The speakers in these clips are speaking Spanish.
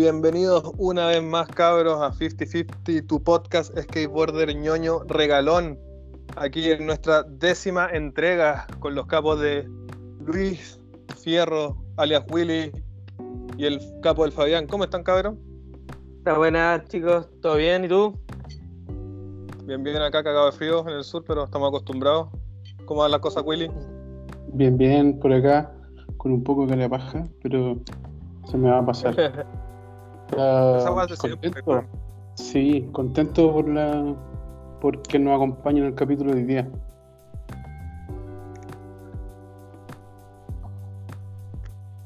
Bienvenidos una vez más, cabros, a 5050, tu podcast Skateboarder ñoño regalón. Aquí en nuestra décima entrega con los capos de Luis Fierro, alias Willy, y el capo del Fabián. ¿Cómo están, cabros? Está buena, chicos. ¿Todo bien? ¿Y tú? Bien, bien, acá cagado de frío en el sur, pero estamos acostumbrados. ¿Cómo van las cosas, Willy? Bien, bien, por acá, con un poco de paja, pero se me va a pasar. Contento. Sí, contento por la porque nos acompaña en el capítulo de hoy día.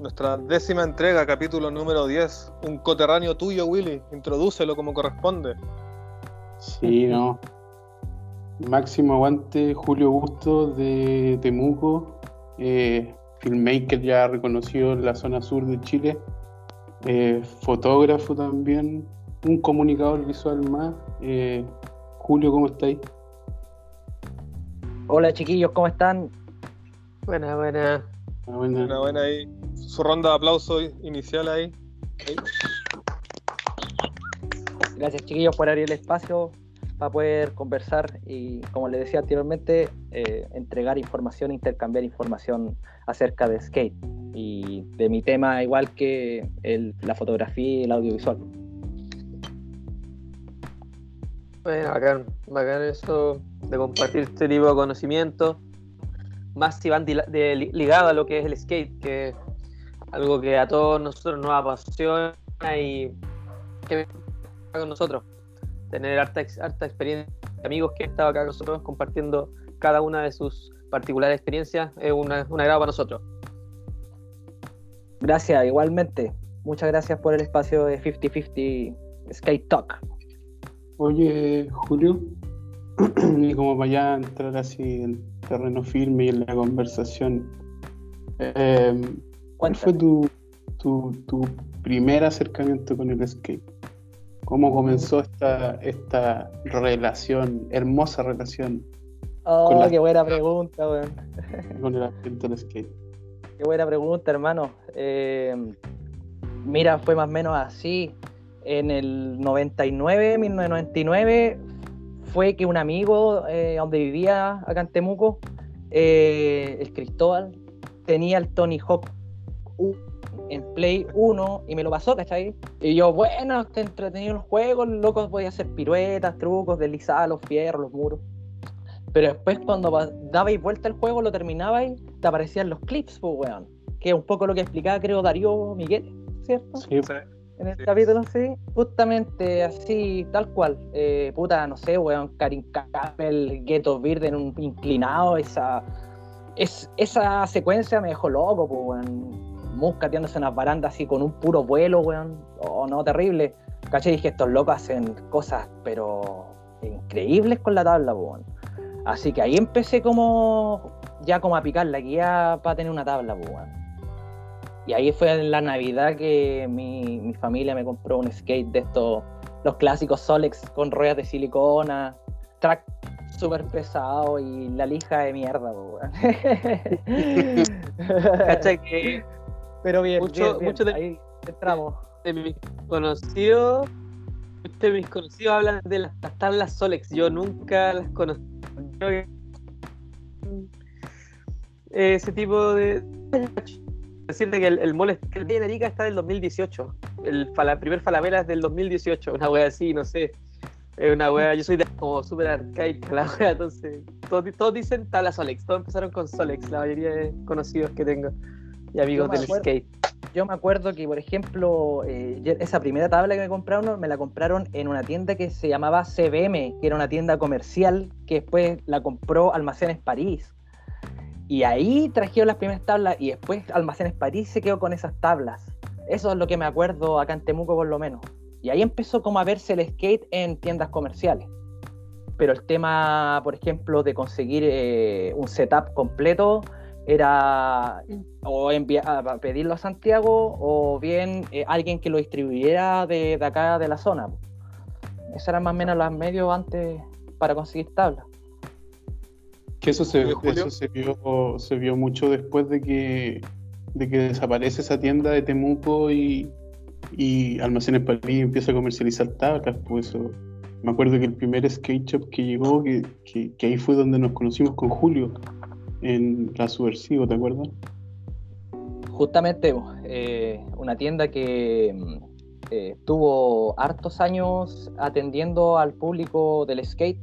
Nuestra décima entrega, capítulo número 10. Un coterráneo tuyo, Willy. Introdúcelo como corresponde. Sí, no. Máximo aguante, Julio Busto de Temuco, eh, filmmaker ya reconocido en la zona sur de Chile, eh, fotógrafo también, un comunicador visual más. Eh, Julio, ¿cómo estáis? Hola chiquillos, ¿cómo están? Buena, buena. Buena. Una buena ahí. Su ronda de aplauso inicial ahí. Ahí. Gracias chiquillos por abrir el espacio para poder conversar y, como les decía anteriormente, eh, entregar información, intercambiar información acerca de skate y de mi tema, igual que el- la fotografía y el audiovisual. Bueno, bacán, bacán eso de compartir este tipo de conocimiento. Más si van de- li- ligado a lo que es el skate, que es algo que a todos nosotros nos apasiona y que con nosotros. Tener harta, harta experiencia, amigos que han estado acá con nosotros compartiendo cada una de sus particulares experiencias, es una, un agrado para nosotros. Gracias, igualmente. Muchas gracias por el espacio de 50-50 Skate Talk. Oye, Julio, y como para ya entrar así en terreno firme y en la conversación, eh, ¿cuál fue tu, tu, tu primer acercamiento con el skate? ¿Cómo comenzó esta, esta relación, hermosa relación Oh, Con la- qué buena pregunta, weón. con el asiento del skate? Qué buena pregunta, hermano. Eh, mira, fue más o menos así. En el 99, 1999, fue que un amigo eh, donde vivía acá en Temuco, eh, el Cristóbal, tenía el Tony Hawk U- en Play 1 y me lo pasó, ¿cachai? Y yo, bueno, está entretenido el juego, el loco podía hacer piruetas, trucos, deslizar los fierros, los muros. Pero después cuando dabais vuelta el juego, lo terminabais, te aparecían los clips, pues, weón. Que es un poco lo que explicaba, creo, Darío Miguel, ¿cierto? Sí, Sí. En el Sí. capítulo, sí. Justamente así, tal cual. Eh, puta, no sé, weón, Karin Capel, Ghetto Bird en un inclinado, esa, es, esa secuencia me dejó loco, pues, weón. Muscateándose en las barandas así con un puro vuelo, weón. Oh, no, terrible. Caché, dije, estos locos hacen cosas, pero increíbles con la tabla, weón. Así que ahí empecé como, ya como a picar la guía para tener una tabla, pues, weón. Y ahí fue en la Navidad que mi, mi familia me compró un skate de estos, los clásicos Solex con ruedas de silicona, track súper pesado y la lija de mierda, weón. ¿Cachai? Que Pero bien, Mucho- bien, bien, mucho de- ahí entramos. de mis conocidos, de mis conocidos hablan de las, las tablas Solex. Yo nunca las conocí. Ese tipo de. Decirte que el, el mole que el de Arica está del 2018. El fala- primer Falabella es del 2018. Una wea así, no sé. Es una wea. Yo soy de, como súper arcaica la wea. Entonces, todos, todos dicen tabla Solex. Todos empezaron con Solex. La mayoría de conocidos que tengo y amigos Yo me del acuerdo- skate. Yo me acuerdo que, por ejemplo, eh, esa primera tabla que me compraron, me la compraron en una tienda que se llamaba CBM, que era una tienda comercial que después la compró Almacenes París. Y ahí trajeron las primeras tablas y después Almacenes París se quedó con esas tablas. Eso es lo que me acuerdo acá en Temuco por lo menos. Y ahí empezó como a verse el skate en tiendas comerciales. Pero el tema, por ejemplo, de conseguir eh, un setup completo era o enviar, a pedirlo a Santiago o bien eh, alguien que lo distribuyera de, de acá de la zona. Esas eran más o menos las medios antes para conseguir tablas. Que eso se, eso vio, se vio mucho después de que, de que desaparece esa tienda de Temuco y, y Almacenes Palí empieza a comercializar tablas, pues eso. Me acuerdo que el primer skate shop que llegó, que, que, que ahí fue donde nos conocimos con Julio, en la Subversivo, ¿te acuerdas? Justamente, eh, una tienda que mm, eh, tuvo hartos años atendiendo al público del skate,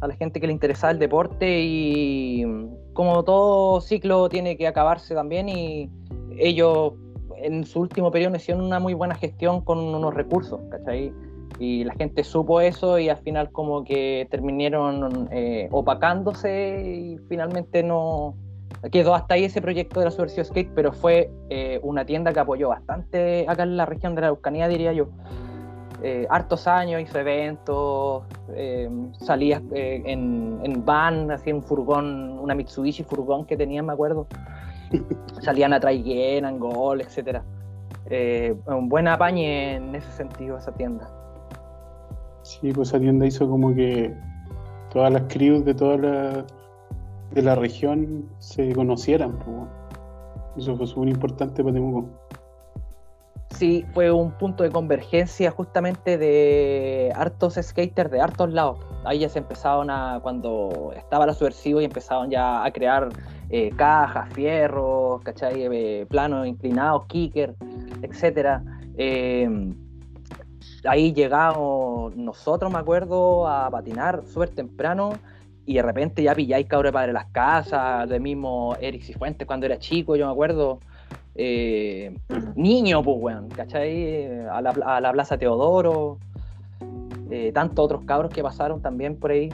a la gente que le interesaba el deporte y mm, como todo ciclo tiene que acabarse también y ellos en su último periodo hicieron una muy buena gestión con unos recursos, ¿cachai? Y la gente supo eso y al final como que terminaron eh, opacándose y finalmente no quedó hasta ahí ese proyecto de la Subversión Skate, pero fue eh, una tienda que apoyó bastante acá en la región de la Eucanía, diría yo. Eh, hartos años, hizo eventos, eh, salía en, en, van, hacía un furgón, una Mitsubishi furgón que tenía, me acuerdo. Salían a Traiguén, Angol, etc. un buen apañe en ese sentido esa tienda. Sí, pues esa tienda hizo como que todas las crews de todas las de la región se conocieran. Eso fue súper importante para Temuco. Sí, fue un punto de convergencia justamente de hartos skaters de hartos lados. Ahí ya se empezaron a, cuando estaba la subversivo y empezaron ya a crear eh, cajas, fierros, ¿cachai? Eh, planos inclinados, kicker, etc. Eh, ahí llegamos nosotros, me acuerdo, a patinar súper temprano y de repente ya pilláis cabros para las casas, de mismo Eric Cifuentes cuando era chico, yo me acuerdo. Eh, niño, pues, weón, ¿cachai? A la, a la Plaza Teodoro, eh, tantos otros cabros que pasaron también por ahí.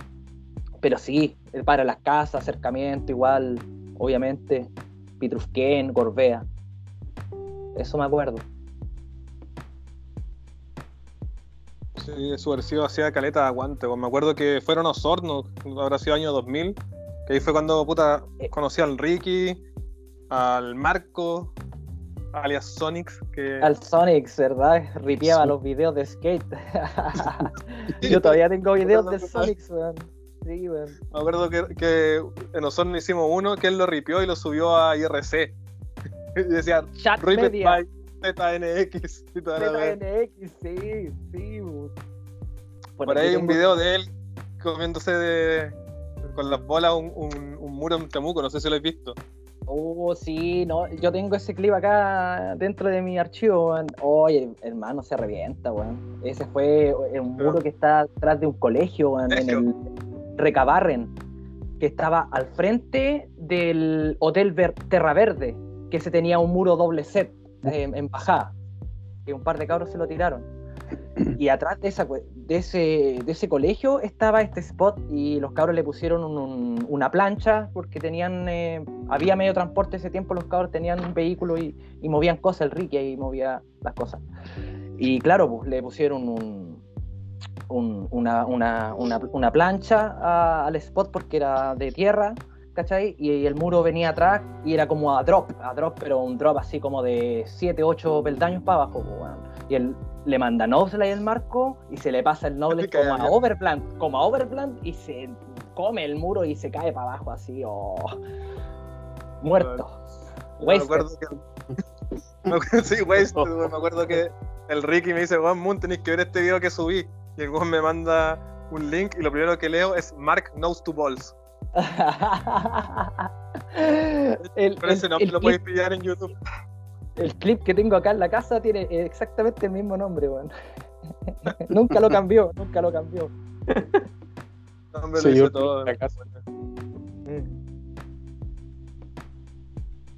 Pero sí, para las casas, acercamiento, igual, obviamente, Pitrufquén, Gorbea. Eso me acuerdo. Sí, subversivo hacía caleta de aguante. Pues me acuerdo que fueron Osorno, habrá sido año 2000, que ahí fue cuando puta eh. conocí al Ricky, al Marco, alias Sonics. Que... Al Sonics, ¿verdad? Ripiaba los videos de skate. Yo todavía tengo videos de Sonics, weón. Sí, weón. Me acuerdo que, que, en Osorno hicimos uno que él lo ripió y lo subió a IRC. y decía, Chat media. ZNX. ZNX, sí, sí. Por, ahí hay un video de él comiéndose de, con las bolas un, un, muro en Temuco, no sé si lo habéis visto. Oh, sí, no, yo tengo ese clip acá dentro de mi archivo, Oye, hermano, se revienta, weón. Ese fue un muro que está atrás de un colegio, en el Recabarren, que estaba al frente del Hotel Terra Verde, que se tenía un muro doble set en, bajada, que un par de cabros se lo tiraron. Y atrás de, esa, de, ese, de ese colegio estaba este spot y los cabros le pusieron una plancha porque tenían, eh, había medio transporte ese tiempo, los cabros tenían un vehículo y, movían cosas, el Ricky ahí movía las cosas. Y claro, pues le pusieron un, una, una, una, plancha al spot porque era de tierra ¿cachai? Y, el muro venía atrás y era como a drop, a drop, pero un drop así como de 7, 8 peldaños para abajo, Y él le manda Nosley el marco y se le pasa el Noble como a Overplant, como a Overplant y se come el muro y se cae para abajo así, oh. Muerto. me acuerdo que... sí, me acuerdo que el Ricky me dice, Juan Moon, tenéis que ver este video que subí. Y el Juan me manda un link y lo primero que leo es Mark Knows to Balls. El, no lo podéis pillar en YouTube. El clip que tengo acá en la casa tiene exactamente el mismo nombre, nunca lo cambió, nunca lo cambió. Hombre, lo hice todo. En la casa.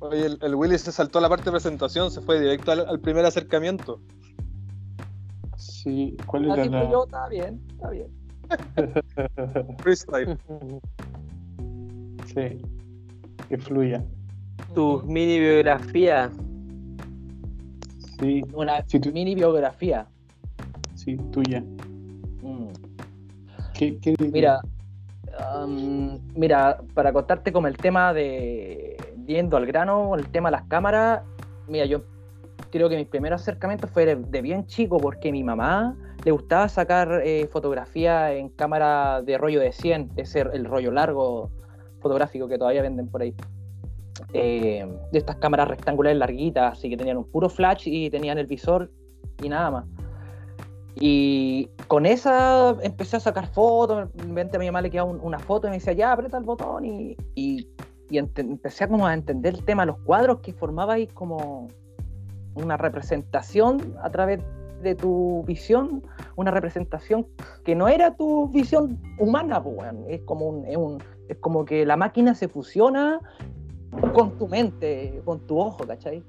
Oye, el, Willy se saltó la parte de presentación, se fue directo al, primer acercamiento. Sí, ¿cuál era la... yo, está bien, está bien. Freestyle. Sí, que fluya. Tu mini biografía. Sí. Una mini biografía. Sí, tuya. Mm. ¿Qué, mira, um, mira, para contarte como el tema de viendo al grano, el tema de las cámaras, mira, yo creo que mis primeros acercamientos fueron de bien chico porque mi mamá le gustaba sacar eh, fotografía en cámara de rollo de 100, ese el rollo largo fotográfico que todavía venden por ahí. Eh, de estas cámaras rectangulares larguitas, así que tenían un puro flash y tenían el visor y nada más. Y con esa empecé a sacar fotos, repente a mi mamá le quedaba un- una foto y me decía, ya, aprieta el botón y, y, y empecé a como a entender el tema los cuadros que formaba ahí como una representación a través de tu visión, una representación que no era tu visión humana, pues, es como un- es como que la máquina se fusiona con tu mente, con tu ojo, ¿cachai?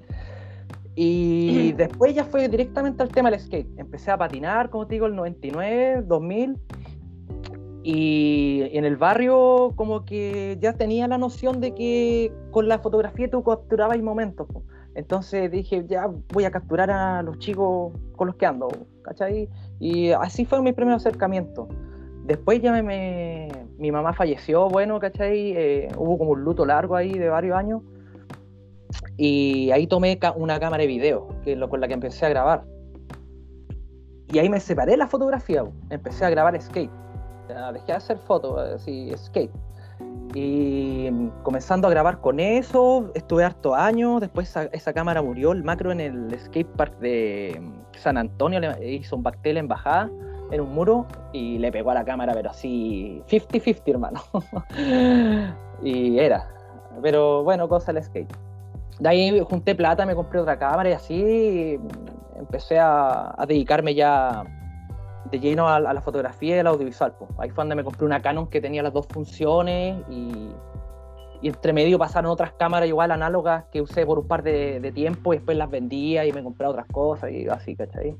Y después ya fue directamente al tema del skate. Empecé a patinar, como te digo, el 99, 2000. Y en el barrio como que ya tenía la noción de que con la fotografía tú capturabas momentos. po. Entonces dije, ya voy a capturar a los chicos con los que ando, ¿cachai? Y así fue mi primer acercamiento. Después ya me, me- mi mamá falleció, bueno, ¿cachai? Eh, hubo como un luto largo ahí de varios años. Y ahí tomé una cámara de video, que lo con la que empecé a grabar. Y ahí me separé la fotografía, empecé a grabar skate. Dejé de hacer fotos, así, skate. Y mm, comenzando a grabar con eso, estuve harto años, después esa, cámara murió, el macro en el skate park de mm, San Antonio hizo un bactel en bajada en un muro y le pegó a la cámara, pero así 50-50 hermano. y era. Pero bueno, cosa del skate. De ahí junté plata, me compré otra cámara y así mm, empecé a, a dedicarme ya de lleno a, a la fotografía y al audiovisual. po. Ahí fue donde me compré una Canon que tenía las dos funciones y, y entre medio pasaron otras cámaras igual análogas que usé por un par de, de tiempo y después las vendía y me compré otras cosas y así, ¿cachai?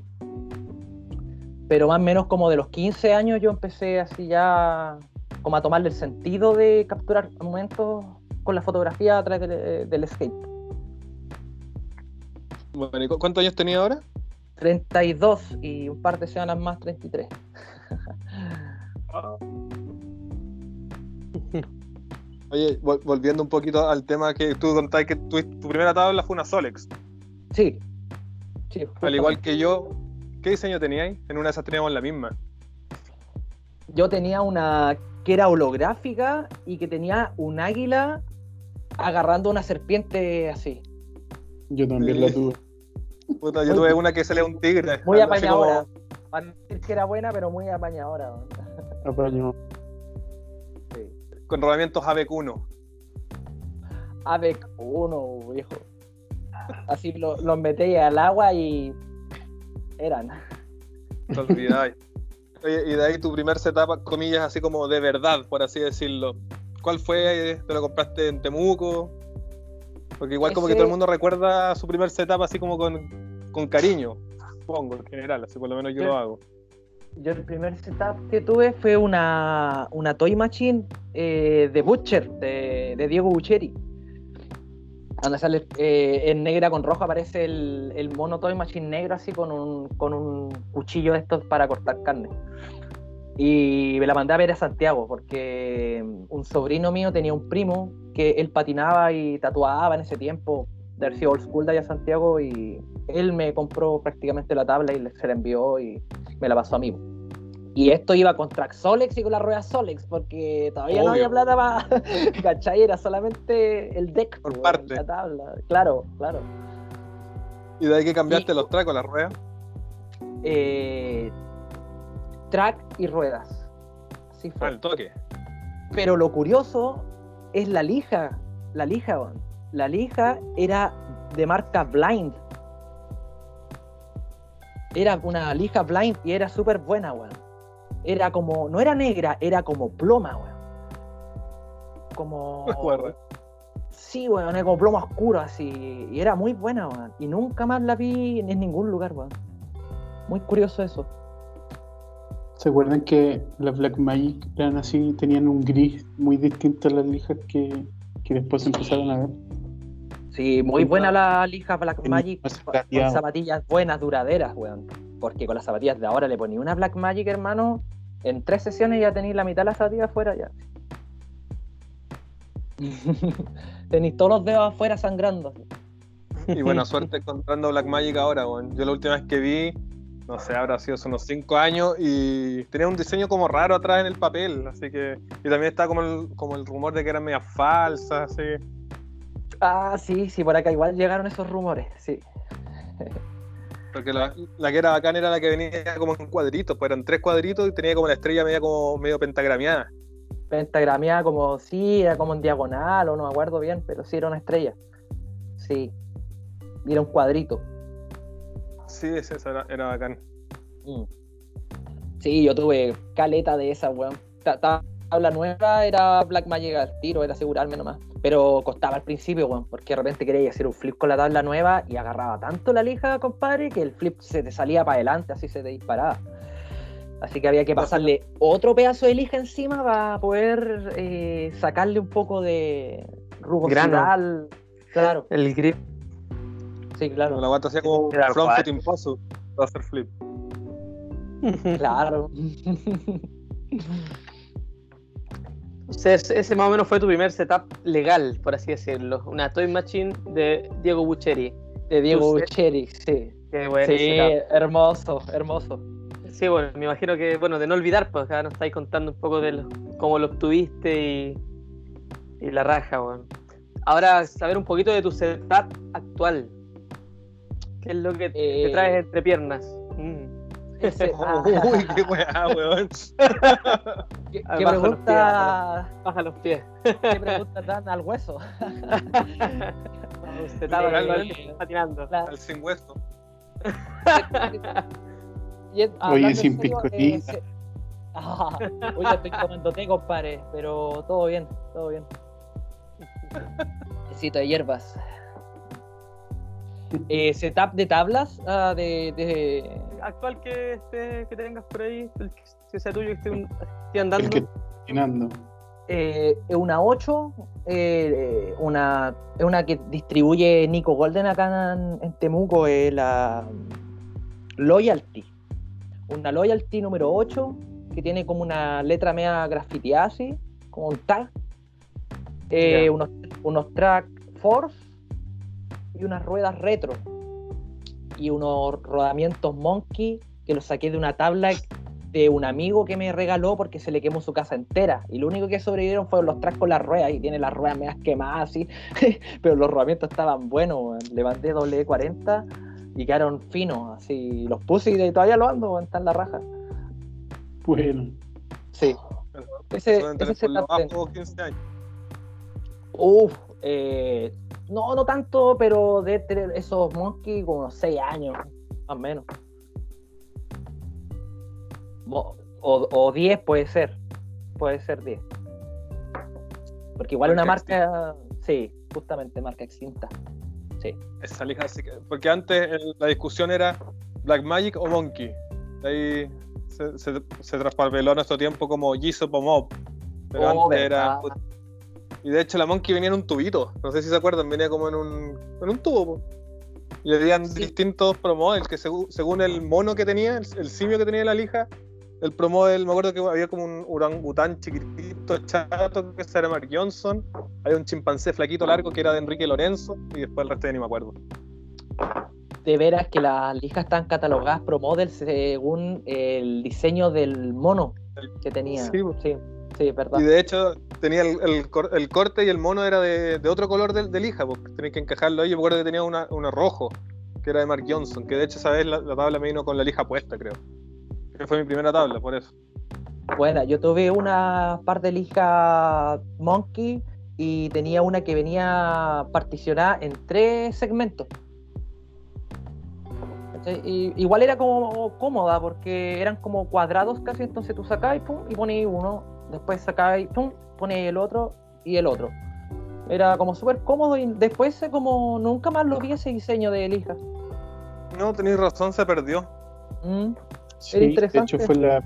Pero más o menos como de los 15 años yo empecé así ya como a tomarle el sentido de capturar momentos con la fotografía a través del, del skate. Bueno, ¿y cu- cuántos años tenía ahora? 32 y un par de semanas más 33. Oye, vol- volviendo un poquito al tema que tú contabas que tu, tu primera tabla fue una Solex. Sí. Sí, Al igual que yo, ¿qué diseño teníais? En una de esas teníamos la misma. Yo tenía una que era holográfica y que tenía un águila agarrando una serpiente así. Yo también la tuve. Puta, yo tuve una que se le un tigre. Muy como- apañadora. Para decir que era buena, pero muy apañadora. Apaño. Sí. Con rodamientos ABQ1. AVEC 1, viejo. Así lo- los metéis al agua y eran. Te olvidáis. Oye, y de ahí tu primer setup, comillas, así como de verdad, por así decirlo. ¿Cuál fue? ¿Te lo compraste en Temuco? Porque igual como que todo el mundo recuerda su primer setup así como con, con cariño. Supongo, en general, así por lo menos yo lo hago. Yo el primer setup que tuve fue una, una Toy Machine eh, de Butcher, de, de Diego Bucheri. Sale eh, en negra con rojo aparece el, el mono Toy Machine negro así con un, con un cuchillo de estos para cortar carne. Y me la mandé a ver a Santiago porque un sobrino mío tenía un primo que él patinaba y tatuaba en ese tiempo, de haber sido old school de allá a Santiago y él me compró prácticamente la tabla y se la envió y me la pasó a mí. Y esto iba con track Solex y con la rueda Solex, porque todavía no había plata para. ¿Cachai? Era solamente el deck, Por parte. la tabla. Claro, claro. ¿Y de ahí que cambiaste Y- los tracos, las ruedas? Eh, track y ruedas. Así fue. Al toque. Pero lo curioso es la lija. La lija, weón. La lija era de marca Blind. Era una lija Blind y era súper buena, weón. Era como, no era negra, era como ploma, weón. Como. Me acuerdo. Sí, weón, era como plomo oscuro así. Y era muy buena, weón. Y nunca más la vi en ningún lugar, weón. Muy curioso eso. ¿Se acuerdan que las Black Magic eran así, tenían un gris muy distinto a las lijas que, que después empezaron a ver? Sí, muy buena la lija Black Magic con zapatillas buenas, duraderas, weón. Porque con las zapatillas de ahora le ponía una Black Magic, hermano. En tres sesiones ya tenéis la mitad de las zapatillas afuera ya. tenéis todos los dedos afuera sangrando. Y buena suerte encontrando Black Magic ahora, weón. Yo la última vez que vi, no sé, habrá sido hace unos 5 años y tenía un diseño como raro atrás en el papel, así que... Y también está como el, como el rumor de que eran medias falsas, así. Ah, sí, sí, por acá igual llegaron esos rumores, sí. Porque la, la que era bacán era la que venía como en cuadritos, pues eran tres cuadritos y tenía como la estrella media como medio pentagrameada. Pentagrameada como, sí, era como en diagonal, o no me acuerdo bien, pero sí era una estrella. Sí. Y era un cuadrito. Sí, esa era, era bacán. Mm. Sí, yo tuve caleta de esa, weón. Ta- ta- Tabla nueva era Black Magic al tiro, era asegurarme nomás. Pero costaba al principio, weón, porque de repente quería hacer un flip con la tabla nueva y agarraba tanto la lija, compadre, que el flip se te salía para adelante, así se te disparaba. Así que había que pasarle otro pedazo de lija encima para poder eh, sacarle un poco de rugosidad. al- Claro, El grip. sí, claro. La guata hacía como Era front guay. foot impossible para hacer flip. Claro. O sea, ese más o menos fue tu primer setup legal, por así decirlo. Una Toy Machine de Diego Bucheri. De Diego Bucheri, sí. Qué bueno. Sí, hermoso, hermoso. Sí, bueno, me imagino que, bueno, de no olvidar, pues acá nos estáis contando un poco de lo- cómo lo obtuviste y, y la raja, bueno. Ahora, saber un poquito de tu setup actual. ¿Qué es lo que te Eh, traes entre piernas? Mm. Ese- ah, Uy, qué weá, weón. ¿Qué, Ah, qué baja los pregunta, Baja los pies. qué pregunta tan al hueso? Está patinando. La- Al sin hueso. y en sin piscotín. eh, se- Ah, oye, estoy tomando té, compadre, pero todo bien, todo bien. Tecito de hierbas. Eh, setup de tablas, ah, de, de- Actual que, esté- que tengas por ahí, el que sea tuyo, que esté, un- esté andando. El que eh, es una 8, eh, una, es una que distribuye Nico Golden acá en, en Temuco, es la Loyalty. Una Loyalty número 8, que tiene como una letra media grafiteada así, como un tag. Eh, unos, unos track force y unas ruedas retro. Y unos rodamientos monkey que los saqué de una tabla de un amigo que me regaló porque se le quemó su casa entera. Y lo único que sobrevivieron fueron los tracks con las ruedas. Y tiene las ruedas medias quemadas así. Pero los rodamientos estaban buenos. Le mandé W40 y quedaron finos. Así los puse y todavía lo ando. Está en la raja. Bueno, Sí. Ese, ese por lo setup tengo. bajo 15 años. Uf, eh, no, no tanto, pero de tener esos monkey como unos 6 años, más o menos. O, o 10 puede ser, puede ser 10. Porque igual una Marca sí, justamente marca extinta. Sí, Esa lija Porque antes el- la discusión era Black Magic o Monkey. Ahí se, se, se traspapeló nuestro tiempo como Jisoo o Mob. Pero Oh, antes era. Y de hecho la Monkey venía en un tubito. No sé si se acuerdan, venía como en un, en un tubo. po. Y habían Sí. distintos promodels que segu- según el mono que tenía, el, el simio que tenía la lija, el promodel, me acuerdo que había como un orangután chiquitito, chato, que era Mark Johnson. Había un chimpancé flaquito largo que era de Enrique Lorenzo. Y después el resto ya ni me acuerdo. de veras que las lijas están catalogadas pro model según el diseño del mono que tenía. Sí, sí, sí, verdad. Y de hecho tenía el, el cor- el corte y el mono era de, de otro color de, de lija, porque tenía que encajarlo ahí. Yo me acuerdo que tenía una, uno rojo, que era de Mark Johnson, que de hecho esa vez la, la tabla me vino con la lija puesta, creo. Que fue mi primera tabla, por eso. Bueno, yo tuve una par de lija Monkey y tenía una que venía particionada en tres segmentos. Igual era como cómoda porque eran como cuadrados casi, entonces tú sacabas y pum, y ponías uno, después sacabas y pum, ponías el otro y el otro. Era como súper cómodo y después eh, como nunca más lo vi ese diseño de lija. No, tenéis razón, se perdió. Mm, sí, de interesante. hecho fue la,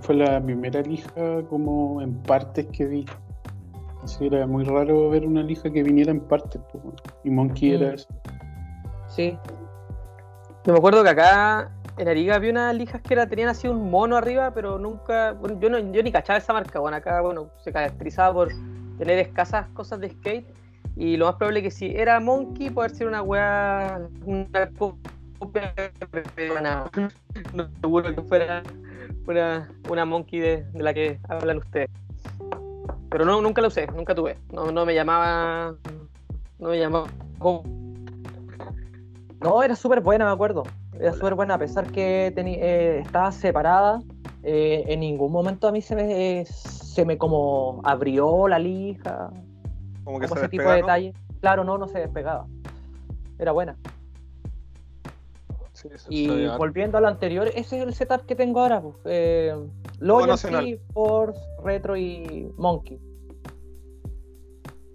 fue la primera lija como en partes que vi. Así era muy raro ver una lija que viniera en partes. Y Monkey Mm. era eso. sí, Yo me acuerdo que acá en Ariga había unas lijas que tenían así un mono arriba, pero nunca. yo, no, yo ni cachaba esa marca. Bueno, acá bueno, se caracterizaba por tener escasas cosas de skate. Y lo más probable que si era Monkey, poder ser una weá. Una copia. No seguro que fuera una, Monkey de, la que hablan ustedes. Pero no, nunca la usé, nunca tuve. No, no me llamaba. No me llamaba. No, era súper buena, me acuerdo. Era súper buena, a pesar que eh, estaba separada. eh, en ningún momento a mí se me, se me como abrió la lija, Como que como se ese tipo de ¿no? detalles. Claro, no, no se despegaba. Era buena. Sí, eso Y volviendo a lo anterior, ese es el setup que tengo ahora. Pues. Eh, Loyalty. Force, Retro y Monkey.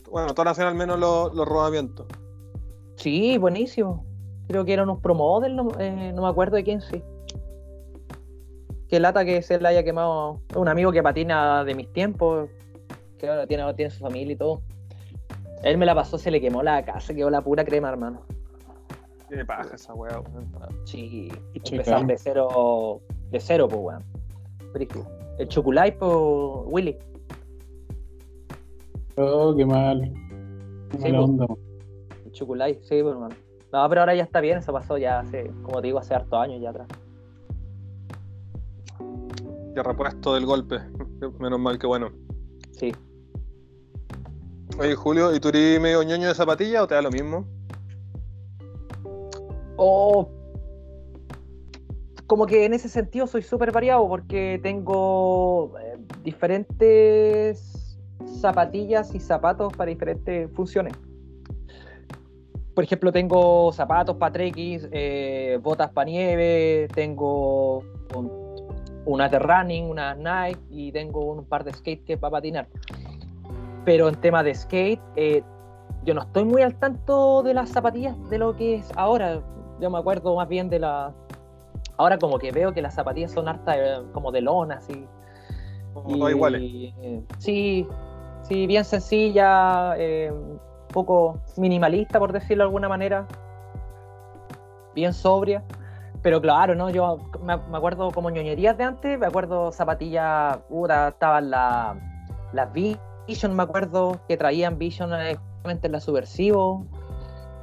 Bueno, todo nacional menos los, los rodamientos. Sí, buenísimo. Creo que eran unos pro model, no, eh, no me acuerdo de quién sí. Qué lata que se le haya quemado. Es un amigo que patina de mis tiempos, que ahora tiene, ahora tiene su familia y todo. Él me la pasó, se le quemó la casa, quedó la pura crema, hermano. Qué paja esa weá, weón. Sí, empezaron de cero, de cero, pues, weón. El chocolate, pues, Willy. Oh, qué mal. Qué Sí, mala po. onda. po. El chocolate, sí, pues, hermano. No, pero ahora ya está bien, eso pasó ya hace, como te digo, hace hartos años ya atrás. Ya repuesto del golpe. Menos mal que bueno. Sí. Oye, Julio, ¿y tú eres medio ñoño de zapatilla o te da lo mismo? O como que en ese sentido soy súper variado porque tengo eh, diferentes zapatillas y zapatos para diferentes funciones. Por ejemplo, tengo zapatos para trekking, eh, botas para nieve, tengo un- unas de running, unas Nike y tengo un par de skate que para patinar. Pero en tema de skate, eh, yo no estoy muy al tanto de las zapatillas de lo que es ahora. Yo me acuerdo más bien de la. Ahora como que veo que las zapatillas son hartas eh, como de lona, así. Como todas iguales. sí, sí, bien sencilla, poco minimalista, por decirlo de alguna manera. Bien sobria. Pero claro, ¿no? Yo me, me acuerdo como ñoñerías de antes, me acuerdo zapatillas, puta, estaban la- las Vision, me acuerdo, que traían Vision eh, justamente en la Subversivo.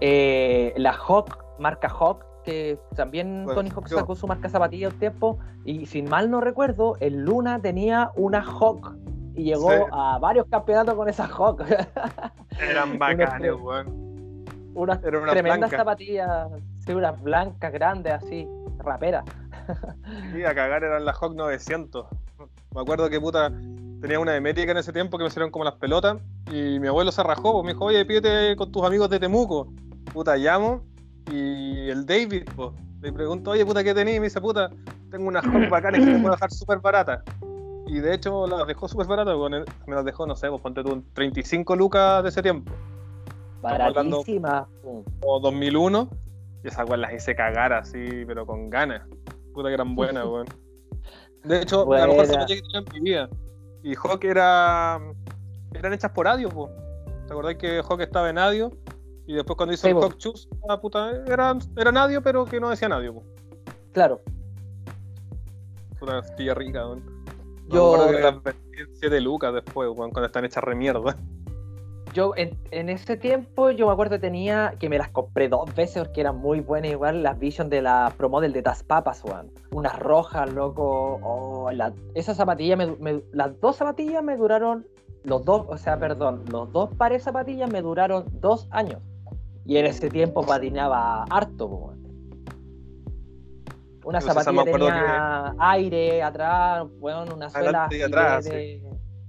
Eh, la Hawk, marca Hawk, que también Bueno, Tony Hawk yo- sacó su marca zapatilla un tiempo. Y sin mal no recuerdo, el Luna tenía una Hawk y llegó Sí. a varios campeonatos con esa Hawk. Eran bacanes, weón. unas Era una tremendas blanca. zapatillas, sí, unas blancas, grandes, así, raperas. Sí, a cagar eran las Hawk 900. Me acuerdo que puta tenía una de métrica en ese tiempo que me hicieron como las pelotas y mi abuelo se rajó, pues me dijo, oye, pídete con tus amigos de Temuco. Puta, llamo y el David, pues, le pregunto, oye, puta, ¿qué tenés? Y me dice, puta, tengo unas Hawk bacanas que te puedo dejar súper baratas. Y de hecho las dejó súper baratas, weón. me las dejó, no sé, pues ponte tú en 35 lucas de ese tiempo, Baratísima. O 2001. Y esas weas las hice cagar así, pero con ganas. Puta que eran buenas, weón. De hecho, la mejor zapatilla que tenía en mi vida. Y Hawk era. eran hechas por Adio, po. ¿Te acordás que Hawk estaba en Adio? Y después cuando hizo Sí, el. Hawk Choose, ah, puta, era, era Adio, pero que no decía Adio, po. Claro. Puta, pilla rica, weón. Yo que las 7 lucas después, weón, cuando están hechas re mierda. Yo en, en ese tiempo, yo me acuerdo que tenía, que me las compré dos veces porque eran muy buenas igual, las Vision de la Pro Model de Tas Papas, weón. Unas rojas, loco. Oh, la- esa zapatilla, me, me- las dos zapatillas me duraron, los dos, o sea, perdón, los dos pares de zapatillas me duraron dos años. Y en ese tiempo patinaba harto, weón. Una zapatilla tenía aire atrás, weón, una suela y atrás, filete.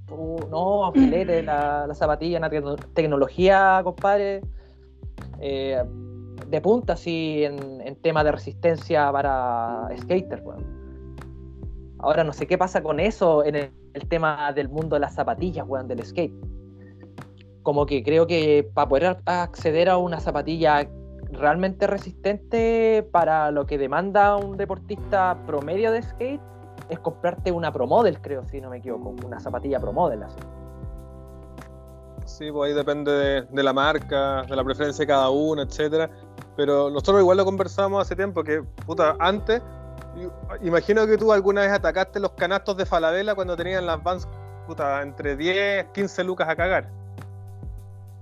Uh, no, filete, la, la zapatilla, una tecno- tecnología, compadre. eh, de punta, así, en, en tema de resistencia para skater, weón. Ahora no sé qué pasa con eso en el, el tema del mundo de las zapatillas, weón, del skate. Como que creo que para poder acceder a una zapatilla realmente resistente para lo que demanda un deportista promedio de skate es comprarte una Pro Model, creo, si no me equivoco, una zapatilla Pro Model así. Sí, pues ahí depende de, de la marca, de la preferencia de cada uno, etcétera. Pero nosotros igual lo conversamos hace tiempo, que puta, antes, imagino que tú alguna vez atacaste los canastos de Falabella cuando tenían las Vans, puta, entre 10, 15 lucas a cagar.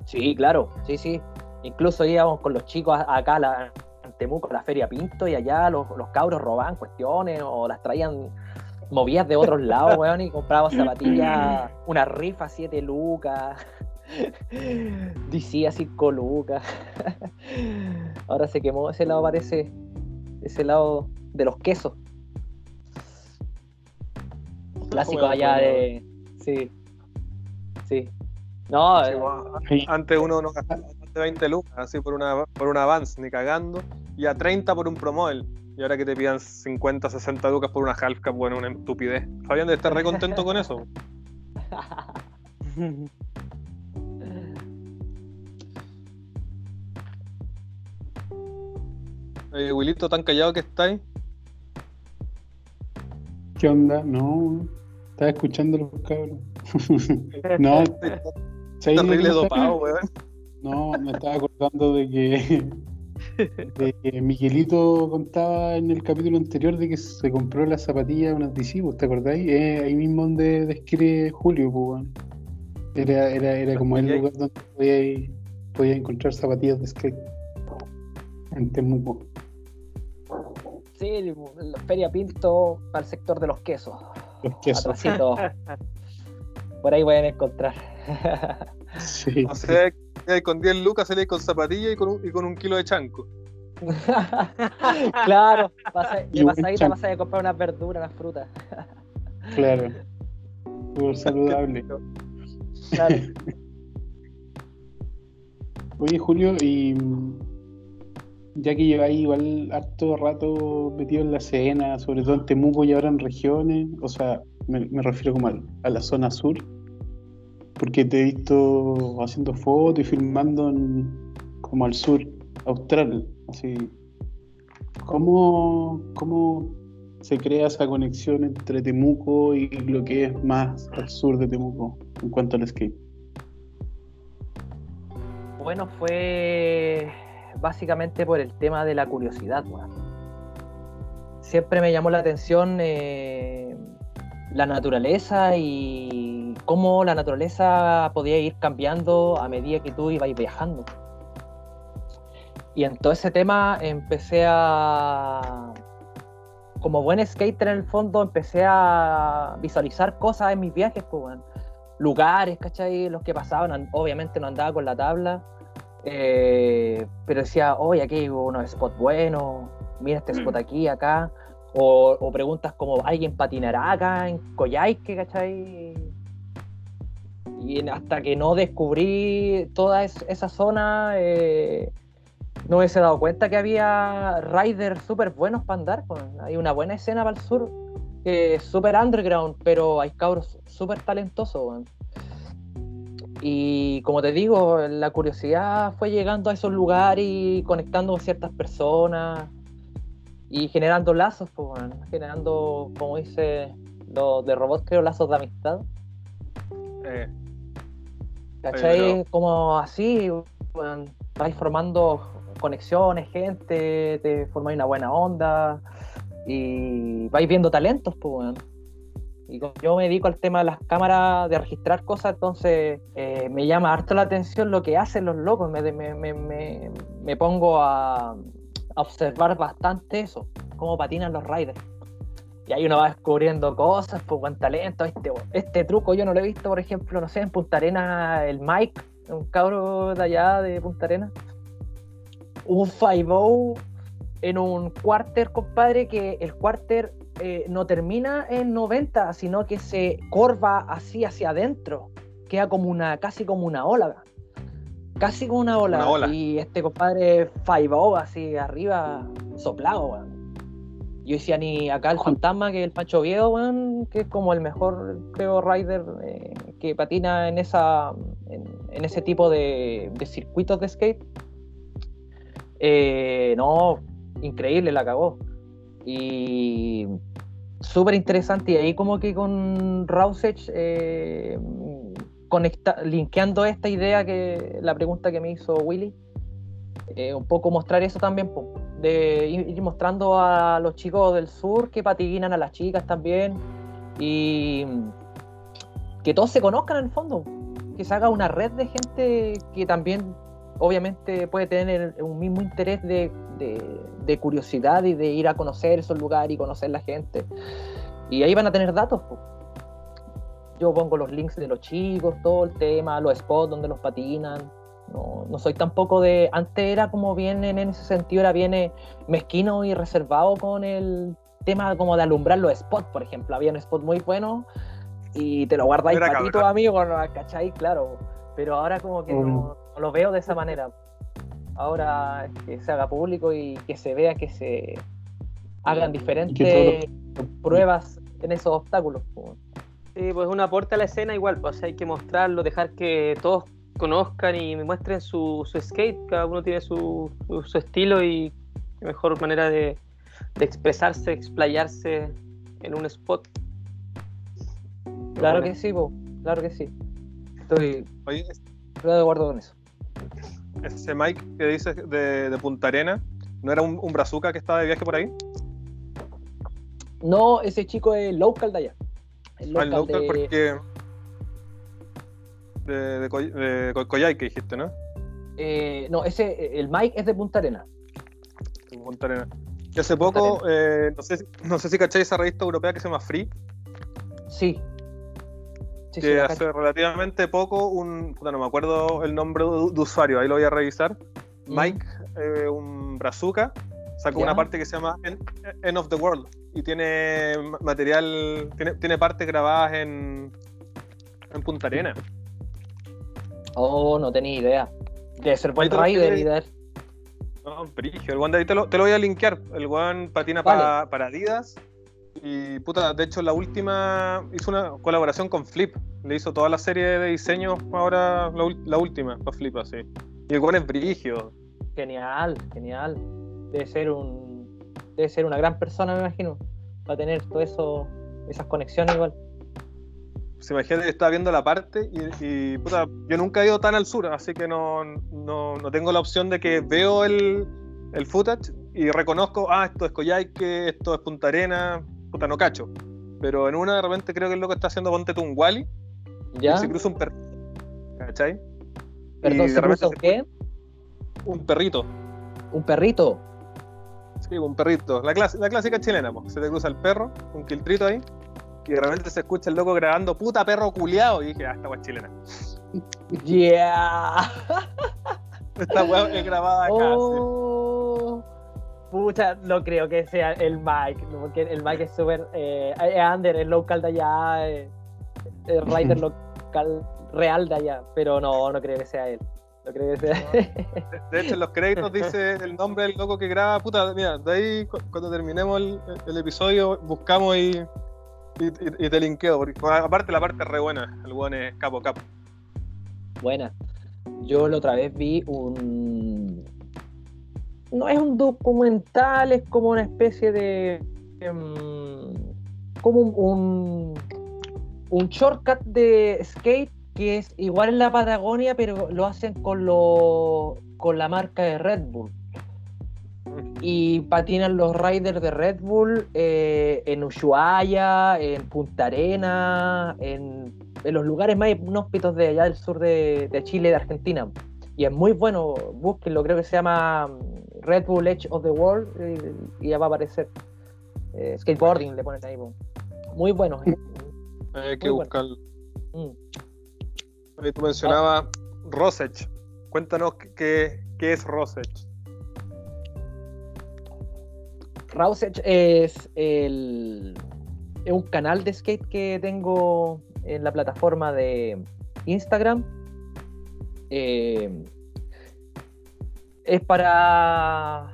Sí, claro, sí, sí. Incluso íbamos con los chicos acá a la, en Temuco, a la Feria Pinto, y allá los, los cabros robaban cuestiones o las traían movidas de otros lados, weón, y comprábamos zapatillas, una rifa 7 lucas. DC a 5 lucas. Ahora se quemó ese lado, parece. Ese lado de los quesos. Clásico bueno, allá bueno. de. Sí. Sí. No, Sí, eh, bueno. Antes uno no gastaba de 20 lucas así por una, por una Vans, ni cagando, y a 30 por un Promodel. Y ahora que te pidan 50, 60 lucas por una Half Cap, bueno, una estupidez. Fabián debe estar re contento con eso. Eh, Wilito, tan callado que estáis. ¿Qué onda? No, estaba escuchando los cabros. no, ¿sabes lo que Terrible dopado, weón. No, me estaba acordando de que, de que Miguelito contaba en el capítulo anterior de que se compró las zapatillas unas DC, ¿vos ¿te acordáis? Eh, ahí mismo donde describe Julio, pues. Era, era, era como el lugar donde podía, podía encontrar zapatillas de skate. En Temuco. sí, la Feria Pinto para el sector de los quesos. Los quesos. Por ahí pueden encontrar. Sí. O sea, con 10 lucas salís con zapatilla y con un, y con un kilo de chanco. claro, pasa, Y pasadita vas a comprar unas verduras, unas frutas. Claro. Súper saludable. Claro. Oye, Julio, y ya que lleváis igual harto rato metido en la escena, sobre todo en Temuco y ahora en regiones, o sea, me, me refiero como a la zona sur, porque te he visto haciendo fotos y filmando en- como al sur austral, así. ¿Cómo, ¿Cómo se crea esa conexión entre Temuco y lo que es más al sur de Temuco en cuanto al skate? Bueno, fue básicamente por el tema de la curiosidad, weón. Siempre me llamó la atención eh, la naturaleza y cómo la naturaleza podía ir cambiando a medida que tú ibas viajando. Y en todo ese tema empecé a, como buen skater en el fondo, empecé a visualizar cosas en mis viajes, pues, weón. lugares, ¿cachai? Los que pasaban, An- obviamente no andaba con la tabla, eh, pero decía, oye, aquí hay unos spots buenos, mira este spot aquí, acá, o, preguntas como, ¿alguien patinará acá en Coyhaique, ¿cachai? Y hasta que no descubrí toda es- esa zona, eh, no hubiese dado cuenta que había riders súper buenos para andar. Hay una buena escena para el sur, que súper underground, pero hay cabros súper talentosos. Y como te digo, la curiosidad fue llegando a esos lugares y conectando con ciertas personas y generando lazos, pues, weón. generando, como dice los de robots, creo, lazos de amistad. Eh, ¿Cachai? Pero- Como así, vais formando conexiones, gente, te formáis una buena onda y vais viendo talentos, pues, weón. Y como yo me dedico al tema de las cámaras, de registrar cosas, entonces eh, me llama harto la atención lo que hacen los locos. Me, me, me- me pongo a, observar bastante eso, cómo patinan los riders. Y ahí uno va descubriendo cosas, pues buen talento. Este, este truco yo no lo he visto, por ejemplo, no sé, en Punta Arena, el Mike, un cabro de allá de Punta Arena. Un 5 en un quarter, compadre, que el quarter eh, no termina en 90, sino que se corva así hacia adentro. Queda como una, casi como una ola. Casi como una ola. Una ola. Y este compadre 5 así arriba, soplado, weón. Yo decía ni acá el fantasma que el Pancho Viejo, weón, que es como el mejor, creo, rider eh, que patina en esa en, en ese tipo de, de circuitos de skate. Eh, no, increíble, la cagó. Y súper interesante. Y ahí como que con Rausech, eh, conecta, linkeando esta idea que la pregunta que me hizo Willy, eh, un poco mostrar eso también, po, de ir, mostrando a los chicos del sur que patinan a las chicas también y que todos se conozcan en el fondo, que se haga una red de gente que también obviamente puede tener un mismo interés de, de- curiosidad y de ir a conocer esos lugares y conocer la gente. Y ahí van a tener datos. Yo pongo los links de los chicos, todo el tema, los spots donde los patinan. No, no soy tampoco de. Antes era como bien en ese sentido, era bien eh, mezquino y reservado con el tema como de alumbrar los spots, por ejemplo. Había un spot muy bueno y te lo guardáis para ti, amigos, ¿no? ¿cachai? Claro. Pero ahora como que no, no lo veo de esa manera. Ahora que se haga público y que se vea que se hagan diferentes pruebas en esos obstáculos. Sí, pues un aporte a la escena igual, pues hay que mostrarlo, dejar que todos conozcan y me muestren su, su skate, cada uno tiene su, su, su estilo y mejor manera de, de expresarse, explayarse en un spot. Claro que sí, po. claro que sí. Estoy Oye, estoy de acuerdo con eso. ese Mike que dices de, de Punta Arena, ¿no era un, un brazuca que estaba de viaje por ahí? No, ese chico es local de allá. El Ah, el local, local de... porque... De, de, Coy- de Coyhaique dijiste, ¿no? eh, no, ese, el Mike es de Punta Arena. En Punta Arena. Y hace poco, eh, no, sé, si- no sé si cacháis esa revista europea que se llama Free, Sí. Sí, que hace relativamente poco un, puta, no me acuerdo el nombre de, usuario, ahí lo voy a revisar. Mm. Mike, eh, un brazuca, sacó Ya. una parte que se llama End, End of the World y tiene ma- material, tiene, tiene partes grabadas en, en Punta Arena. Oh, no tenía idea. Debe ser buen rider y. No, brigio. El ahí te lo, te lo voy a linkear. El one patina Vale. para, para Adidas. Y puta, de hecho, la última hizo una colaboración con Flip. Le hizo toda la serie de diseños ahora, la, la última, para Flip, así. Y el one es brigio. Genial, genial. Debe ser un. Debe ser una gran persona, me imagino. Para tener todo eso, esas conexiones igual. Se imagina que estaba viendo la parte y, y, puta, yo nunca he ido tan al sur, así que no, no, no tengo la opción de que veo el, el footage y reconozco, ah, esto es Coyhaique, esto es Punta Arena, puta, no cacho. Pero en una de repente creo que el loco está haciendo ponte un Wally ¿Ya? y se cruza un perrito. ¿Cachai? Perdón, y ¿se puso se- qué? Un perrito. ¿Un perrito? Sí, un perrito. La, clas- la clásica chilena, pues. Se te cruza el perro, un quiltrito ahí. Y de repente se escucha el loco grabando puta perro culiado. Y dije, ah, esta weá es chilena. Yeah. Esta weá es grabada acá. sí. Oh. Pucha, no creo que sea el Mike, porque el Mike es súper. Eh, es under, es local de allá, eh, es rider local real de allá, pero no, no creo que sea él. No creo que sea. De- De hecho, en los créditos dice el nombre del loco que graba. Puta, mira, de ahí cu- cuando terminemos el, el episodio, buscamos y, y, y- y te linkeo. Porque, aparte, la parte es re buena. El weón es capo capo. Buena. Yo la otra vez vi un. No es un documental, es como una especie de. em, como un, un. un shortcut de skate que es igual en la Patagonia, pero lo hacen con, lo, con la marca de Red Bull. Y patinan los riders de Red Bull eh, en Ushuaia, en Punta Arena, en, en los lugares más inhóspitos de allá del sur de, de Chile, de Argentina. Y es muy bueno, búsquenlo, creo que se llama mm, Red Bull Edge of the World eh, y ya va a aparecer. Eh, skateboarding le ponen ahí. Muy bueno. Hay que bueno. buscarlo. Mm. Ahí tú mencionabas Rosech. Cuéntanos qué- qué, es Rosech. Rousech es el un canal de skate que tengo en la plataforma de Instagram. Eh, es para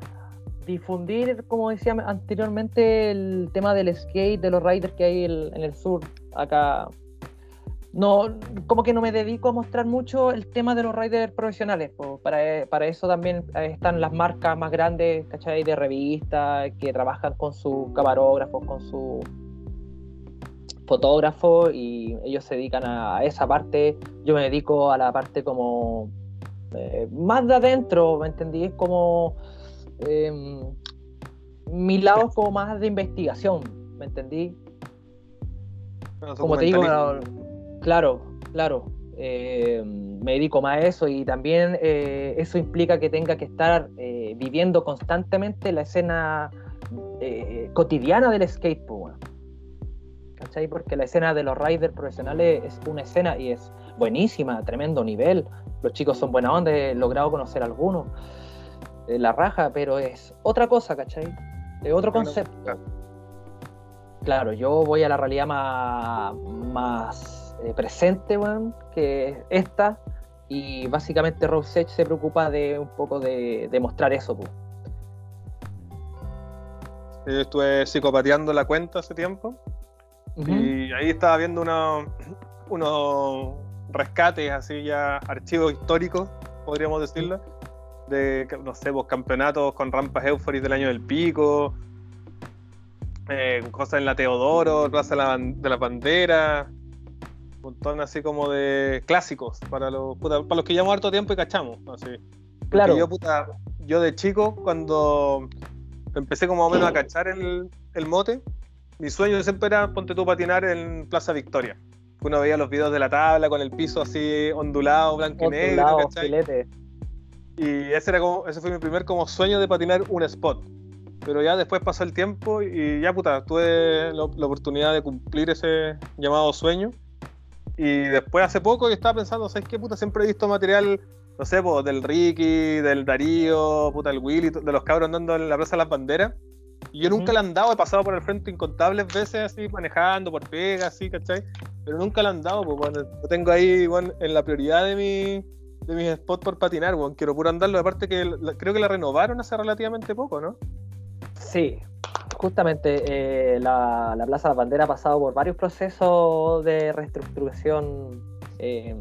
difundir, como decía anteriormente, el tema del skate, de los riders que hay en el sur, acá. No, como que no me dedico a mostrar mucho el tema de los riders profesionales. Para, para eso también eh, están las marcas más grandes, ¿cachai? De revistas, que trabajan con sus camarógrafos, con su fotógrafo y ellos se dedican a, a esa parte. Yo me dedico a la parte como eh, más de adentro, ¿me entendí? Es como eh, mi lado como más de investigación, ¿me entendí? Como te digo. Claro, claro. eh, me dedico más a eso y también eh, eso implica que tenga que estar eh, viviendo constantemente la escena cotidiana del skate, po, weón. ¿cachai? Porque la escena de los riders profesionales es una escena y es buenísima, tremendo nivel. Los chicos son buena onda, he logrado conocer algunos, la raja, pero es otra cosa, ¿cachai? Es otro concepto. Claro, yo voy a la realidad más, más eh, presente, weón, que esta. Y básicamente Rose Edge se preocupa de un poco de, de mostrar eso, pues. Yo estuve psicopateando la cuenta hace tiempo y ahí estaba viendo unos, unos rescates, así ya archivos históricos, podríamos decirlo, de, no sé, pues, campeonatos con rampas Euphoris del año del pico, eh, cosas en la Teodoro, Plaza de la, de la Bandera, montón así como de clásicos para los, puta, para los que llevamos harto tiempo y cachamos. Así. Claro. Yo, puta, yo de chico, cuando empecé como menos a cachar el, el mote, mi sueño siempre era, ponte tú, patinar en Plaza Victoria. Uno veía los videos de la tabla con el piso así ondulado, blanco y negro, ¿cachai? Y ese, era como, ese fue mi primer como sueño de patinar un spot. Pero ya después pasó el tiempo y ya puta, tuve la, la oportunidad de cumplir ese llamado sueño. Y después hace poco yo estaba pensando, ¿sabes qué puta? Siempre he visto material, no sé, pues, del Ricky, del Darío, puta, el Willy, de los cabros andando en la Plaza de las Banderas. Y yo nunca Ujú. le han dado, he pasado por el frente incontables veces así, manejando por pega, así, ¿cachai? Pero nunca le han dado, pues bueno, lo tengo ahí bueno, en la prioridad de mi de mis spots por patinar, bueno, quiero puro andarlo, aparte que la- creo que la renovaron hace relativamente poco, ¿no? Sí, justamente eh, la, la Plaza de la Bandera ha pasado por varios procesos de reestructuración eh,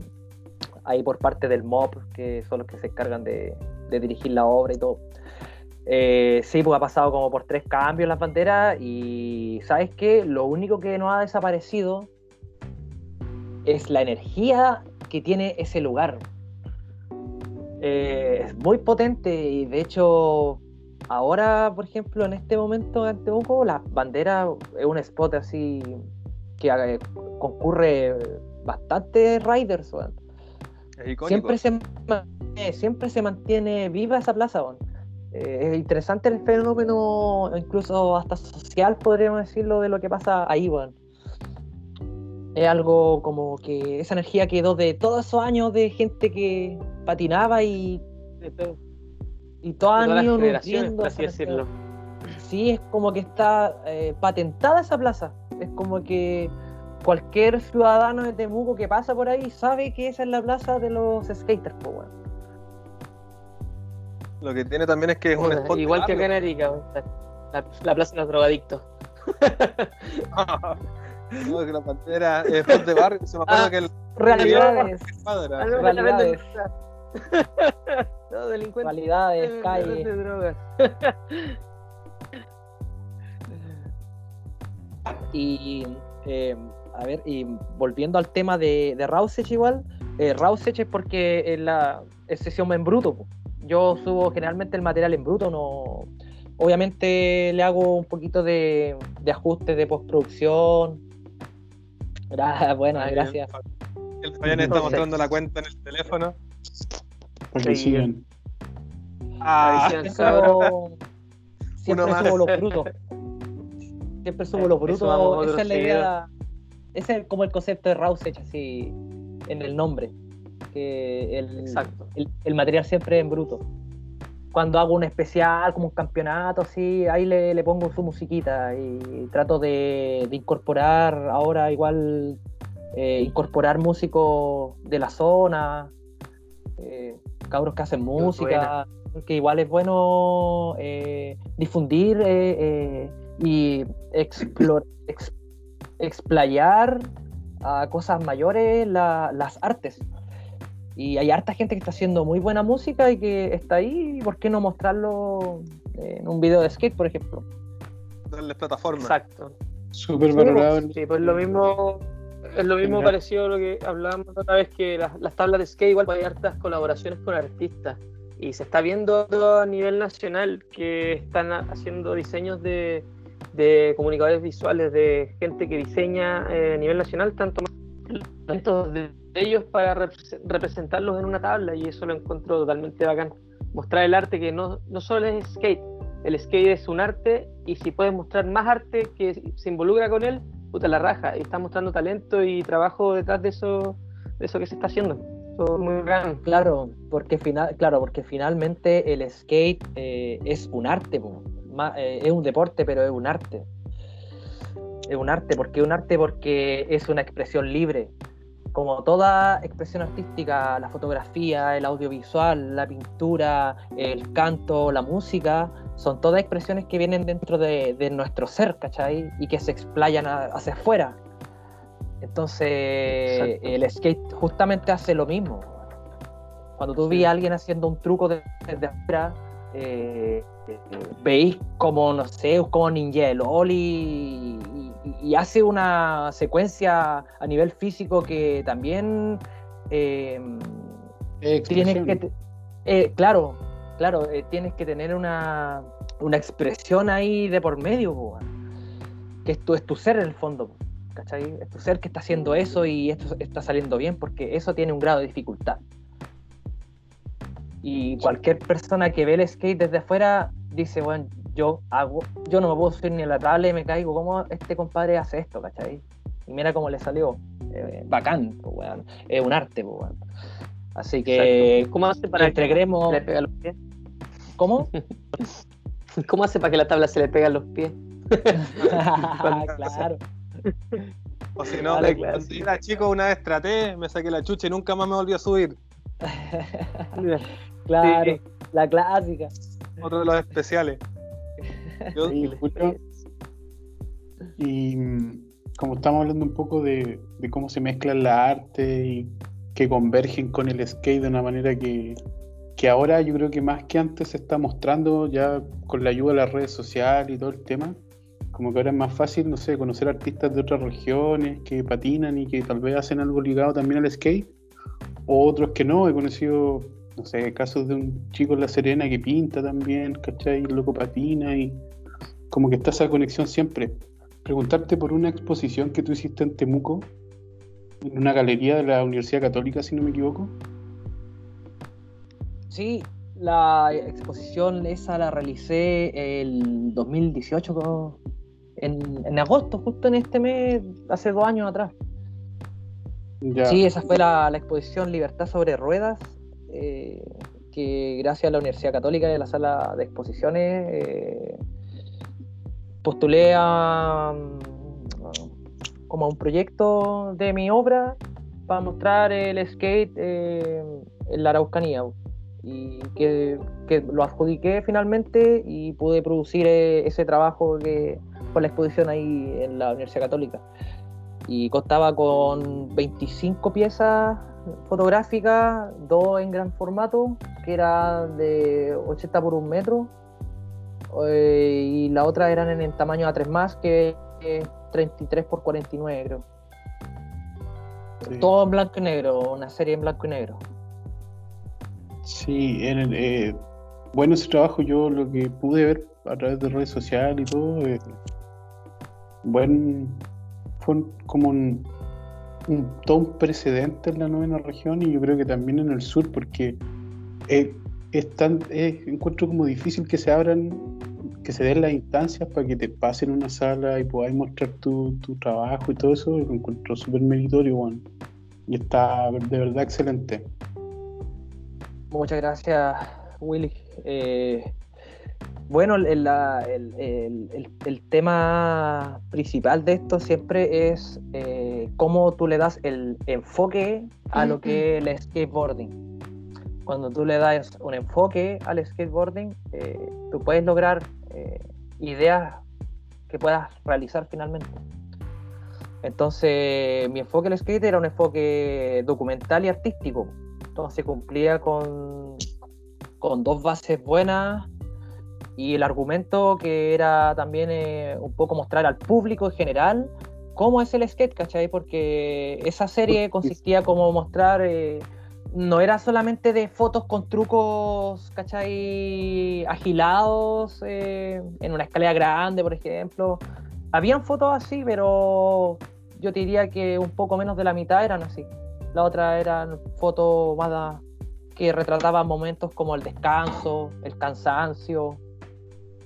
ahí por parte del MOP, que son los que se encargan de, dirigir la obra y todo. Eh, sí, pues ha pasado como por tres cambios las banderas y ¿sabes qué? Lo único que no ha desaparecido es la energía que tiene ese lugar. Es muy potente y de hecho ahora, por ejemplo, en este momento en Temuco, la bandera es un spot así que eh, concurre bastante riders, weón. Siempre se, siempre se mantiene viva esa plaza, weón. Eh, es interesante el fenómeno, incluso hasta social, podríamos decirlo, de lo que pasa ahí, weón. Es algo como que esa energía quedó de todos esos años de gente que patinaba y, y han todas las ido por así decirlo. Sí, es como que está eh, patentada esa plaza. Es como que cualquier ciudadano de Temuco que pasa por ahí sabe que esa es la plaza de los skaters, weón. Lo que tiene también es que es un Puta, spot. Igual que acá en. Arica, la, la plaza de los drogadictos. No, que la pantera es spot de barrio. Se me acuerdo Ah, que el Realidades, Realidades. No, delincuentes. realidades, eh, calles. de drogas. Y eh, a ver, y volviendo al tema de, de Rausech igual, eh, Rausech es porque es, la, es sesión en bruto. po. Yo subo generalmente el material en bruto, no. Obviamente le hago un poquito de, de ajuste de postproducción. Gra- bueno, Ah, bien. gracias. El Fabián está mostrando la cuenta en el teléfono. Sigan. Ah, Siempre Uno más. subo los brutos. Siempre subo los brutos. vamos Esa es la idea. Ese es como el concepto de Rausech, así en el nombre. Que el, Exacto. el, el material siempre en bruto. Cuando hago un especial, como un campeonato, así, ahí le, le pongo su musiquita y trato de, de incorporar ahora igual, eh, incorporar músicos de la zona, eh, cabros que hacen música, que igual es bueno eh, difundir eh, eh, y explor- ex- explayar a cosas mayores la- las artes. Y hay harta gente que está haciendo muy buena música y que está ahí, ¿por qué no mostrarlo en un video de skate, por ejemplo? darle plataforma. Exacto. Súper valorado. en- Sí, pues lo mismo, es lo mismo parecido a lo que hablábamos otra vez que las, las tablas de skate igual hay hartas colaboraciones con artistas. Y se está viendo a nivel nacional que están ha- haciendo diseños de, de comunicadores visuales de gente que diseña eh, a nivel nacional tanto tanto de ellos para repres- representarlos en una tabla. Y eso lo encuentro totalmente bacán. Mostrar el arte que no, no solo es skate. El skate es un arte y si puedes mostrar más arte que se involucra con él, puta la raja, y está mostrando talento y trabajo detrás de eso, de eso que se está haciendo. Eso es muy gran. Claro, porque final, claro, porque finalmente el skate eh, es un arte, eh, es un deporte, pero es un arte. Es un arte, ¿por qué un arte? Porque es una expresión libre. Como toda expresión artística, la fotografía, el audiovisual, la pintura, el canto, la música, son todas expresiones que vienen dentro de, de nuestro ser, ¿cachai? Y que se explayan a- hacia afuera. Entonces, Exacto. el skate justamente hace lo mismo. Cuando tú Sí. ves a alguien haciendo un truco de- desde afuera, eh, eh, veis como, no sé, como Ninja el Oli y, hace una secuencia a nivel físico que también eh, tienes que, eh, claro, claro, eh, tienes que tener una, una expresión ahí de por medio, que esto es tu ser en el fondo, ¿cachai? Es tu ser que está haciendo eso y esto está saliendo bien porque eso tiene un grado de dificultad. Y cualquier persona que ve el skate desde afuera dice, bueno, yo hago, yo no me puedo subir ni a la tabla y me caigo, ¿cómo este compadre hace esto, cachai? Y mira cómo le salió, eh, bacán, weón. es un arte, po, weón. Así que, Exacto. ¿Cómo hace para que entreguemos, se le pega los pies? ¿cómo? ¿Cómo hace para que la tabla se le pegue a los pies? claro. O si no, Claro, me- claro. cuando era chico una vez traté, me saqué la chucha y nunca más me volví a subir. Claro, Sí. la clásica. Otro de los especiales. Yo- Oye, Julio, y como estamos hablando un poco de, de cómo se mezclan la arte y que convergen con el skate de una manera que, que ahora yo creo que más que antes se está mostrando ya con la ayuda de las redes sociales y todo el tema, como que ahora es más fácil, no sé, conocer artistas de otras regiones que patinan y que tal vez hacen algo ligado también al skate, o otros que no, he conocido, no sé, casos de un chico en La Serena que pinta también, ¿cachai? El loco patina y como que está esa conexión siempre. Preguntarte por una exposición que tú hiciste en Temuco, en una galería de la Universidad Católica, si no me equivoco. Sí, la exposición esa la realicé el 2018, co- en, en agosto, justo en este mes, hace dos años atrás. Ya. Sí, esa fue la, la exposición Libertad sobre Ruedas, eh, que gracias a la Universidad Católica y a la sala de exposiciones eh, postulé a, como a un proyecto de mi obra para mostrar el skate eh, en la Araucanía. Y que, que lo adjudiqué finalmente y pude producir eh, ese trabajo que, con la exposición ahí en la Universidad Católica. Y contaba con 25 piezas fotográficas, dos en gran formato, que era de 80 por 1 metro, eh, y la otra eran en el tamaño A3 más, que es 33 por 49, creo. Sí. Todo en blanco y negro, una serie en blanco y negro. Sí, el- eh, bueno ese trabajo yo lo que pude ver a través de redes sociales y todo, eh, buen, fue un- como un, un- todo un precedente en la novena región y yo creo que también en el sur porque eh, es tan, es- encuentro como difícil que se abran, que se den las instancias para que te pasen una sala y podáis mostrar tu, tu trabajo y todo eso, lo encuentro súper meritorio, bueno, y está de verdad excelente. Muchas gracias, Willy. Eh, bueno, el, la- el- el- el- el tema principal de esto siempre es eh, cómo tú le das el enfoque a lo que es el skateboarding. Cuando tú le das un enfoque al skateboarding, eh, tú puedes lograr eh, ideas que puedas realizar finalmente. Entonces, mi enfoque al skate era un enfoque documental y artístico. Entonces cumplía con, con dos bases buenas y el argumento que era también eh, un poco mostrar al público en general cómo es el skate, ¿cachai? Porque esa serie consistía como mostrar, eh, no era solamente de fotos con trucos, ¿cachai? Agilados eh, en una escalera grande, por ejemplo. Habían fotos así, pero yo te diría que un poco menos de la mitad eran así. La otra eran fotos que retrataban momentos como el descanso, el cansancio,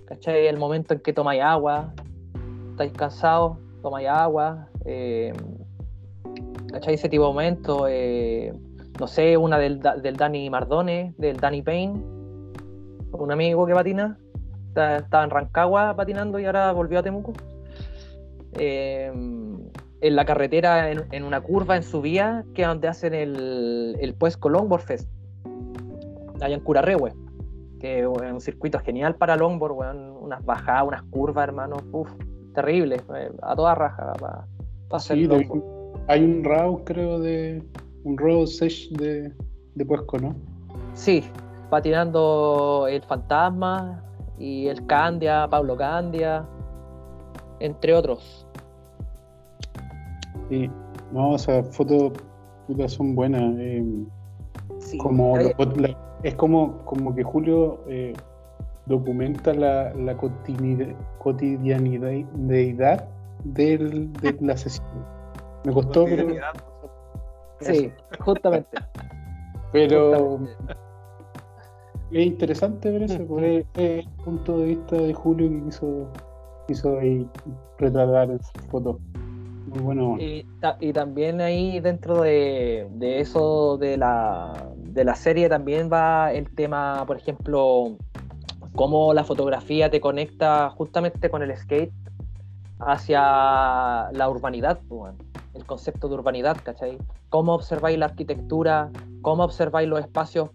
¿cachai? El momento en que tomáis agua, estáis cansados, tomáis agua, eh, ¿cachai? Ese tipo de momentos, eh, no sé, una del, del Danny Mardone, del Danny Payne, un amigo que patina, está- estaba en Rancagua patinando y ahora volvió a Temuco. Eh, en la carretera, en, en una curva en su vía, que es donde hacen el, el Puesco Longboard Fest, allá en Curarrehue, que es un circuito genial para longboard, weón, unas bajadas, unas curvas, hermano, uff, terrible, eh, a toda raja para Sí, longboard. hay un round, creo, de. Un road sesh de, de Puesco, ¿no? Sí, patinando el Fantasma y el Candia, Pablo Candia, entre otros. Sí. No, o sea, fotos puta, son buenas. eh, Sí, como hay- lo- la- es como, como que Julio eh, documenta la, la cotidianidad, cotidianidad del, de la sesión. Me costó, pero. Sí, justamente. pero es interesante ver eso, porque es el punto de vista de Julio que quiso, quiso ahí retratar en su foto. Muy bueno. Y, ta- y también ahí dentro de, de eso de la, de la serie también va el tema, por ejemplo, cómo la fotografía te conecta justamente con el skate hacia la urbanidad, pues, weón. el concepto de urbanidad, ¿cachai? Cómo observáis la arquitectura, cómo observáis los espacios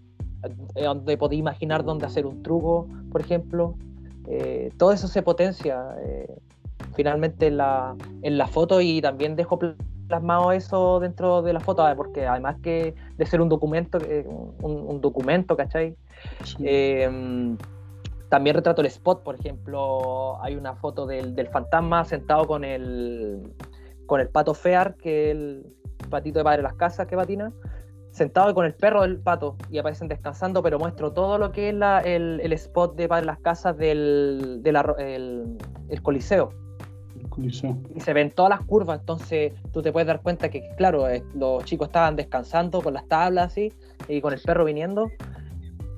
eh, donde podéis imaginar dónde hacer un truco, por ejemplo. Eh, todo eso se potencia. eh, finalmente en la, en la foto y también dejo pl- plasmado eso dentro de la foto, eh, porque además que de ser un documento, eh, un, un documento, ¿cachai? Sí. Eh, también retrato el spot, por ejemplo, hay una foto del, del fantasma sentado con el, con el pato Fear, que es el patito de padre de las casas que patina, sentado con el perro del pato y aparecen descansando, pero muestro todo lo que es la- el, el spot de padre de las casas del, de la el- el coliseo el Coliseo. y se ven todas las curvas, entonces tú te puedes dar cuenta que, claro, eh, los chicos estaban descansando con las tablas así y con el perro viniendo,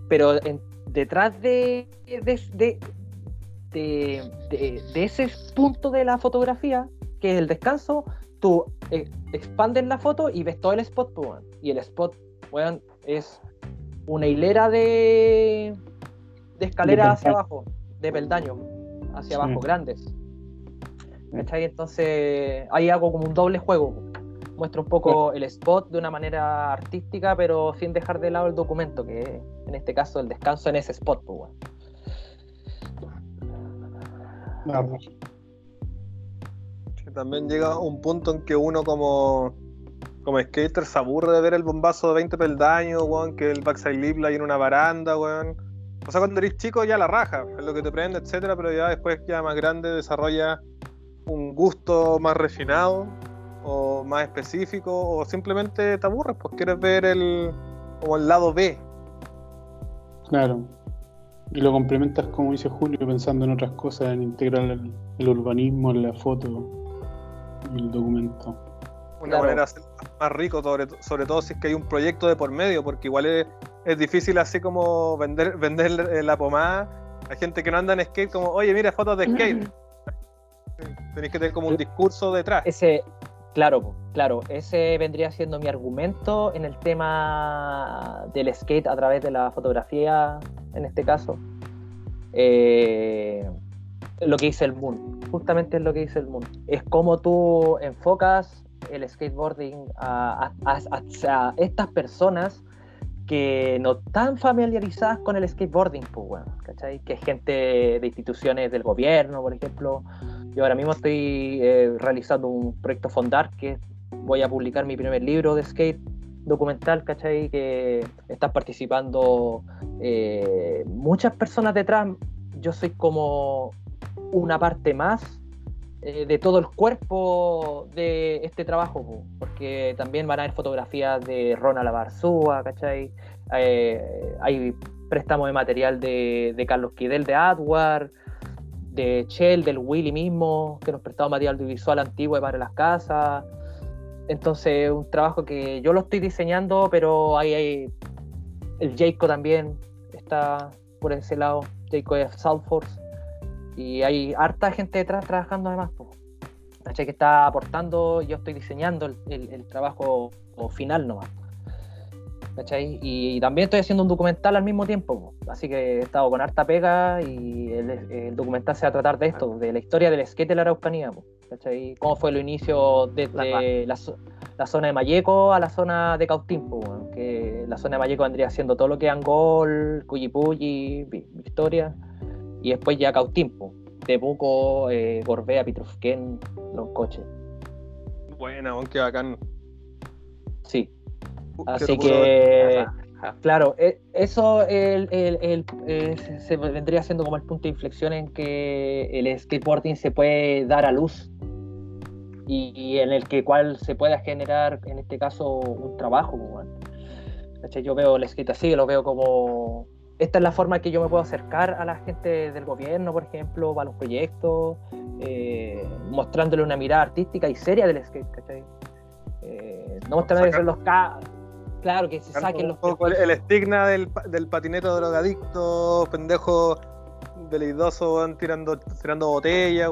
pero en- detrás de, de, de, de- de- de ese punto de la fotografía, que es el descanso, tú eh, expandes la foto y ves todo el spot, pues, y el spot, weón, es una hilera de, de escaleras hacia abajo, de peldaños hacia Sí. abajo, grandes. ¿Cachai? Entonces ahí hago como un doble juego. Muestro un poco el spot de una manera artística, pero sin dejar de lado el documento, que es, en este caso el descanso en ese spot. Pues. Que también llega un punto en que uno como, como skater se aburre de ver el bombazo de 20 peldaños, weón, que el backside lip ahí en una baranda, weón. O sea, cuando eres chico ya la raja, es lo que te prende, etcétera, pero ya después ya más grande desarrolla un gusto más refinado o más específico o simplemente te aburres, pues quieres ver el como el lado B. Claro. Y lo complementas, como dice Julio, pensando en otras cosas, en integrar el, el urbanismo en la foto el documento. una Claro. manera de hacerlo más rico, sobre, sobre todo si es que hay un proyecto de por medio, porque igual es, es difícil así como vender, vender eh, la pomada a gente que no anda en skate, como, oye, mira fotos de skate. Tenéis que tener como un discurso detrás. Ese, claro, claro, ese vendría siendo mi argumento en el tema del skate a través de la fotografía, en este caso. Eh, lo que dice el Moon, justamente es lo que dice el Moon. Es como tú enfocas el skateboarding a, a- a- estas personas que no están familiarizadas con el skateboarding, pues, weón, ¿cachai? Que es gente de instituciones del gobierno, por ejemplo. Yo ahora mismo estoy eh, realizando un proyecto Fondar que voy a publicar mi primer libro de skate documental, ¿cachai? Que están participando eh, muchas personas detrás. Yo soy como una parte más eh, de todo el cuerpo de este trabajo, po, porque también van a haber fotografías de Ronald Barzúa, ¿cachai? Eh, hay préstamo de material de, Carlos Quidel de Adwar, de Shell, del Willy mismo, que nos prestaba material audiovisual antiguo de para las casas. Entonces, un trabajo que yo lo estoy diseñando, pero ahí hay el Jayco también está por ese lado, Jayco de Salesforce, y hay harta gente detrás trabajando además. po. ¿cachai? Que está aportando, yo estoy diseñando el, el- el trabajo final nomás. ¿cachai? Y, también estoy haciendo un documental al mismo tiempo, po. así que he estado con harta pega y el, el documental se va a tratar de esto, de la historia del skate de la Araucanía, po, ¿cachai? Cómo fue el inicio desde la, la zona de Mayeco a la zona de Cautín, po, que la zona de Mayeco vendría siendo todo lo que es Angol, Cuyipulli, Vi- Victoria, y después ya Cautín, po, Temuco, eh, Gorbea, Pitrufquén, Los Coches. Buena, qué bacán. Sí, Uh, así que... Claro, e- eso el- el- el- eh, se- vendría siendo como el punto de inflexión en que el skateboarding se puede dar a luz y, y en el que cual se pueda generar, en este caso, un trabajo. Yo veo el skate así, lo veo como... Esta es la forma que yo me puedo acercar a la gente del gobierno, por ejemplo, para los proyectos, eh, mostrándole una mirada artística y seria del skate, ¿cachai? Eh, no mostrándole Sacar- los ca... Claro, que se saquen los el, estigma del, pa- del patineto drogadicto, pendejo deleidoso, weón, tirando, tirando botellas.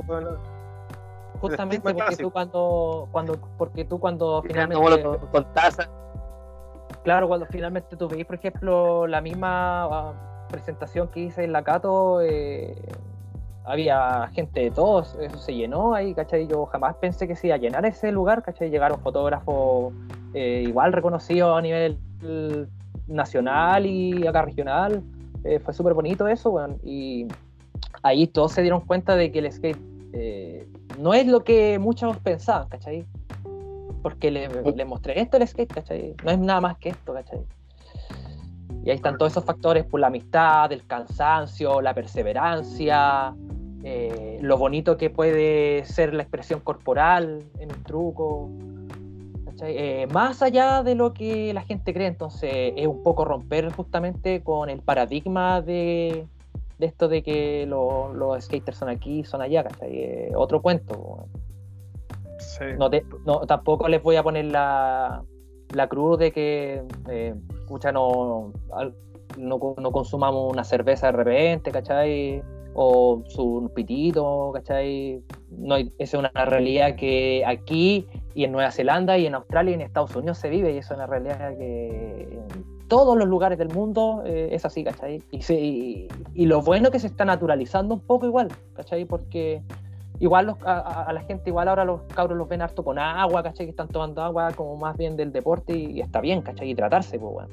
Justamente porque clásico. tú cuando, cuando, porque tú cuando finalmente, con taza. Claro, cuando finalmente tú por ejemplo, la misma ah, presentación que hice en la Cato, eh, había gente de todos, eso se llenó ahí, ¿cachai? Yo jamás pensé que se iba a llenar ese lugar, ¿cachai? Llegaron fotógrafos eh, igual reconocidos a nivel nacional y acá regional, eh, fue súper bonito eso, weón, y ahí todos se dieron cuenta de que el skate eh, no es lo que muchos pensaban, ¿cachai? Porque le, le mostré esto al skate, ¿cachai? No es nada más que esto, ¿cachai? Y ahí están todos esos factores, por la amistad, el cansancio, la perseverancia, eh, lo bonito que puede ser la expresión corporal en un truco. Eh, más allá de lo que la gente cree, entonces es un poco romper justamente con el paradigma de, de esto de que lo- los skaters son aquí, son allá, ¿cachai? Eh, otro cuento. No, te- no, tampoco les voy a poner la, la cruz de que, eh, no, no, no consumamos una cerveza de repente, ¿cachai? O su pitito, ¿cachai? No, esa es una realidad que aquí y en Nueva Zelanda y en Australia y en Estados Unidos se vive y eso es una realidad que todos los lugares del mundo eh, es así, ¿cachai? Y, y, lo bueno que se está naturalizando un poco igual, ¿cachai? Porque igual los- a, a- la gente, igual ahora los cabros los ven harto con agua, ¿cachai? Que están tomando agua como más bien del deporte y, y está bien, ¿cachai? Y tratarse, pues bueno.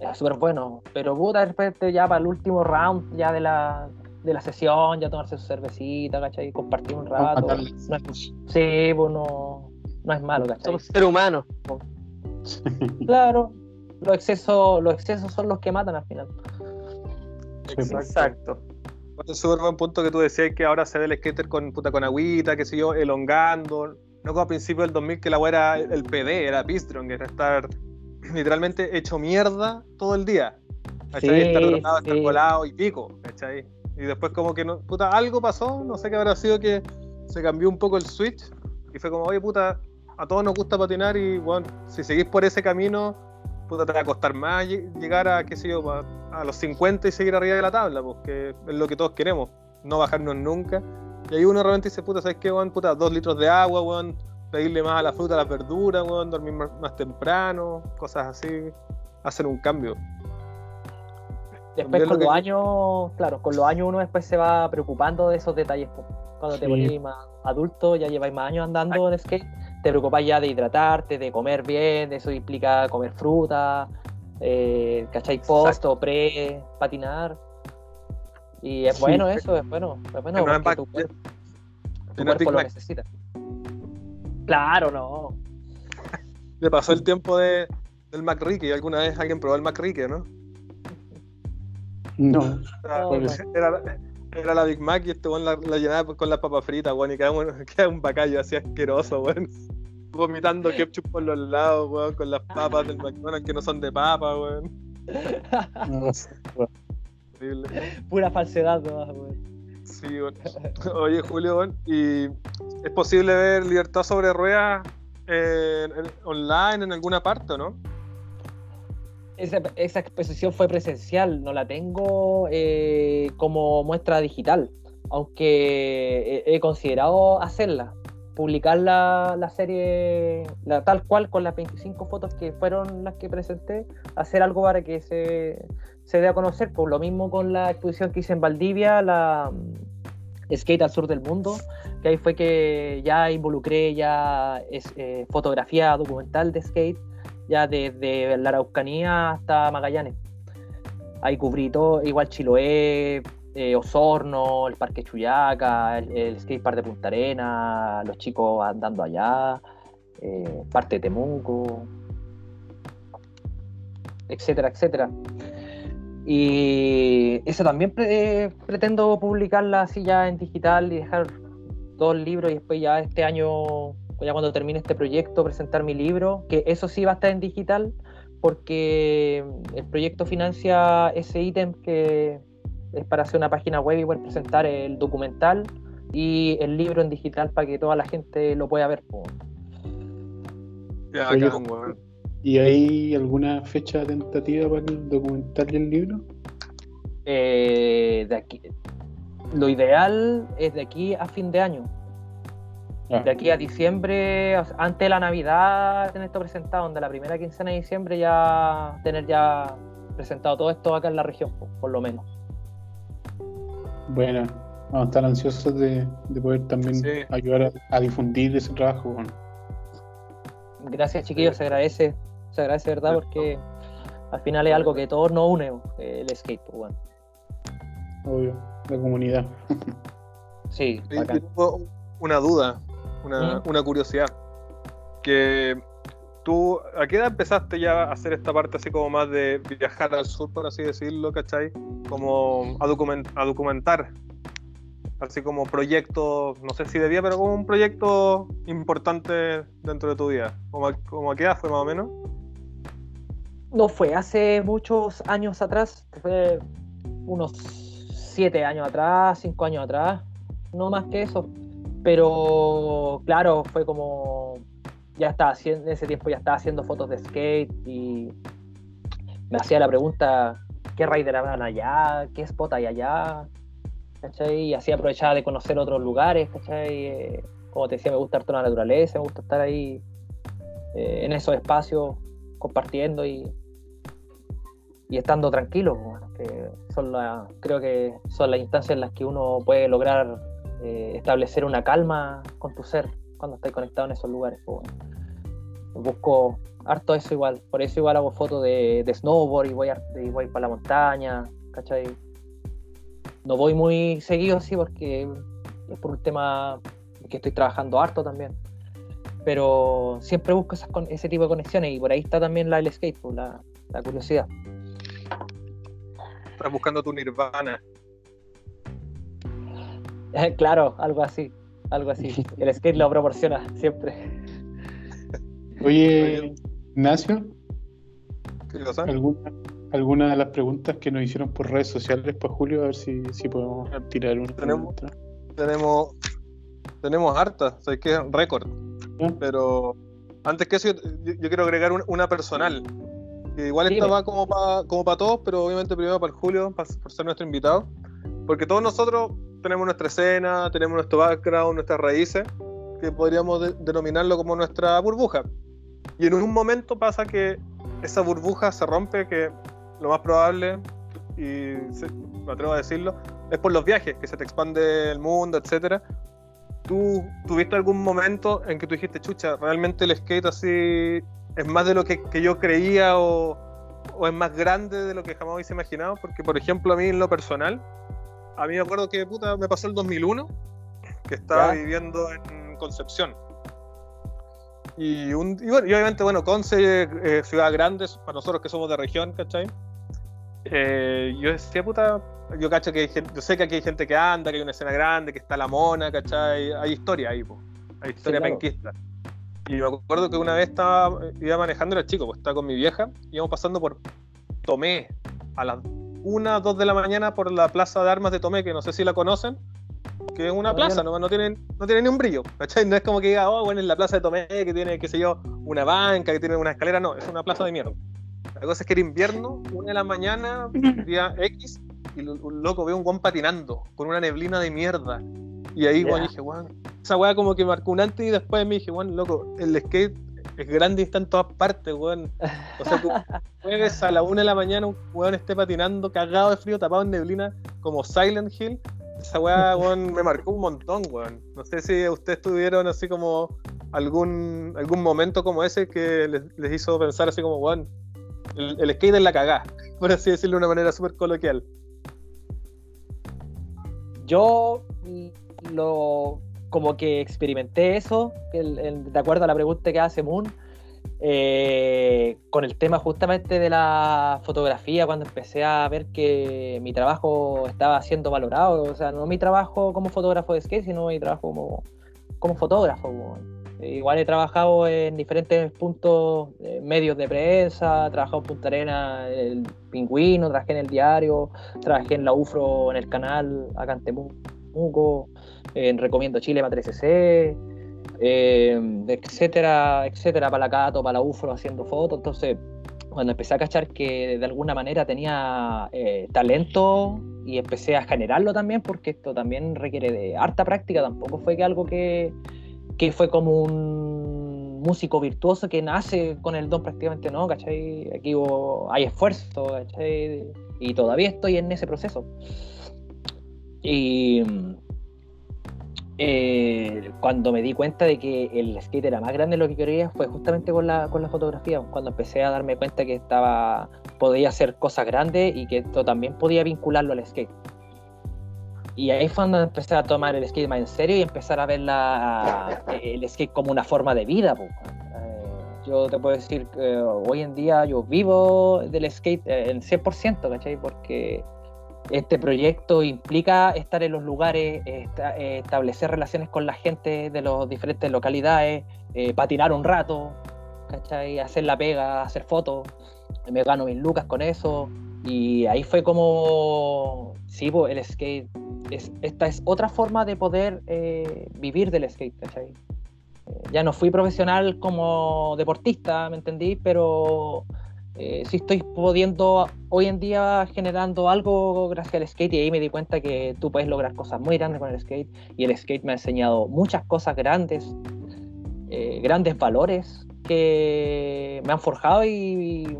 Es súper bueno. Pero puta, de repente ya para el último round ya de la, de la sesión, ya tomarse su cervecita, ¿cachai? Compartir un rato. matarle. No es- sí, pues no, no es malo, ¿cachai? Somos seres humanos. Claro, los excesos, los excesos son los que matan al final. Exacto. Exacto. Es súper buen punto que tú decías que ahora se ve el skater con, puta, con agüita, qué sé yo, elongando. No como a principios del 2000 que la weá era el PD, era Pistron, que era estar literalmente hecho mierda todo el día. Estar drogado, estar sí. volado y pico, ¿cachai? Y después como que, no, puta, algo pasó, no sé qué habrá sido que se cambió un poco el switch y fue como, oye, puta, a todos nos gusta patinar y, bueno, si seguís por ese camino, puta, te va a costar más lle- llegar a, qué sé yo, a, a los 50 y seguir arriba de la tabla, porque es lo que todos queremos, no bajarnos nunca. Y ahí uno realmente dice, puta, ¿sabes qué, weón? Puta, dos litros de agua, weón, pedirle más a la fruta, a las verduras, weón, dormir más, más temprano, cosas así, hacer un cambio. Después También con lo los que- años, claro, con los años uno después se va preocupando de esos detalles. po. Cuando te Sí. ponís más adulto, ya lleváis más años andando en skate, te preocupáis ya de hidratarte, de comer bien, eso implica comer fruta, eh, ¿cachai? Post o pre, patinar. Y es Sí. bueno eso, es bueno, es bueno no porque tu, cuerpo- tu no es Big cuerpo lo Mac. necesita. Claro, no. Le pasó el tiempo de, del McRicky, alguna vez alguien probó el McRicky, ¿no? No. Era, No, era la, era la Big Mac y este weón la, la llenaba con las papas fritas, weón, y quedaba, un- quedaba un bacallo así asqueroso, weón. Vomitando ketchup por los lados, weón, con las papas del McDonald's que no son de papa, weón. no sé. Horrible. Pura falsedad, no, güey. Sí, weón. Oye, Julio, weón, ¿y es posible ver Libertad sobre Ruedas eh, en- online en alguna parte, o no? Esa, esa exposición fue presencial, no la tengo eh, como muestra digital, aunque he, he considerado hacerla. Publicar la, la serie la, tal cual con las 25 fotos que fueron las que presenté, hacer algo para que se, se dé a conocer. Por lo mismo con la exposición que hice en Valdivia, la mm, Skate al Sur del Mundo, que ahí fue que ya involucré ya eh, fotografía documental de skate, ya desde la Araucanía hasta Magallanes. Ahí cubrí todo, igual Chiloé, eh, Osorno, el Parque Chuyaca, el, el skatepark de Punta Arena, los chicos andando allá, eh, parte de Temuco, etcétera, etcétera. Y eso también pre- pretendo publicarla así ya en digital y dejar todo el libro y después ya este año, ya cuando termine este proyecto, presentar mi libro, que eso sí va a estar en digital porque el proyecto financia ese ítem que es para hacer una página web y poder presentar el documental y el libro en digital para que toda la gente lo pueda ver. Ya, Oye. ¿Y hay alguna fecha tentativa para el documental y el libro? Eh, de aquí, lo ideal es de aquí a fin de año. Ah, De aquí a diciembre, o sea, antes de la Navidad, tener esto presentado, donde la primera quincena de diciembre ya tener ya presentado todo esto acá en la región, po, por lo menos. Bueno, vamos a estar ansiosos de, de poder también Sí. ayudar a, a difundir ese trabajo. bueno. Gracias chiquillos, se agradece, se agradece de verdad porque al final es algo que todos nos une, el skate, bueno. Obvio, la comunidad. Sí, tengo una duda, una, ¿Mm? una curiosidad. Que tú, ¿a qué edad empezaste ya a hacer esta parte así como más de viajar al sur, por así decirlo, ¿cachai? Como a, document- a documentar, así como proyecto, no sé si de vida, pero como un proyecto importante dentro de tu vida. ¿Como a, como a qué edad fue más o menos? No fue hace muchos años atrás, fue unos siete años atrás, cinco años atrás, no más que eso. Pero claro, fue como ya estaba haciendo, en ese tiempo ya estaba haciendo fotos de skate y me hacía la pregunta, ¿qué rider habrán allá? ¿Qué spot hay allá? ¿Cachai? Y así aprovechaba de conocer otros lugares, ¿cachai? Eh, como te decía, me gusta harto la naturaleza, me gusta estar ahí eh, en esos espacios compartiendo y, y estando tranquilo, que son la, creo que son las instancias en las que uno puede lograr eh, establecer una calma con tu ser cuando estás conectado en esos lugares. pues, bueno. Busco harto eso igual, por eso igual hago fotos de, de snowboard y voy, a- y voy para la montaña, ¿cachai? No voy muy seguido, sí, porque es por un tema que estoy trabajando harto también pero siempre busco esas ese tipo de conexiones y por ahí está también la del skate, pues, la, la curiosidad. Estás buscando tu nirvana. claro, algo así, algo así. El skate lo proporciona siempre. Oye, Ignacio, ¿Qué cosa? ¿alguna, alguna de las preguntas que nos hicieron por redes sociales para Julio? A ver si, si podemos tirar una. Tenemos- pregunta. tenemos tenemos hartas, o sea, es que es récord. ¿Ya? Pero antes que eso, yo, yo quiero agregar un- una personal. Que igual esta va como para como pa todos, pero obviamente primero para el Julio, pa- por ser nuestro invitado. Porque todos nosotros tenemos nuestra escena, tenemos nuestro background, nuestras raíces, que podríamos de- denominarlo como nuestra burbuja. Y en un momento pasa que esa burbuja se rompe, que lo más probable, y me atrevo a decirlo, es por los viajes, que se te expande el mundo, etcétera. ¿Tú tuviste algún momento en que tú dijiste, chucha, realmente el skate así es más de lo que, que yo creía o, o es más grande de lo que jamás hubiese imaginado? Porque, por ejemplo, a mí en lo personal, a mí me acuerdo que puta, me pasó el 2001, que estaba Ya. viviendo en Concepción. Y, un, y, bueno, y obviamente, bueno, Conce, eh, ciudad grande, para nosotros que somos de región, ¿cachai? Eh, yo decía, puta, yo cacho que hay gente, yo sé que aquí hay gente que anda, que hay una escena grande, que está la mona, ¿cachai? Hay historia ahí, po. hay historia claro. penquista. Y me acuerdo que una vez estaba, iba manejando, era chico, pues estaba con mi vieja, íbamos pasando por Tomé, a las 1, 2 de la mañana por la plaza de armas de Tomé, que no sé si la conocen, que es una No, plaza, yo no, no, tiene, no tiene ni un brillo, ¿cachai? No es como que diga, oh, bueno, en la plaza de Tomé, que tiene, qué sé yo, una banca, que tiene una escalera, no, es una plaza de mierda. La cosa es que era invierno, una de la mañana, día X, y un loco veo un guan patinando con una neblina de mierda. Y ahí, Ya. weón, dije, weón, esa weá como que marcó un antes y después me dije, bueno, loco, el skate es grande y está en todas partes, weón. O sea, tú jueves a la una de la mañana un weón esté patinando, cagado de frío, tapado en neblina, como Silent Hill. Esa weá, weón, me marcó un montón, weón. No sé si ustedes tuvieron así como algún, algún momento como ese que les, hizo pensar así como, weón, el, el skate es la cagá, por así decirlo de una manera súper coloquial. Yo lo como que experimenté eso, de acuerdo a la pregunta que hace Moon, eh, con el tema justamente de la fotografía, cuando empecé a ver que mi trabajo estaba siendo valorado, o sea, no mi trabajo como fotógrafo de skate, sino mi trabajo como, como fotógrafo. Igual he trabajado en diferentes puntos, eh, medios de prensa, he trabajado en Punta Arena, el Pingüino, trabajé en el diario, trabajé en la UFRO, en el canal, acá en Temuco, en Recomiendo Chile para 3CC, eh, etcétera, etcétera, para la Cato, para la UFRO haciendo fotos. Entonces, cuando empecé a cachar que de alguna manera tenía eh, talento y empecé a generarlo también, porque esto también requiere de harta práctica, tampoco fue que algo que, que fue como un músico virtuoso que nace con el don prácticamente, ¿no? ¿Cachai? Aquí hay esfuerzo, ¿cachai? Y todavía estoy en ese proceso. Y eh, cuando me di cuenta de que el skate era más grande de lo que quería fue justamente con la, con la fotografía, cuando empecé a darme cuenta que estaba podía hacer cosas grandes y que esto también podía vincularlo al skate. Y ahí fue cuando empecé a tomar el skate más en serio y empezar a ver la, el skate como una forma de vida. Eh, yo te puedo decir que hoy en día yo vivo del skate en 100%, ¿cachai? Porque este proyecto implica estar en los lugares, eh, establecer relaciones con la gente de las diferentes localidades, eh, patinar un rato, ¿cachai? hacer la pega, hacer fotos. Me gano mis lucas con eso. Y ahí fue como, sí, el skate, es, esta es otra forma de poder eh, vivir del skate, ¿cachai? ya no fui profesional como deportista, ¿me entendí? Pero eh, estoy pudiendo hoy en día generando algo gracias al skate y ahí me di cuenta que tú puedes lograr cosas muy grandes con el skate y el skate me ha enseñado muchas cosas grandes, eh, grandes valores que me han forjado y,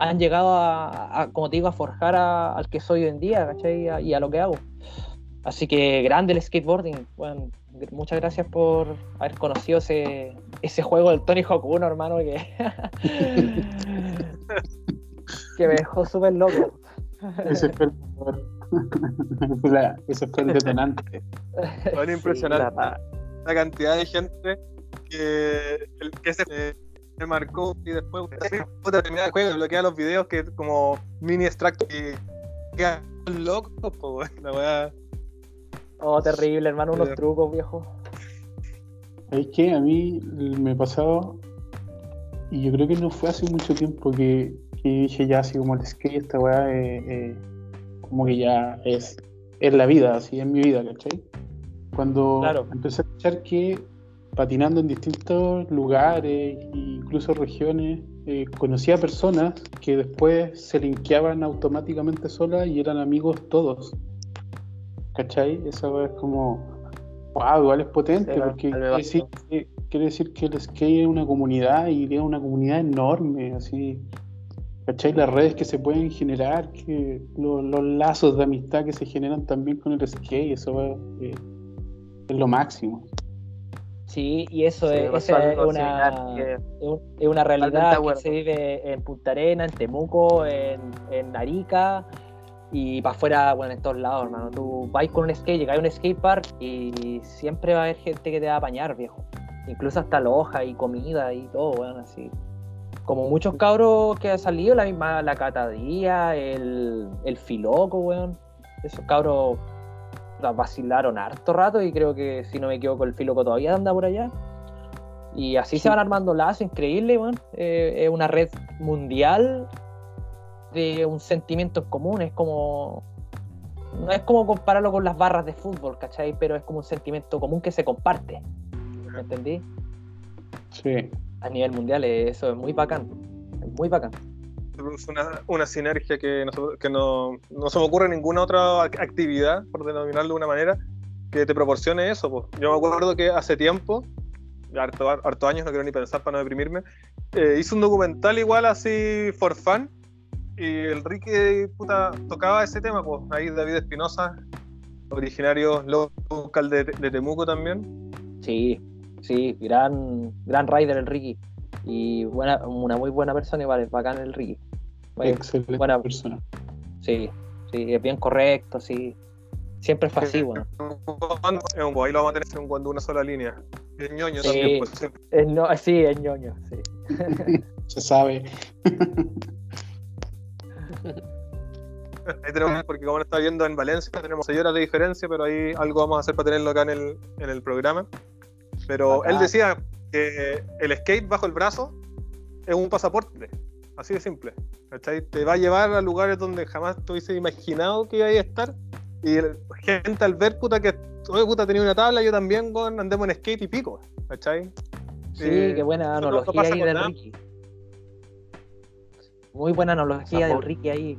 han llegado a, como te digo, a forjar al que soy hoy en día ¿cachai? y a lo que hago. Así que grande el skateboarding. Bueno, muchas gracias por haber conocido ese, ese juego del Tony Hawk 1, hermano, que, que me dejó súper loco. Ese fue el, ese fue el detonante. Bueno, impresionante la cantidad de gente que, que se, se marcó y después puta, termina el juego, bloquea los videos que como mini extracto y queda loco, pues, la weá. Oh, terrible, hermano, unos trucos, viejo. Es que a mí me pasado, y yo creo que no fue hace mucho tiempo que, dije ya así como el skate, esta weá, eh, eh, como que ya es, es la vida, así es mi vida, ¿cachai? Cuando empecé a escuchar que patinando en distintos lugares, incluso regiones, eh, conocía personas que después se linkeaban automáticamente solas y eran amigos todos. ¿Cachai? Eso es como, wow, igual es potente, porque quiere decir, que, quiere decir, que, el skate es una comunidad y es una comunidad enorme, así. ¿Cachai? Las redes que se pueden generar, que los lazos de amistad que se generan también con el skate, eso es, eh, es lo máximo. Sí, y eso es, una, es una realidad que se vive en Punta Arena, en Temuco, en, en Arica, y para afuera, bueno, en todos lados, hermano. Tú vas con un skate, llegas a un skatepark y siempre va a haber gente que te va a apañar, viejo. Incluso hasta loja y comida y todo, bueno, así. Como muchos cabros que han salido, la misma, la catadía, el, el filoco, weón. Esos cabros vacilaron harto rato y creo que si no me equivoco el filoco todavía anda por allá. Y así se van armando lazos, increíble, weón. Eh, es una red mundial de un sentimiento común, es como. No es como compararlo con las barras de fútbol, ¿cachai? Pero es como un sentimiento común que se comparte. ¿Me entendí? Sí. A nivel mundial, eso es muy bacán. Es muy bacán. Es una, una sinergia que, no, que no, no se me ocurre ninguna otra actividad, por denominarlo de una manera, que te proporcione eso. Pues. Yo me acuerdo que hace tiempo, harto, harto años, no quiero ni pensar para no deprimirme, eh, hice un documental igual así for fun y el Ricky puta, tocaba ese tema, pues ahí David Espinosa, originario local de, de, Temuco también. Sí, sí, gran, gran rider el Ricky. Y buena, una muy buena persona, igual, es bacán el Ricky. Excelente buena persona. Sí, sí, es bien correcto, sí. Siempre es pasivo, ¿no? Es un ahí lo vamos a tener un guando una sola línea. Es ñoño sí, también, pues. Es no, sí, es ñoño, sí. Se sabe. Ahí tenemos, porque como lo está viendo en Valencia, tenemos 6 horas de diferencia, pero ahí algo vamos a hacer para tenerlo acá en el, en el programa. Pero él decía que el skate bajo el brazo es un pasaporte, así de simple. Te va a llevar a lugares donde jamás te hubiese imaginado que iba a estar y gente al ver, puta, que, oye, puta, tenía una tabla, yo también, con andemos en skate y pico, ¿cachai? Sí, eh, qué buena analogía ahí del Ricky. Muy buena analogía del Ricky ahí.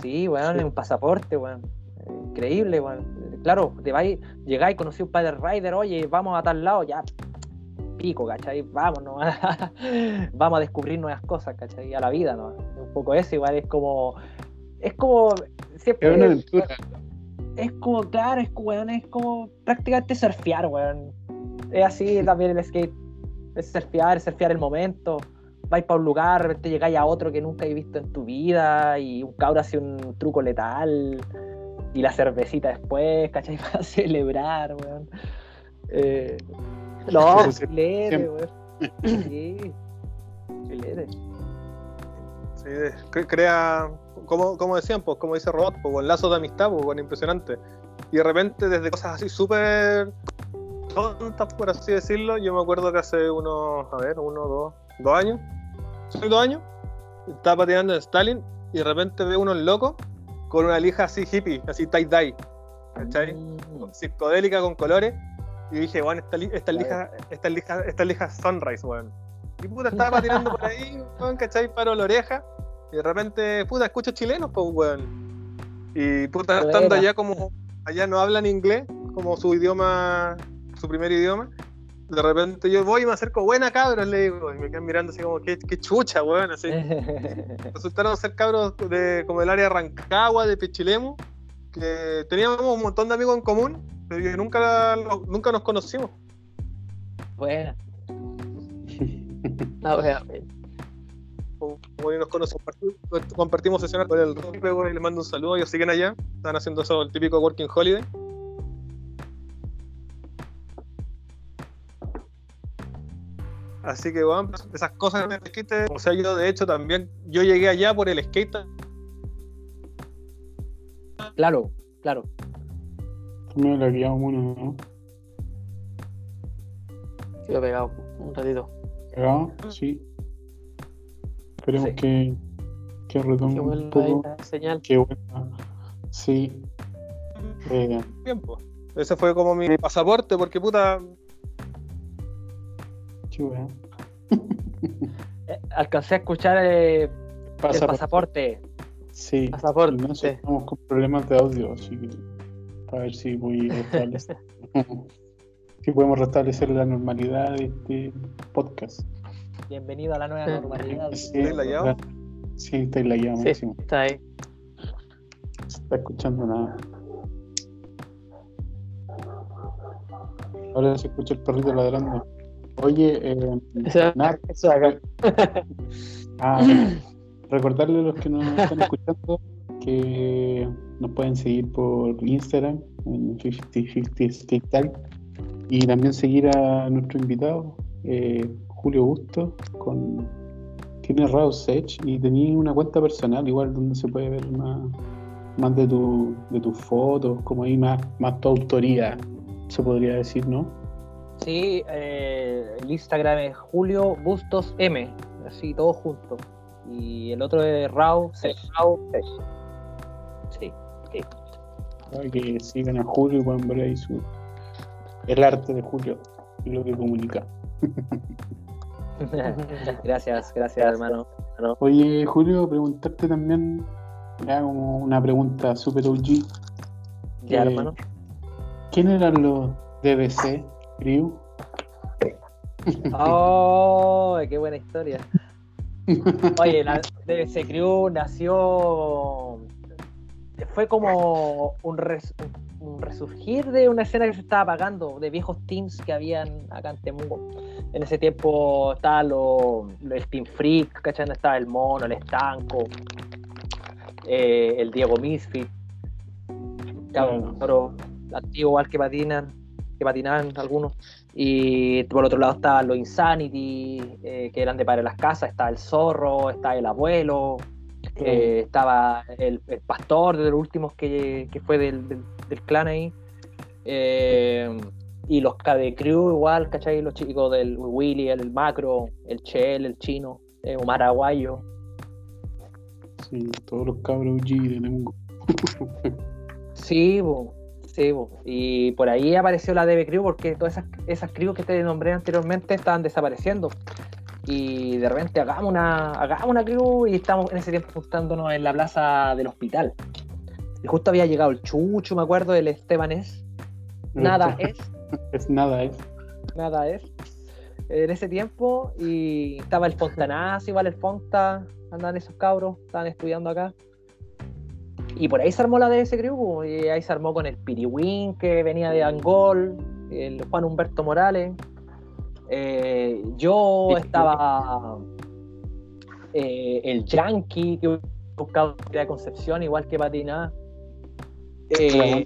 Sí, weón, es un pasaporte, weón. Increíble, weón. Claro, te vais, llegáis, conocí un padre rider, oye, vamos a tal lado, ya, pico, ¿cachai? Vamos, ¿no? vamos a descubrir nuevas cosas, ¿cachai? A la vida, ¿no? Un poco eso, igual es como, es como, siempre, es una aventura es como, claro, es, weón, es como prácticamente surfear, weón. Es así también el skate. Es surfear, surfear el momento. Vais para un lugar, de repente llegáis a otro que nunca he visto en tu vida y un cabro hace un truco letal y la cervecita después, ¿cachai? Para celebrar, weón. Eh, no, chilete, weón. Sí, chilete. Sí, crea como, como decían, pues, como dice Robot, pues, lazo de amistad, pues, bueno, impresionante. Y de repente, desde cosas así súper tontas, por así decirlo, yo me acuerdo que hace unos, a ver, uno, dos, dos años, soy dos años, estaba patinando en Stalin y de repente veo unos locos con una lija así hippie, así tie-dye, ¿cachai? Mm. Psicodélica con colores. Y dije, bueno, esta, esta, lija, esta, lija, esta lija Sunrise, weón. Y puta, estaba patinando por ahí, weón, ¿cachai? Paro la oreja y de repente, puta, escucho chilenos, pues, weón. Y puta, estando allá como, allá no hablan inglés, como su idioma, su primer idioma. De repente yo voy y me acerco, buena cabros, le digo, y me quedan mirando así como, qué, qué chucha, weón, así. Resultaron ser cabros de, como del área de Rancagua, de Pichilemu, que teníamos un montón de amigos en común, pero nunca, nunca nos conocimos. Buena. No, hoy nos conocemos, compartimos sesiones con el luego y les mando un saludo, ellos siguen allá, están haciendo eso, el típico Working Holiday. Así que, bueno, esas cosas me skate, o sea, yo de hecho también, yo llegué allá por el skate. Claro, claro. También lo guiado uno, ¿no? Sí, lo he pegado un ratito. ¿Pegado? Sí. Esperemos que, que retome un poco. Señal. Qué buena. Sí. Eh, Tiempo. Ese fue como mi pasaporte, porque puta. Eh, alcancé a escuchar eh, pasaporte. el pasaporte. Sí. Pasaporte. No sé, estamos con problemas de audio, así que a ver si voy a restablecer. si podemos restablecer la normalidad de este podcast. Bienvenido a la nueva normalidad. Sí, ¿Estáis la llave? Sí, estáis la llave, sí, Está ahí. No se está escuchando nada. Ahora se escucha el perrito ladrando. Oye, eh, eso, nada. eso acá. Ah, recordarle a los que nos están escuchando que nos pueden seguir por Instagram en 5050 Skate Time y también seguir a nuestro invitado eh, Julio Gusto con tiene Rouse Edge y tenía una cuenta personal igual donde se puede ver más, más de tu de tus fotos, como ahí más, más tu autoría, se podría decir, ¿no? Sí, eh, el Instagram es Julio Bustos M, así todo junto. Y el otro es Raw Edge. Sí, sí. Hay que sigan a Julio y pueden ver ahí su, el arte de Julio y lo que comunica. gracias, gracias, hermano. Oye, Julio, preguntarte también, ya como una pregunta super OG. Ya, hermano. ¿Quién eran los DBC, Crew? Oh, qué buena historia. Oye, la DBC Crew nació. Fue como un, res- un resurgir de una escena que se estaba apagando, de viejos teams que habían acá en Temuco. En ese tiempo estaba lo, lo- el Team Freak, ¿cachai? Estaba el Mono, el Estanco, eh, el Diego Misfit, Claro. cabros antiguos igual que patinan, que patinaban algunos. Y por otro lado estaban los Insanity, eh, que eran de para las casas, estaba el zorro, estaba el abuelo, eh, estaba el, el pastor de los últimos que, que fue del, del- del clan ahí. Eh, y los KD Crew igual, ¿cachai? Los chicos del Willy, el, el Macro, el Chel, el Chino, eh, Omar Aguayo. Sí, todos los cabros G de Temuco. Sí, bo, sí, y por ahí apareció la DB Crew porque todas esas, esas crews que te nombré anteriormente estaban desapareciendo. Y de repente hagamos una, hagamos una crew y estamos en ese tiempo juntándonos en la plaza del hospital. Y justo había llegado el Chucho, me acuerdo, el Estebanés. Nada es, Es nada, es. nada es. En ese tiempo, y estaba el Fontanás, igual el Fonta, andaban esos cabros, estaban estudiando acá. Y por ahí se armó la DS Crew, po, y ahí se armó con el Piriwin, que venía de Angol, el Juan Humberto Morales. Eh, yo estaba eh, el Yankee, que buscaba de Concepción, igual que Patiná. Eh,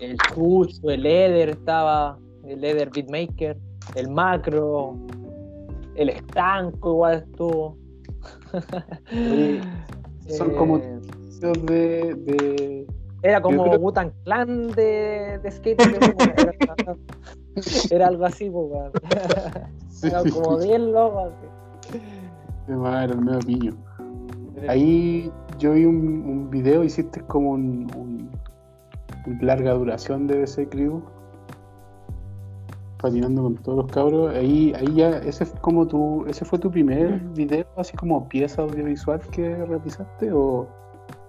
el Chucho, el Eder estaba, el Eder Beatmaker, el Macro, el Estanco igual estuvo. Son como De, de. Era como creo- Wutan Clan de, de skate. era, era algo así, weón. Era como bien loco. era el medio pillo. Ahí yo vi un, un video, hiciste como un, un- un larga duración de BC Crew. Patinando con todos los cabros. Ahí, ahí ya, ese fue como tu, ese fue tu primer video, así como pieza audiovisual que realizaste, o,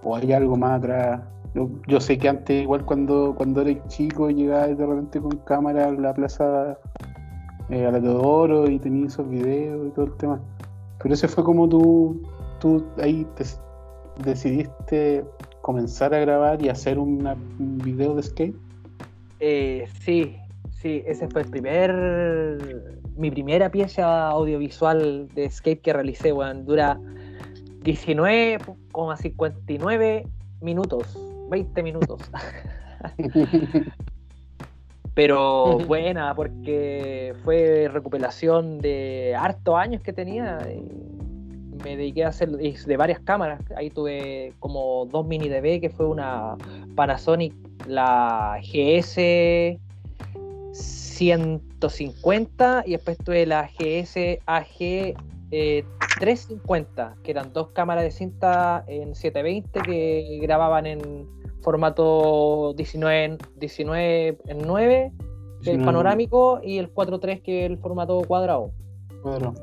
o hay algo más atrás. Yo, yo sé que antes, igual cuando, cuando eres chico, llegabas de repente con cámara a la plaza eh, a la Teodoro y tenías esos videos y todo el tema. Pero ese fue como tú, tú ahí te- decidiste comenzar a grabar y hacer una- un video de skate. Eh, sí, sí, ese fue el primer. Mi primera pieza audiovisual de skate que realicé, weón. Dura 19,59 minutos, 20 minutos. Pero buena, porque fue recuperación de hartos años que tenía. y me dediqué a hacer de varias cámaras. Ahí tuve como dos mini DV, que fue una Panasonic, la GS 150, y después tuve la GS AG eh, 350, que eran dos cámaras de cinta en 720 que grababan en formato 19, en- 19 en 9, que es el panorámico, y el 4.3 que es el formato cuadrado. Cuadro.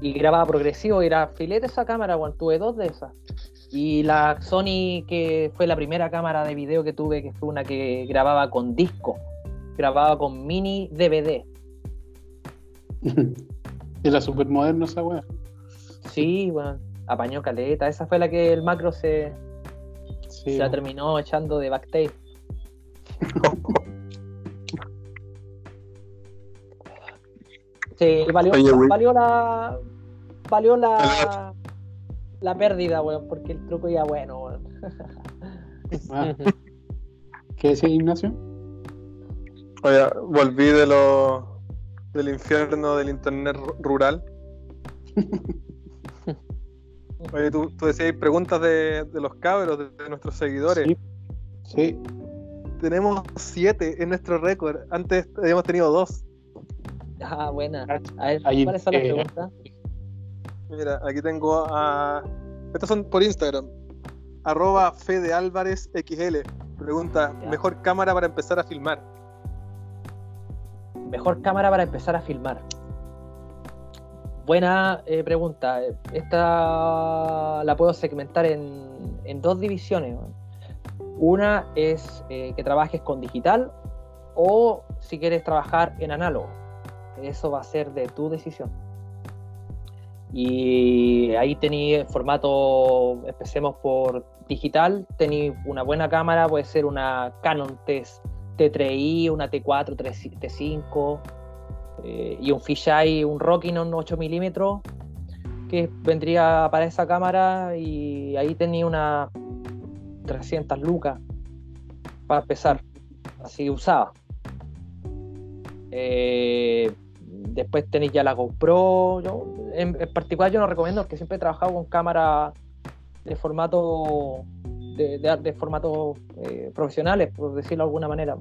Y grababa progresivo, y era filete esa cámara, bueno, tuve dos de esas. Y la Sony, que fue la primera cámara de video que tuve, que fue una que grababa con disco, grababa con mini DVD. Era súper moderno esa weá. Sí, bueno, apañó caleta. Esa fue la que el macro se, Sí, se la terminó echando de backtape. Sí, valió, Oye, valió la valió la la pérdida, weón, porque el truco ya bueno, weón. Ah. ¿Qué decía Ignacio? Oye, volví de lo, del infierno del internet ru- rural. Oye, tú, tú decías preguntas de, de los cabros, de, de nuestros seguidores. Sí. Sí. Tenemos siete en nuestro récord. Antes habíamos tenido dos. Ah, buena. A ver, Ahí, ¿cuáles son las eh, preguntas? Mira, aquí tengo a. Estas son por Instagram. Arroba Fede Álvarez XL. Pregunta: Ya. ¿Mejor cámara para empezar a filmar? Mejor cámara para empezar a filmar. Buena eh, pregunta. Esta la puedo segmentar en, en dos divisiones. Una es eh, que trabajes con digital o si quieres trabajar en análogo. Eso va a ser de tu decisión. Y ahí tenéis formato, empecemos por digital, tenéis una buena cámara, puede ser una Canon T, T3i, una T4, T5 eh, y un fisheye, un Rockinon 8 milímetros que vendría para esa cámara y ahí tenía una 300 lucas para empezar, así usaba. Eh, después tenéis ya la GoPro. Yo, en, particular yo no recomiendo porque siempre he trabajado con cámaras de formato de, de, formato eh, profesionales, por decirlo de alguna manera.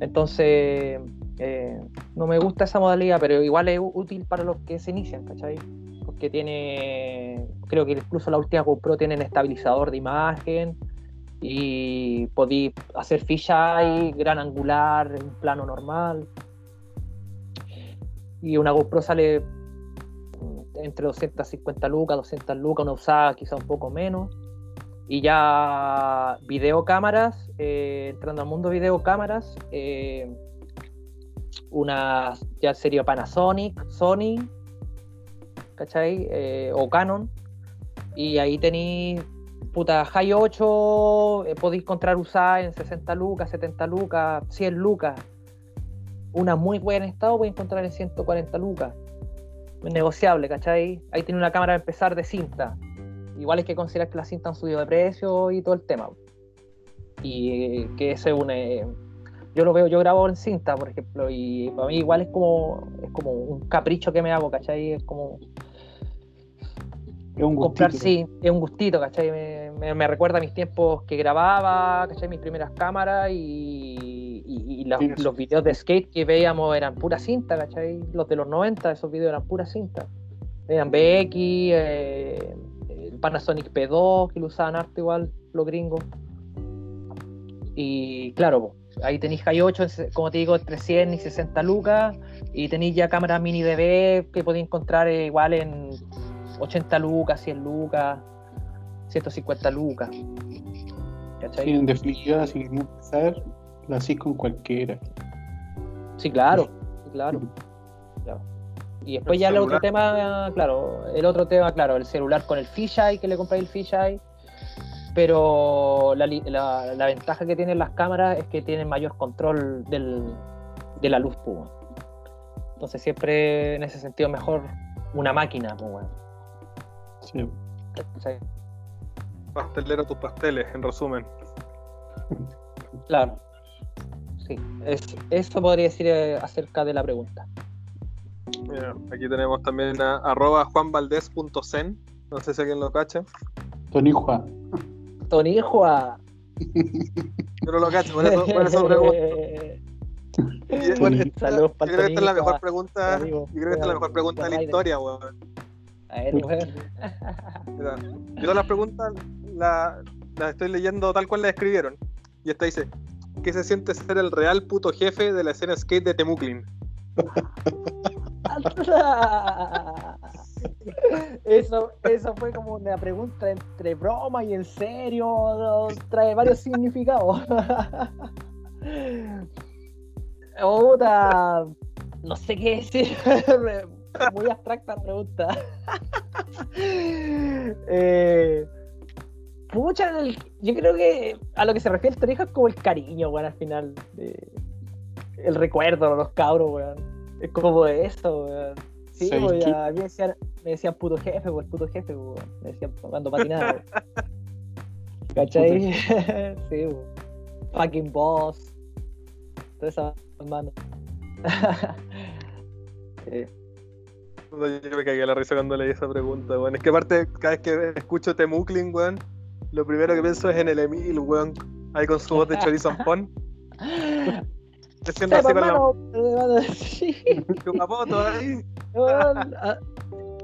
Entonces, eh, no me gusta esa modalidad, pero igual es útil para los que se inician, ¿cachai? Porque tiene, creo que incluso la última GoPro tienen estabilizador de imagen y podéis hacer fisheye, gran angular, plano normal y una GoPro sale entre 250 lucas, 200 lucas, una usada quizá un poco menos. Y ya videocámaras, eh, entrando al mundo videocámaras, eh, una ya sería Panasonic, Sony, ¿cachai? Eh, o Canon. Y ahí tenéis, puta, High 8, eh, podéis encontrar usada en 60 lucas, 70 lucas, 100 lucas una muy buena estado puede encontrar en 140 lucas. Es negociable, ¿cachai? Ahí tiene una cámara a empezar de cinta. Igual es que considerar que la cinta han subido de precio y todo el tema. Y que se une. Yo lo veo, yo grabo en cinta, por ejemplo, y para mí igual es como, es como un capricho que me hago, ¿cachai? Es como. Es un comprar, sí, es un gustito, ¿cachai? Me, me, recuerda a mis tiempos que grababa, ¿cachai? Mis primeras cámaras y y, los, videos de skate que veíamos eran pura cinta, ¿cachai? Los de los 90, esos videos eran pura cinta. Eran BX, eh, el Panasonic P2, que lo usaban harto igual, los gringos. Y claro, ahí tenéis High 8, como te digo, entre 100 y 60 lucas. Y tenéis ya cámaras mini DV que podéis encontrar igual en 80 lucas, 100 lucas, 150 lucas. ¿Cachai? Sí, en definitiva, si queréis empezar, Así con cualquiera. Sí, claro, claro. Y después ya el otro tema, claro, el otro tema, claro, el celular con el fisheye, que le compré el fisheye. Pero la, la, ventaja que tienen las cámaras es que tienen mayor control del, de la luz, pues. Entonces siempre en ese sentido mejor una máquina, pues, Sí. Pastelero tus pasteles, en resumen. Claro sí. eso podría decir eh, acerca de la pregunta. aquí tenemos también a arroba juanvaldez.zen. No sé si alguien lo cacha. Tonijua. Tonijua. Yo no lo cacho, por eso, por eso pregunto. Saludos para Yo creo que esta es la mejor pregunta. Yo creo que esta es la mejor pregunta de la historia, weón. A ver, weón. Yo todas las preguntas las la estoy leyendo tal cual las escribieron. Y esta dice: ¿Qué se siente ser el real puto jefe de la escena skate de Temuclin? Eso, eso fue como una pregunta entre broma y en serio, trae varios significados. Puta, no sé qué decir, muy abstracta pregunta. eh, Pucha, yo creo que a lo que se refiere esta hija es como el cariño, weón, al final. el recuerdo los cabros. Es como eso, weón. Sí, weón, a mí me decían, me decían puto jefe, weón, puto jefe, weón. Me decían cuando patinaba, ¿Cachai? sí. Fucking boss. Todas esas manos. Yo me cagué la risa cuando leí esa pregunta, weón. Es que aparte, cada vez que escucho Temuclin, weón lo primero que pienso es en el Emil, weón, ahí con su voz de chorizo. Haciendo así con la... Sí. ahí. Ah,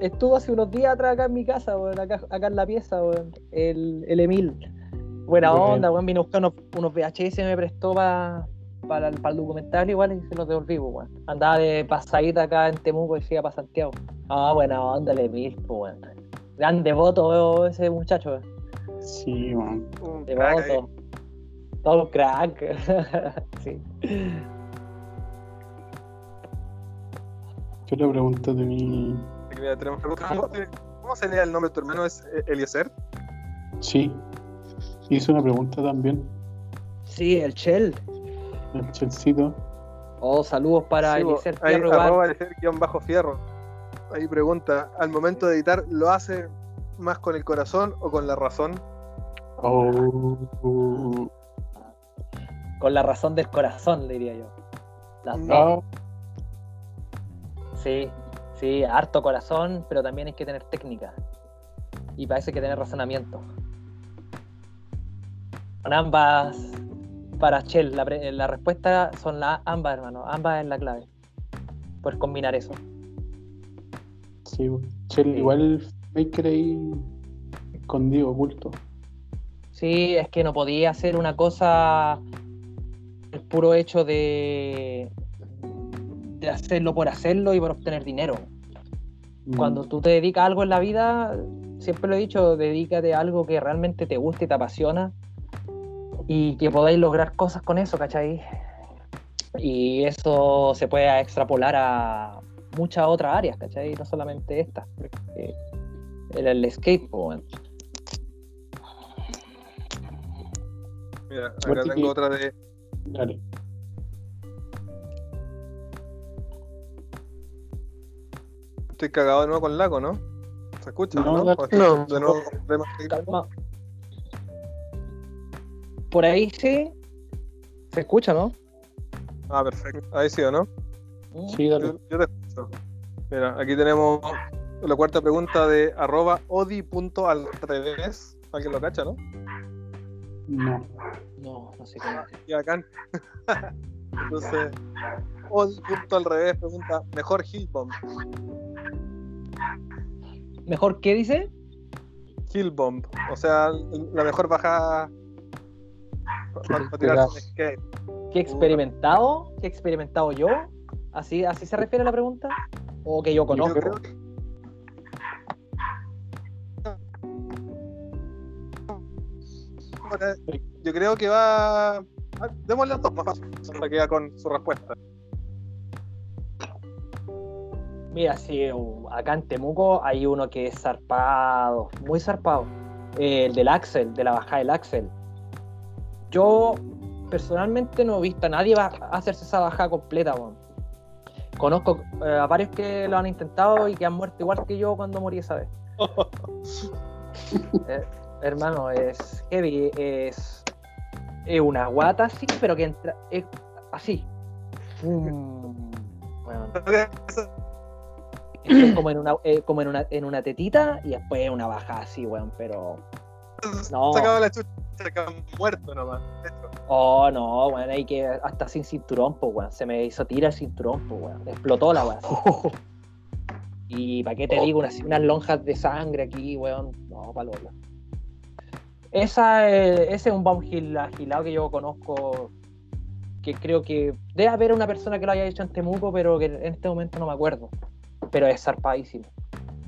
estuvo hace unos días atrás acá en mi casa, weón, acá, acá en la pieza, weón, el, el Emil. Buena onda, weón, vino a buscar unos, unos VHS me prestó para para el, el, documental igual y se los devolví, pues, weón. Andaba de pasadita acá en Temuco y se iba para Santiago. Ah, buena onda, el Emil, pues, weón. Grande voto ese muchacho, weón. Sí, man. De voto. Todo crack. sí. Yo la pregunta de mi. ¿Cómo se lee el nombre de tu hermano? ¿Es eh, Eliezer? Sí. Hice una pregunta también. Sí, el Chel. El Chelcito. Oh, saludos para sí, Eliezer ahí, Fierro. Bajo Fierro. Ahí pregunta, al momento de editar, ¿lo hace más con el corazón o con la razón? Oh. Con la razón del corazón, diría yo. Las dos. Sí, sí, harto corazón, pero también hay que tener técnica. Y parece que tener razonamiento. Con ambas, para Shell, la, la respuesta son las ambas, hermano. Ambas es la clave. Poder combinar eso. sí. Chel, igual Maker ahí escondido, oculto. Sí, es que no podía hacer una cosa el puro hecho de, de hacerlo por hacerlo y por obtener dinero. Mm, Cuando tú te dedicas a algo en la vida, siempre lo he dicho, dedícate a algo que realmente te guste y te apasiona y que podáis lograr cosas con eso, ¿cachai? Y eso se puede extrapolar a muchas otras áreas, ¿cachai? No solamente esta. El, el skate, po, weón. Mira, acá tengo otra de Dale. Estoy cagado de nuevo con Lago, ¿no? ¿Se escucha? No, ¿no? dale. ¿O estoy No. De nuevo con. Por ahí sí. Se escucha, ¿no? Ah, perfecto. Ahí sí, ¿o no? Sí, dale. Yo, yo te escucho. Mira, aquí tenemos la cuarta pregunta de arroba odi.alrevés. Alguien lo cacha, ¿no? No. No, no sé cómo. Y bacán. Entonces, odi.alrevés pregunta, ¿mejor Hill Bomb? ¿Mejor qué dice? Hill Bomb. O sea, la mejor bajada para skate. ¿Qué he experimentado? ¿Qué he experimentado yo? ¿Así, ¿Así se refiere la pregunta? ¿O que yo Yo conozco? creo que- Yo creo que va. ah, Démosle las dos más fácil. Para que quede con su respuesta. Mira, sí, uh, acá en Temuco hay uno que es zarpado, muy zarpado. Eh, el del Axel, de la bajada del Axel. Yo personalmente no he visto a nadie va- hacerse esa bajada completa, weón. Conozco eh, a varios que lo han intentado y que han muerto igual que yo cuando morí esa vez. Eh, hermano, es heavy, es, es una guata así, pero que entra, es así. Mm, weón. Es como en una, eh, como en una, en una tetita y después una bajada así, weón, pero. No. Sacaba la chucha, se acaba muerto nomás. Esto. Oh, no, weón, hay que. Hasta sin cinturón, pues, weón. Se me hizo tira el cinturón, pues, weón. Explotó la weón. Y para qué te digo, unas, unas lonjas de sangre aquí, weón. No, palo, weón. Esa, eh, ese es un downhill agilado que yo conozco. Que creo que debe haber una persona que lo haya hecho en Temuco, pero que en este momento no me acuerdo. Pero es zarpadísimo.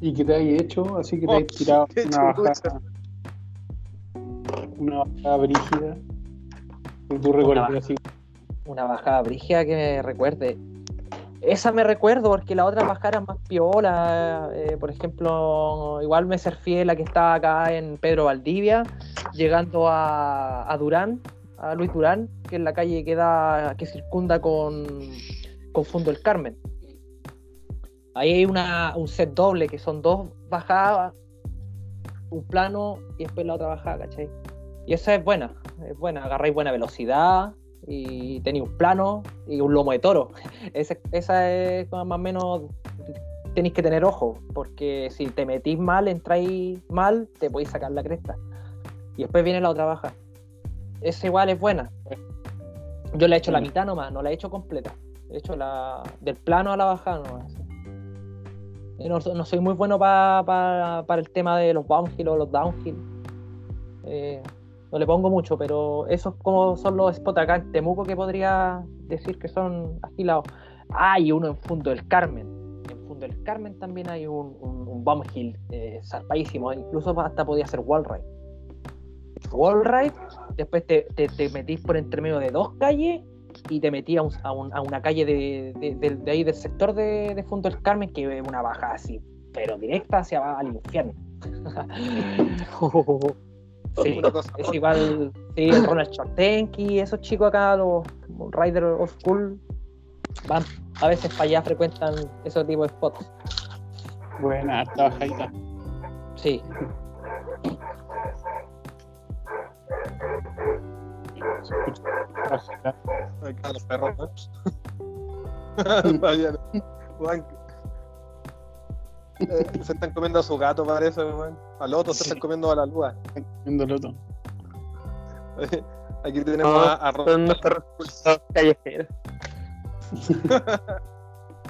¿Y qué te hay hecho? Así que te Oh, has tirado una bajada. Una bajada brígida. Que tú recuerdas bajada. así. Una bajada brígida que me recuerde. Esa me recuerdo porque la otra bajada era más piola. eh, por ejemplo, igual me surfé la que estaba acá en Pedro Valdivia, llegando a, a Durán, a Luis Durán, que es la calle que da, que circunda con, con Fundo el Carmen. Ahí hay una, un set doble, que son dos bajadas, un plano y después la otra bajada, ¿cachai? Y esa es buena, es buena, agarráis buena velocidad y tenéis un plano y un lomo de toro. Esa, esa es más o menos, tenéis que tener ojo, porque si te metís mal, entráis mal, te podéis sacar la cresta. Y después viene la otra baja. Esa igual es buena. Yo la he hecho la Mm. mitad nomás, no la he hecho completa. He hecho la del plano a la bajada nomás. Y No, no soy muy bueno pa- pa- para el tema de los downhill o los downhill. Eh, no le pongo mucho, pero esos como son los spots acá en Temuco que podría decir que son agilados. Hay uno en Fundo del Carmen. En Fundo del Carmen también hay un, un, un bum hill eh, zarpadísimo. Incluso hasta podía ser wall ride. Wall ride, después te, te, te metís por entre medio de dos calles y te metía a, un- a un- a una calle de, de- de- de ahí del sector de, de Fondo del Carmen que es una baja así, pero directa hacia al infierno. Sí, es igual, sí, el Ronald Schwarzenegger, esos chicos acá, los Rider Old School, van a veces para allá, frecuentan esos tipos de spots. Buena, harta bajadita. Sí, los perros, ¿no? Vaya, weón. Eh, se están comiendo a su gato, parece, weón. Al otro se están comiendo a la luz. Viendo el otro. Aquí tenemos No, a, a Son callejeros.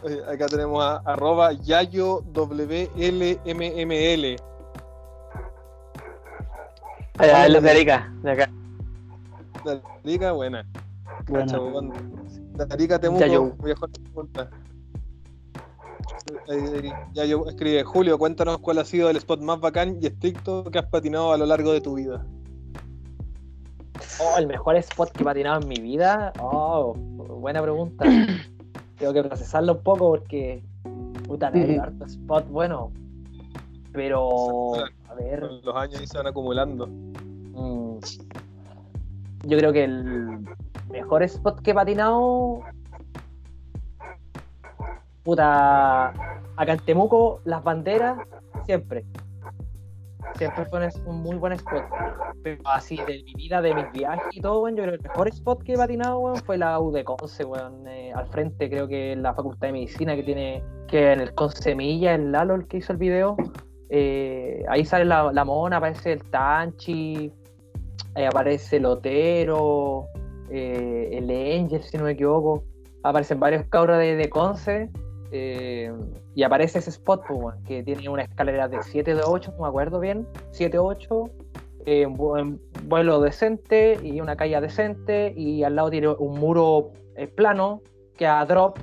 Oye, Acá tenemos a arroba yayo WLMML. Allá, los de Arica, de acá. Darica, buena. Buena. Cacha, weón. Darica Temuco, Yayo. viejo Eh, Yayo escribe, Julio, cuéntanos cuál ha sido el spot más bacán y estricto que has patinado a lo largo de tu vida. Oh, el mejor spot que he patinado en mi vida. Oh, buena pregunta. Tengo que procesarlo un poco porque puta, hay harto spot bueno. Pero a ver, Los años ahí se van acumulando. mm, yo creo que el mejor spot que he patinado. Puta, acá en Temuco, las banderas, siempre. Siempre fue un, muy buen spot. Pero así de mi vida, de mis viajes y todo, weón, yo creo que el mejor spot que he patinado, weón, fue la U de Conce, weón. eh, al frente, creo que la Facultad de Medicina que tiene, que en el Conce Milla, el Lalo, el que hizo el video. eh, ahí sale la, la mona, aparece el Tanchi, ahí aparece el Otero, eh, el Angel, si no me equivoco. Aparecen varios cabros de, de Conce. Eh, y aparece ese spot, pues, que tiene una escalera de 7 de 8, no me acuerdo bien, 7 8, eh, en vuelo decente y una calle decente, y al lado tiene un muro eh, plano que a drop,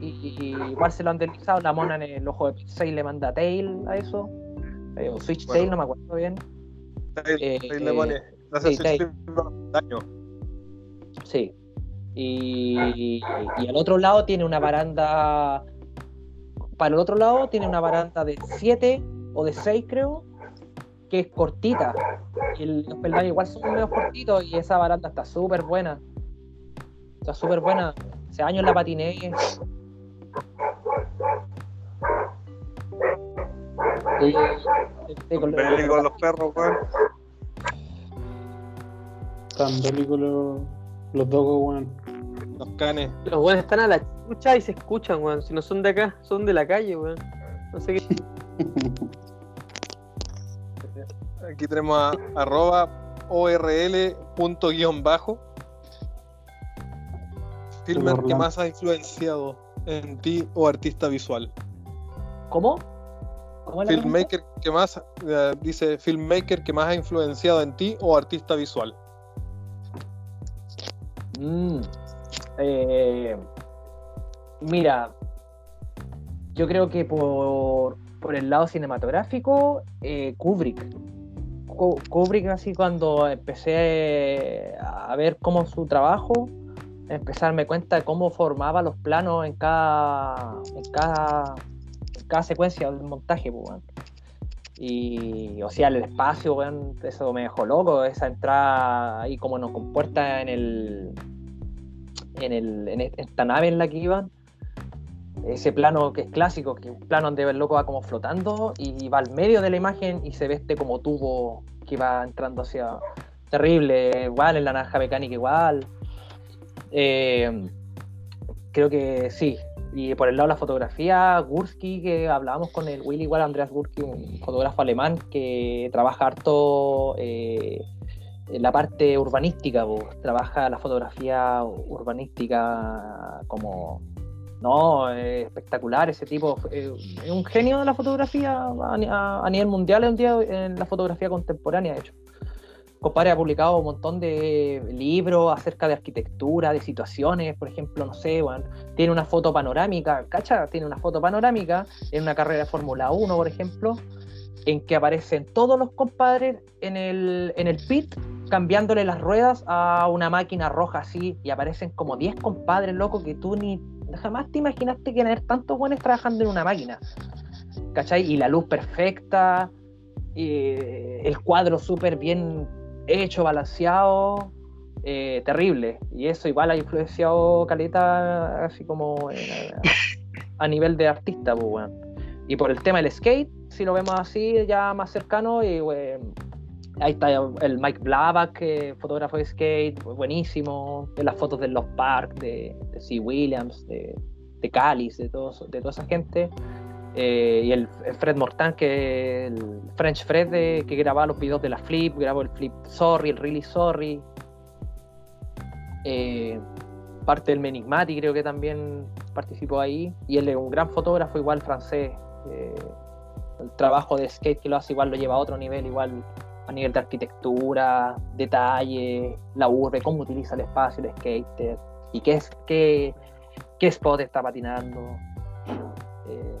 y, y igual se lo han deslizado, la mona en el ojo de pizza y le manda tail a eso, eh, o switch Bueno. tail, no me acuerdo bien. Eh, ahí le pone. Gracias, sí, ahí. daño. Sí. Y, y al otro lado tiene una baranda. Para el otro lado tiene una baranda de 7 o de 6, creo, que es cortita. Y el- los peldaños igual son medio cortitos y esa baranda está súper buena. Está súper buena. Hace años la patiné. Y- sí, con- con los perros, weón. Tan bélicos los, los dogos, weón. Los canes. Los buenos están a la chucha y se escuchan, weón. Si no son de acá, son de la calle, weón. No sé qué. Aquí tenemos a arroba orl punto guion bajo. Filmer que más ha influenciado en ti o artista visual. ¿Cómo? ¿Cómo pregunta? Filmmaker que más, eh, dice filmmaker que más ha influenciado en ti o artista visual. Mm. Eh, mira, yo creo que por, por el lado cinematográfico, eh, Kubrick. Ku- Kubrick, así cuando empecé a ver cómo su trabajo, empecé a darme cuenta de cómo formaba los planos en cada, en cada, cada secuencia del montaje, pues. Y, o sea, el espacio, eso me dejó loco, esa entrada ahí como nos compuerta en el, en, el, en esta nave en la que iban. Ese plano que es clásico, que es un plano donde el loco va como flotando y va al medio de la imagen y se ve este como tubo que va entrando hacia. Terrible, igual en la naranja mecánica, igual. Eh, creo que sí. Y por el lado de la fotografía, Gursky, que hablábamos con el Willy, igual Andreas Gursky, un fotógrafo alemán que trabaja harto eh, la parte urbanística, po. trabaja la fotografía urbanística como no eh, espectacular ese tipo eh, un genio de la fotografía a, nivel mundial en la fotografía contemporánea de hecho compadre ha publicado un montón de libros acerca de arquitectura de situaciones por ejemplo no sé tiene una foto panorámica cacha tiene una foto panorámica en una carrera de Fórmula 1 por ejemplo en que aparecen todos los compadres en el, en el pit cambiándole las ruedas a una máquina roja así y aparecen como 10 compadres locos que tú ni jamás te imaginaste que tener tantos buenos trabajando en una máquina. ¿Cachai? Y la luz perfecta, y el cuadro súper bien hecho, balanceado, eh, terrible. Y eso igual ha influenciado Caleta así como eh, a nivel de artista, pues, bueno. Y por el tema del skate, si lo vemos así ya más cercano, y, ahí está el Mike Blavak, fotógrafo de skate, buenísimo, las fotos de los Park, de, de C. Williams, de, de Calis, de, todos, de toda esa gente. Eh, y el, Fred Mortan, que el French Fred, que grababa los videos de la Flip, grabó el Flip Sorry, el Really Sorry. Eh, parte del Menigmati creo que también participó ahí. Y él es un gran fotógrafo, igual francés. Eh, el trabajo de skate que lo hace igual lo lleva a otro nivel, igual a nivel de arquitectura, detalle, la urbe, cómo utiliza el espacio el skater y qué, es, qué, qué spot está patinando. Eh,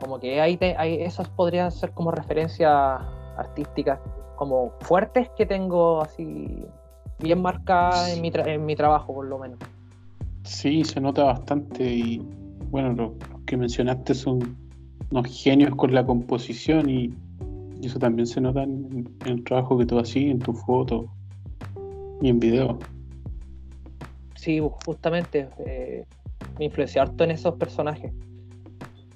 como que ahí, esas podrían ser como referencias artísticas como fuertes que tengo así bien marcadas en mi, en mi trabajo por lo menos. Sí, se nota bastante y bueno, lo que mencionaste son unos genios con la composición y, eso también se nota en, el trabajo que tú haces, en tu foto y en video. Sí, justamente eh, me influenció harto en esos personajes.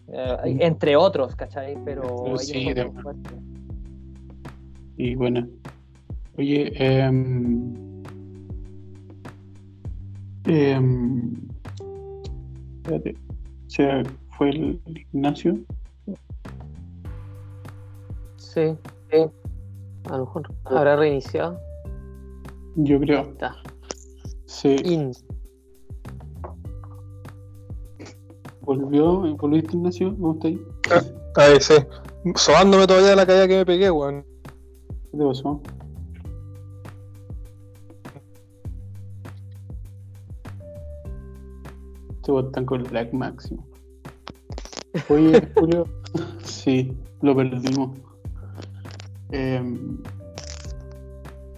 Eh, entre otros, ¿cachai? Pero sí, Y bueno, oye, eh, eh, espérate, ¿se fue el Ignacio? Sí, sí. A lo mejor habrá reiniciado. Yo creo. Está. Sí. ¿Volvió? ¿Volviste, Ignacio? ¿Me gusta ahí? ahí sí. Sobándome todavía de la caída que me pegué, weón. ¿Qué te pasó? Este están con Black Máximo. Oye, Julio. sí, lo perdimos. Eh,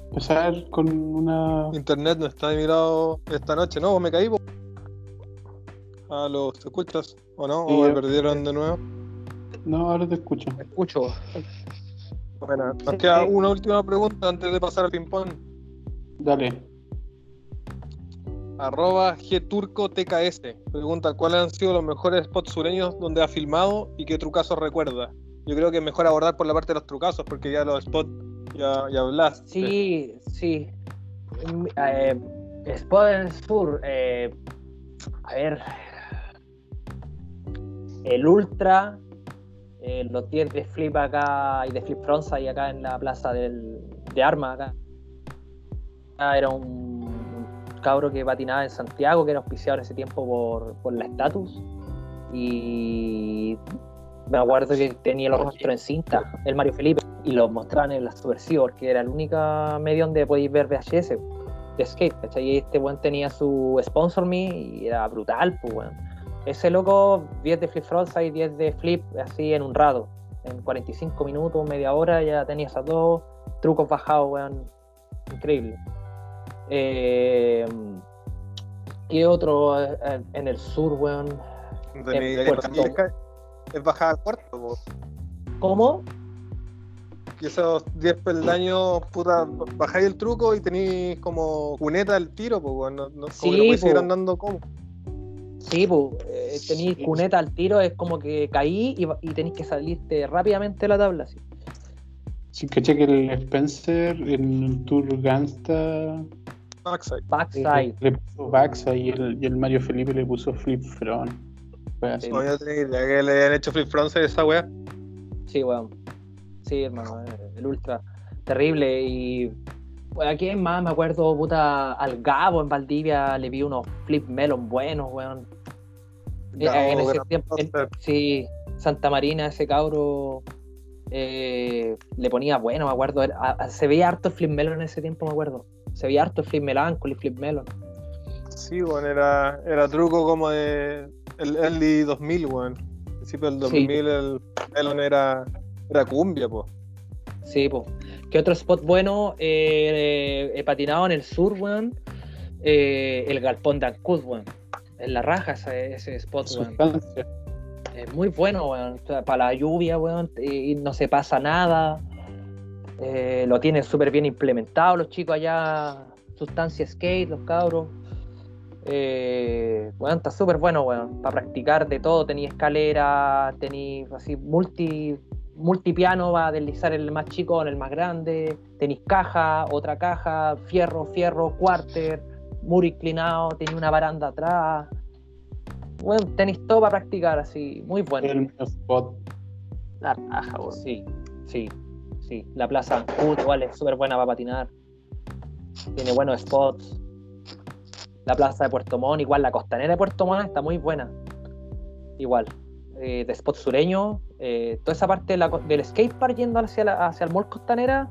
empezar con una. Internet no está mirado esta noche, ¿no? ¿Me caí? a los escuchas o no? ¿O me perdieron de nuevo? No, ahora te escucho. Te escucho. Bueno, nos queda una última pregunta antes de pasar al ping-pong. Dale. Arroba GTurcoTKS. Pregunta: ¿Cuáles han sido los mejores spots sureños donde ha filmado y qué trucazos recuerda? Yo creo que es mejor abordar por la parte de los trucazos porque ya los spots ya, ya hablaste. Sí, sí. Eh, spot en sur. Eh, a ver, el Ultra, eh, los 10 de Flip acá y de Flip Frontside acá en la plaza del, de Armas acá. Era un, cabro que patinaba en Santiago, que era auspiciado en ese tiempo por, por la Status. Y me acuerdo que tenía los rostros en cinta, el Mario Felipe, y los mostraban en la Subversivo, porque era el único medio donde podéis ver VHS de skate, ¿cachai? Y este buen tenía su Sponsor Me y era brutal, pues, bueno ese loco, 10 de flip frontside, 10 de flip, así en un rato. En 45 minutos, media hora, ya tenías a dos trucos bajados, weón. Increíble. Eh, ¿Qué otro eh, en el sur, weón? Es bajada al puerto, ¿Cómo? Y esos 10 peldaños, puta, bajáis el truco y tenéis como cuneta al tiro, pues, no, no, sí, como seguir andando como. Sí, pues, eh, tenéis cuneta al tiro, es como que caí y, y tenéis que salirte rápidamente de la tabla. Sí, sí caché que el Spencer en el Tour Gangsta. Backside. Backside. Le, puso backside y el, y el, Mario Felipe le puso flip front. Sí, no, yo tenía idea que le habían hecho flip front a esa weá. Sí, weón. Sí, hermano, el ultra. Terrible y ¿A quién más me acuerdo, puta? Al Gabo en Valdivia le vi unos flip melon buenos, weón. Eh, en ese tiempo, sí, Santa Marina, ese cabro eh, le ponía bueno, me acuerdo. se veía harto el flip melon en ese tiempo, me acuerdo. Se veía harto el flip melancholy, flip melon. Sí, weón, era, era truco como de el early 2000, weón. Al principio del 2000 el melon era, era cumbia, pues. Sí, pues. ¿Qué otro spot bueno? Eh, he patinado en el sur, weón. Eh, el galpón de Ancud, weón. En la raja ese, ese spot, weón. Es muy bueno, weón. O sea, para la lluvia, weón. Y no se pasa nada. Eh, lo tienen súper bien implementado los chicos allá. Sustancia skate, los cabros. Eh, weón, está súper bueno, weón. Para practicar de todo. Tenía escalera, tenía así multi, multipiano va a deslizar el más chico en el más grande. Tenéis caja, otra caja, fierro, fierro, quarter, muro inclinado, tenía una baranda atrás. Bueno, tenéis todo para practicar así, muy bueno. El spot. La raja, weón. Sí, sí, sí. La plaza Ancud igual es súper buena para patinar. Tiene buenos spots. La plaza de Puerto Montt, igual la costanera de Puerto Montt está muy buena. Igual. Eh, de spot sureño. eh, toda esa parte de la co- del skatepark yendo hacia, la- hacia el mall costanera.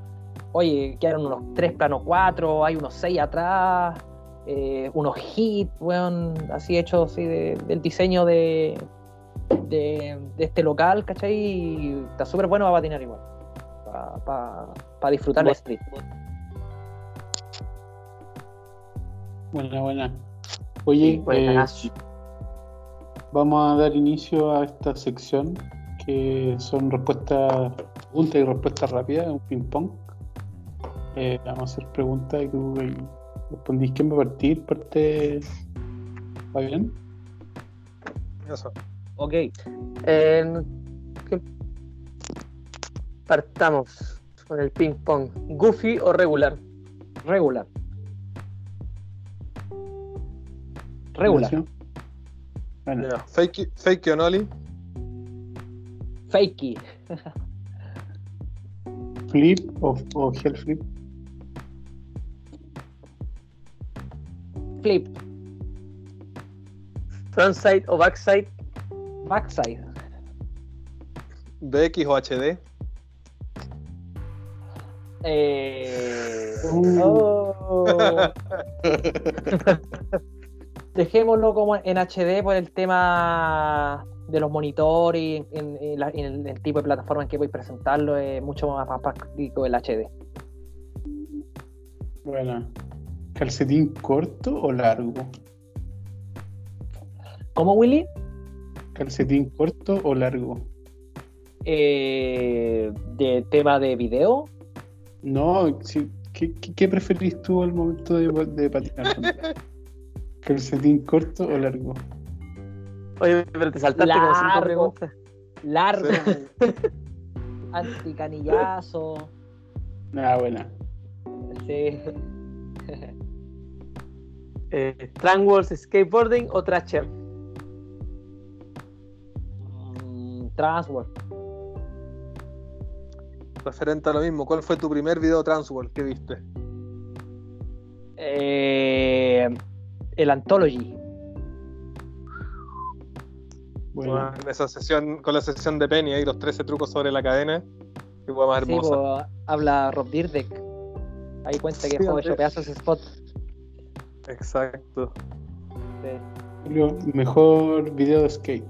Oye, quedaron unos tres plano cuatro, hay unos seis atrás. eh, unos hits, weón, así hechos así de- del diseño de, de, de este local, ¿cachai? Y está súper bueno para patinar igual. Para disfrutar la street. Buena, buena. Oye, Buenas. eh, vamos a dar inicio a esta sección que son respuestas, preguntas y respuestas rápidas, un ping-pong. Eh, vamos a hacer preguntas y tú respondís quién va a partir. Parte Fabián. Eso. Ok, Eh, ¿qué? Partamos con el ping pong. ¿Goofy o regular? regular. Regular. Bueno, Ya. Fake, fake o Nolly. Fakey. flip o, o hell flip. Flip. ¿Frontside o backside? Backside. BX o HD. Eh... Uh. oh. Dejémoslo como en HD por el tema de los monitores y en, en- en la- en el, el tipo de plataforma en que voy a presentarlo es mucho más, más práctico el HD. Bueno, calcetín corto o largo. ¿Cómo, Willy? Calcetín corto o largo. Eh, de tema de video. No, si, ¿qué, qué, qué preferís tú al momento de, de patinar? ¿Calcetín corto o largo? Oye, pero te saltaste como cinco Largo. preguntas. Largo, Sí. anticanillazo. Nada, buena. Sí. Eh, Trangwalls, skateboarding o Thrasher? Mm, Transworld. Referente a lo mismo, ¿cuál fue tu primer video Transworld que viste? Eh, el Anthology. Bueno, En esa sesión, con la sesión de Penny, ahí los 13 trucos sobre la cadena. Qué hueá más Sí, hermosa. po, habla Rob Dyrdek. Ahí cuenta que Sí, fue ocho pedazos ese spot. Exacto. Sí. Mejor video de skate.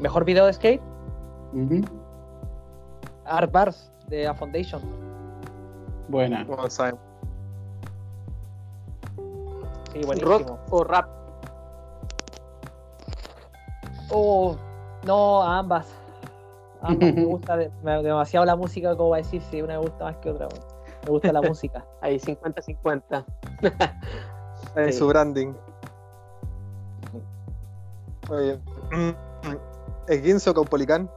Mejor video de skate. Art Bars de A Foundation. Buena. Time. Sí, buenísimo. ¿Rock o rap? Oh, no, ambas. Ambas me gusta de- me- demasiado la música, como va a decir, si una me gusta más que otra. Me gusta la música. Ahí 50-50. En Sí. su branding. Oye. ¿Esguince o Caupolicán?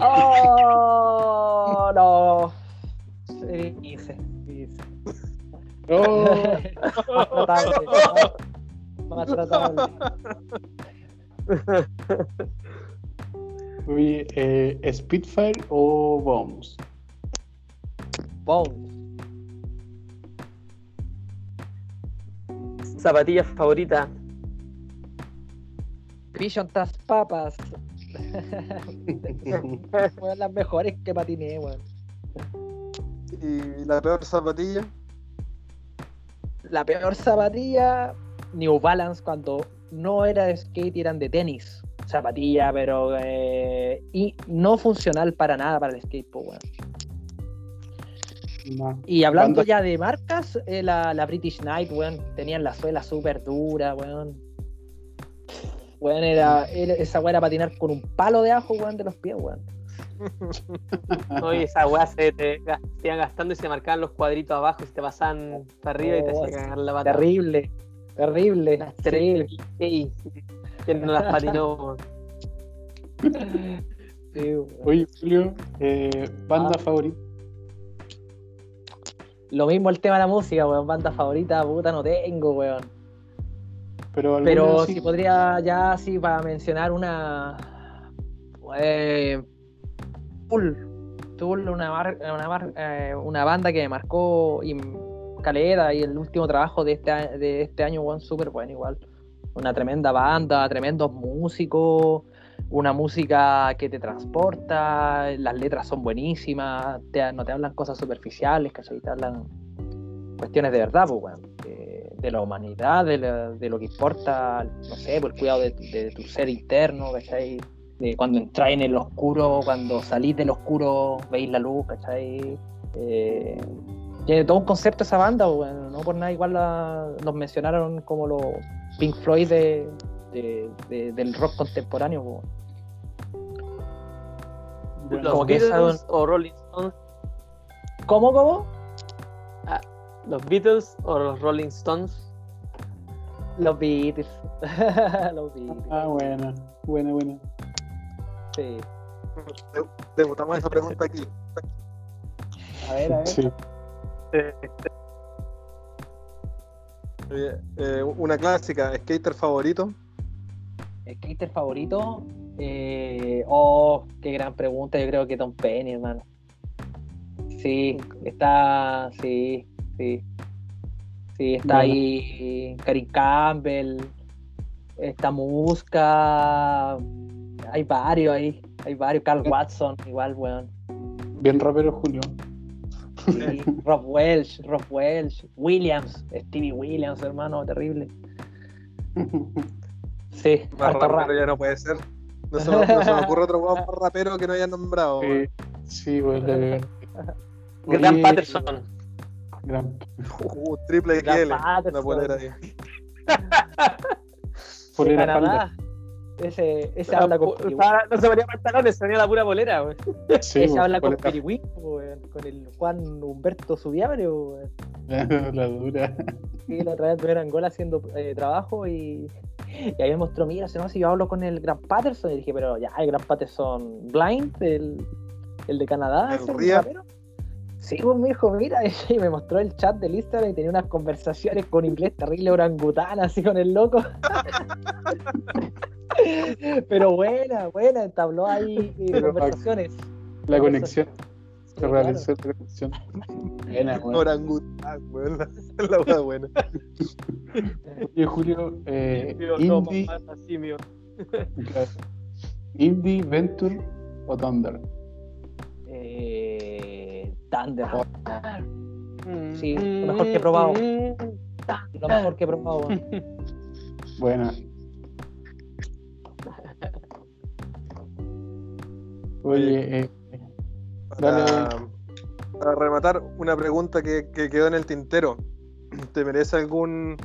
¡Oh! No. Sí, hice, hice. Oh, Más tratable. Más tratable. oye, eh, Spitfire o Bombs. Bones. Zapatilla favorita. Vision tas papas. Fueron las mejores que patiné, weón. ¿Y la peor zapatilla? La peor zapatilla, New Balance, cuando no era de skate y eran de tenis. zapatilla, pero eh, y no funcional para nada para el skate, po, weón. No. Y hablando ya de marcas, eh, la, la British Knight, weón, tenían la suela súper dura, weón. Weón, era, era- esa weá era patinar con un palo de ajo, weón, de los pies, weón. Oye, esa weá se te iban gastando y se marcaban los cuadritos abajo y se te pasaban para arriba y te Oh, hacían cagar la pata. Terrible, terrible, Las terrible. Ey, ¿Quién no las patinó? Sí, weón. Oye, Julio, eh, banda Ah. favorita. Lo mismo el tema de la música, weón. Banda favorita, puta, no tengo, weón. Pero, si podría ya, sí, para mencionar una. Eh, Tool. Tool, una, mar- una, mar- eh, una banda que me marcó y caleta y el último trabajo de este, de este año, weón, súper bueno igual. Una tremenda banda, tremendos músicos, una música que te transporta, las letras son buenísimas, te- no te hablan cosas superficiales, ¿cachai? Te hablan cuestiones de verdad, pues, weón. De, de la humanidad, de, la- de lo que importa, no sé, por el cuidado de, de tu ser interno, ¿cachai? Cuando entráis en el oscuro, cuando salís del oscuro, veis la luz, ¿cachai? Eh, tiene todo un concepto esa banda, pues, no por nada igual la- los mencionaron como los Pink Floyd de, de- de- del rock contemporáneo, pues. ¿Los Como que Beatles esa- o Rolling Stones? ¿Cómo, cómo? ¿Los Beatles o los Rolling Stones? Los Beatles. los Beatles. Ah, buena, buena, buena. Sí. Debutamos esa pregunta aquí. A ver, a ver. Sí. Oye, eh, una clásica, skater favorito. Skater favorito. Eh, oh, qué gran pregunta. Yo creo que Tom Penny, hermano. Sí, está. Sí, sí. Sí, está Bueno. ahí Karin Campbell. Está Musca. Hay varios ahí. Hay varios. Carl Watson, igual, weón. Bien rapero, Julio. Sí, Rob Welsh, Rob Welsh. Williams, Stevie Williams, hermano, terrible. Sí, Más rap. rapero ya no puede ser. No se, me, no se me ocurre otro weón más rapero que no haya nombrado. Sí, sí, bueno. Gran Oye, Patterson. Gran. Uh, triple Gran XL. La Patterson. polera ahí. Polera Canadá. Ese, ese habla con No se ponía pantalones, se ponía la pura bolera, güey. Sí, Ese habla con weón, con el Juan Humberto Subiabre, weón. La dura. Y la otra vez en Angola haciendo eh, trabajo y, y ahí me mostró, mira, si no, si yo hablo con el Gran Patterson, y dije, pero ya, el Gran Patterson Blind, el, el de Canadá, ¿El ese, Ría? Sí, pues me dijo, mira, y me mostró el chat del Instagram y tenía unas conversaciones con inglés terrible orangutana, así con el loco. Pero buena, buena, entabló ahí eh, Pero, conversaciones. La conexión. Sí, Se realizó la conexión. Buena, buena. Orangután, weón. La, buena. Oye, Julio, eh, no, Indie, claro. Indie, Venture o Thunder. Eh, Thunder. Mm, Sí, lo mejor que he probado. Lo mejor que he probado. Buena. Oye, eh, Para, Dale. para rematar, una pregunta que, que quedó en el tintero. ¿Te merece algún.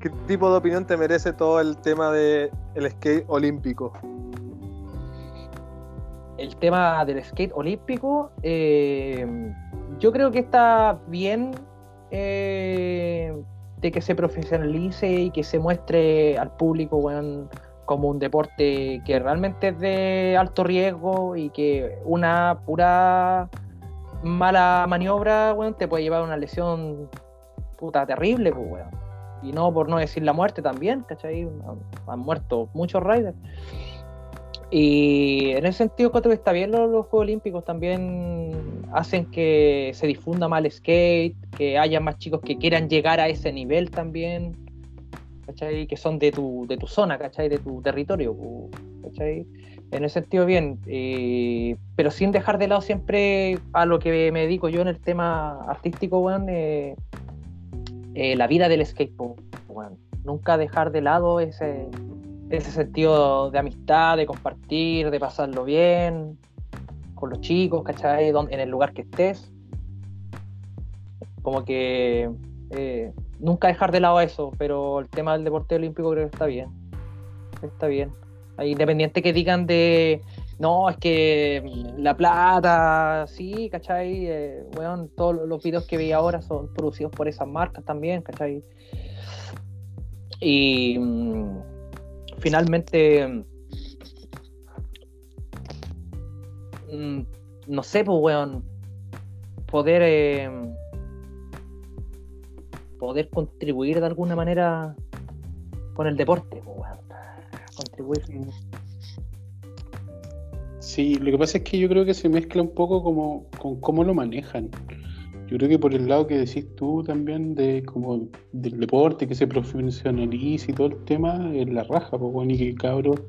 ¿Qué tipo de opinión te merece todo el tema del el skate olímpico? El tema del skate olímpico, eh, yo creo que está bien eh, de que se profesionalice y que se muestre al público como un deporte que realmente es de alto riesgo y que una pura mala maniobra te puede llevar a una lesión puta terrible, pues, weón. Y no por no decir la muerte también, ¿cachai? Han, han muerto muchos riders. Y en ese sentido está bien los, Juegos Olímpicos también hacen que se difunda más el skate, que haya más chicos que quieran llegar a ese nivel también, ¿cachai? Que son de tu, de tu zona, ¿cachai? De tu territorio, ¿cachai? En ese sentido bien, eh, pero sin dejar de lado siempre a lo que me dedico yo en el tema artístico, weón, eh, eh, la vida del skateboard, weón. Nunca dejar de lado ese, ese sentido de amistad, de compartir, de pasarlo bien con los chicos, ¿cachai? En el lugar que estés. Como que eh, nunca dejar de lado eso, pero el tema del deporte olímpico creo que está bien. Está bien. Independiente que digan de no, es que la plata, sí, ¿cachai? Eh, bueno, todos los videos que vi ahora son producidos por esas marcas también, ¿cachai? Y mm, finalmente, mm, no sé, pues, weón, poder, eh, poder contribuir de alguna manera con el deporte, pues, weón. Contribuir. Sí, lo que pasa es que yo creo que se mezcla un poco como con cómo lo manejan. Yo creo que por el lado que decís tú también de como del deporte, que se profesionalice y todo el tema, es la raja, pues y que cabros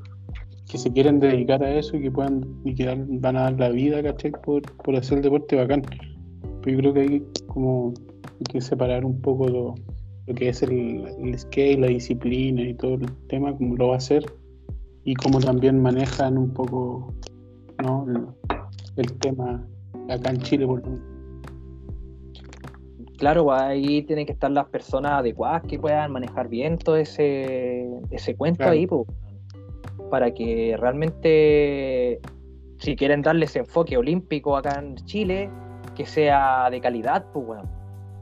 que se quieren dedicar a eso y que puedan y que van a dar la vida, ¿cachai? Por, por hacer el deporte bacán. Pero yo creo que hay como hay que separar un poco lo, lo que es el, el skate, la disciplina y todo el tema, como lo va a hacer, y cómo también manejan un poco ¿no? el, tema acá en Chile, por Claro, pues, ahí tienen que estar las personas adecuadas que puedan manejar bien todo ese, ese cuento ahí, pues, para que realmente, si quieren darle ese enfoque olímpico acá en Chile, que sea de calidad, pues bueno,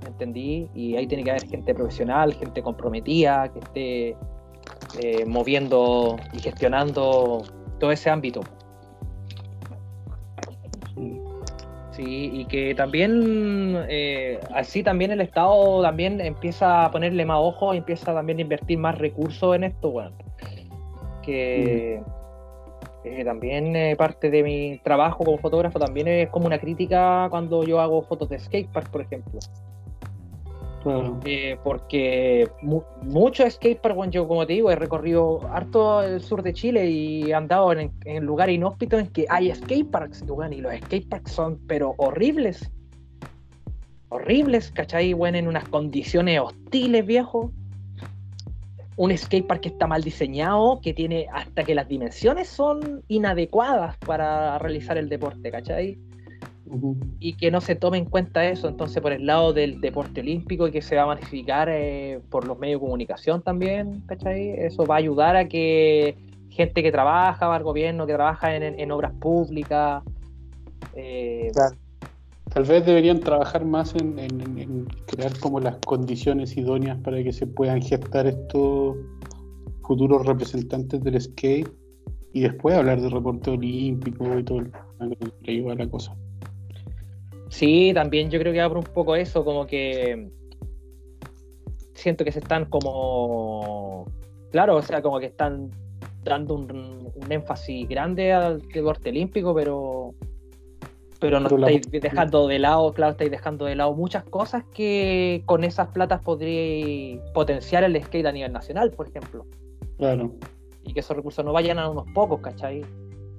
¿entendí? Y ahí tiene que haber gente profesional, gente comprometida, que esté eh, moviendo y gestionando todo ese ámbito. Sí, y que también, eh, así también el Estado también empieza a ponerle más ojo, empieza también a invertir más recursos en esto, bueno. Que mm. también eh, parte de mi trabajo como fotógrafo también es como una crítica cuando yo hago fotos de skatepark, por ejemplo. Eh, porque mucho skatepark, bueno, yo como te digo, he recorrido harto el sur de Chile y he andado en, lugares inhóspitos en que hay skateparks, y los skateparks son pero horribles. Horribles, ¿cachai? Bueno, en unas condiciones hostiles, viejo. Un skatepark que está mal diseñado, que tiene hasta que las dimensiones son inadecuadas para realizar el deporte, ¿cachai? Y que no se tome en cuenta eso, entonces por el lado del deporte olímpico y que se va a magnificar eh, por los medios de comunicación también, ¿cachai? Eso va a ayudar a que gente que trabaja para el gobierno, que trabaja en, obras públicas, eh, Tal vez deberían trabajar más en, en, crear como las condiciones idóneas para que se puedan gestar estos futuros representantes del skate y después hablar de reporte olímpico y todo lo que la cosa. Sí, también yo creo que abro un poco eso, como que siento que se están como, claro, o sea, como que están dando un, énfasis grande al deporte olímpico, pero pero no estáis dejando de lado, claro, estáis dejando de lado muchas cosas que con esas platas podría potenciar el skate a nivel nacional, por ejemplo. Claro. Y que esos recursos no vayan a unos pocos, ¿cachai?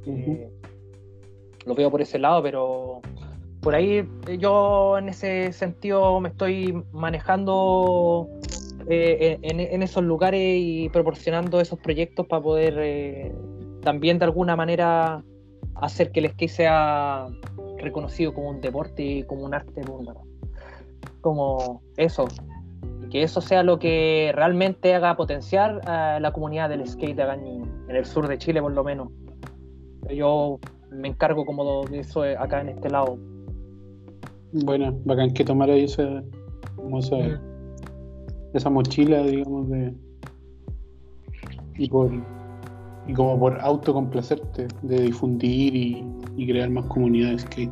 Eh, lo veo por ese lado, pero por ahí eh, yo en ese sentido me estoy manejando eh, en, esos lugares y proporcionando esos proyectos para poder eh, también de alguna manera hacer que el skate sea reconocido como un deporte y como un arte como eso que eso sea lo que realmente haga potenciar a la comunidad del skate en, en el sur de Chile por lo menos. Yo me encargo como de eso acá en este lado bueno, bacán que tomar ahí esa, esa, mochila, digamos, de. Y por. Y como por autocomplacerte, de difundir y, crear más comunidades que.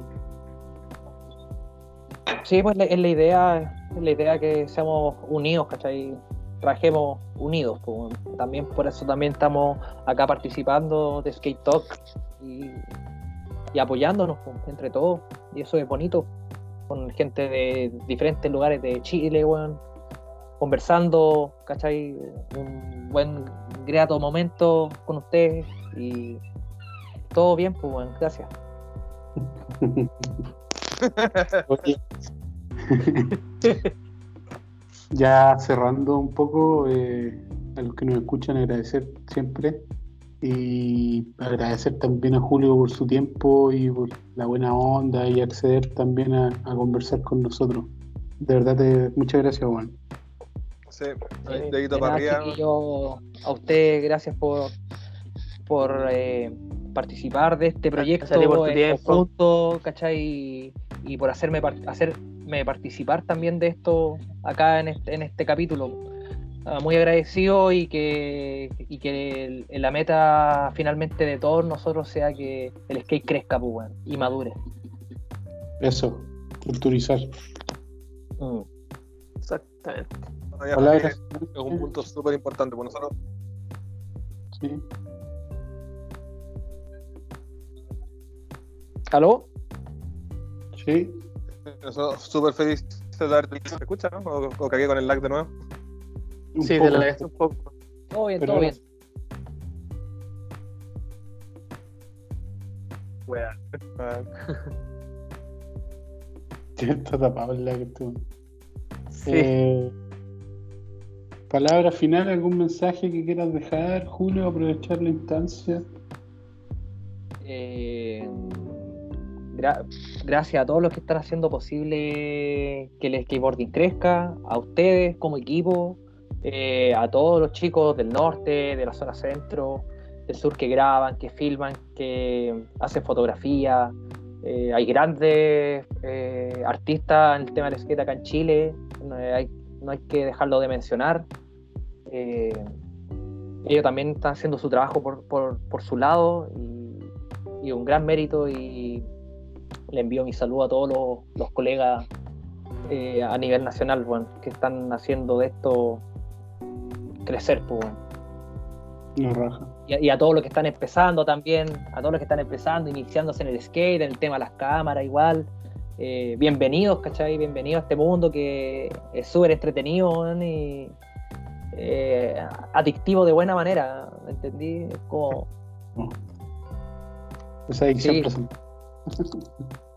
Sí, pues es la idea, es la idea que seamos unidos, ¿cachai? Trajemos unidos. Pues. También por eso también estamos acá participando de Skate Talk y, y apoyándonos pues, entre todos. Y eso es bonito con gente de diferentes lugares de Chile, weón, conversando, ¿cachai? Un buen, grato momento con ustedes y todo bien, pues, bueno, gracias. ya cerrando un poco, eh, a los que nos escuchan, agradecer siempre y agradecer también a Julio por su tiempo y por la buena onda y acceder también a, a conversar con nosotros. De verdad, te, muchas gracias, Juan. Sí, Eh, dedito de para arriba. a usted, gracias por, por eh, participar de este proyecto por tu en tiempo. conjunto, ¿cachai? Y, y por hacerme, par- hacerme participar también de esto acá en este, en este capítulo. Ah, muy agradecido y que, y que el- la meta finalmente de todos nosotros sea que el skate crezca pues, y madure. Eso, culturizar. Mm. Exactamente. Es un punto súper importante. Pues nosotros Sí. ¿Aló? Sí. Nosotros súper felices de darte. ¿Se escucha, no? O, o cagué con el lag de nuevo. Un Sí, poco. te la un poco. Todo bien, Pero todo bien. Wea. Está tapado el lag, tú. Sí. Eh, palabra final, algún mensaje que quieras dejar, Julio, aprovechar la instancia. Eh, gra- gracias a todos los que están haciendo posible que el skateboarding crezca, a ustedes como equipo, eh, a todos los chicos del norte, de la zona centro, del sur que graban, que filman, que hacen fotografía. Eh, hay grandes eh, artistas en el tema del skate acá en Chile, no hay, no hay que dejarlo de mencionar. Eh, ellos también están haciendo su trabajo por, por- su lado y, un gran mérito y le envío mi saludo a todos los, colegas eh, a nivel nacional bueno, que están haciendo de esto crecer pues, bueno. No raja. y, a, y a todos los que están empezando también a todos los que están empezando iniciándose en el skate en el tema de las cámaras igual eh, bienvenidos ¿cachai? bienvenidos a este mundo que es súper entretenido y eh, adictivo de buena manera ¿me entendí? Es como Esa adicción Sí. presente.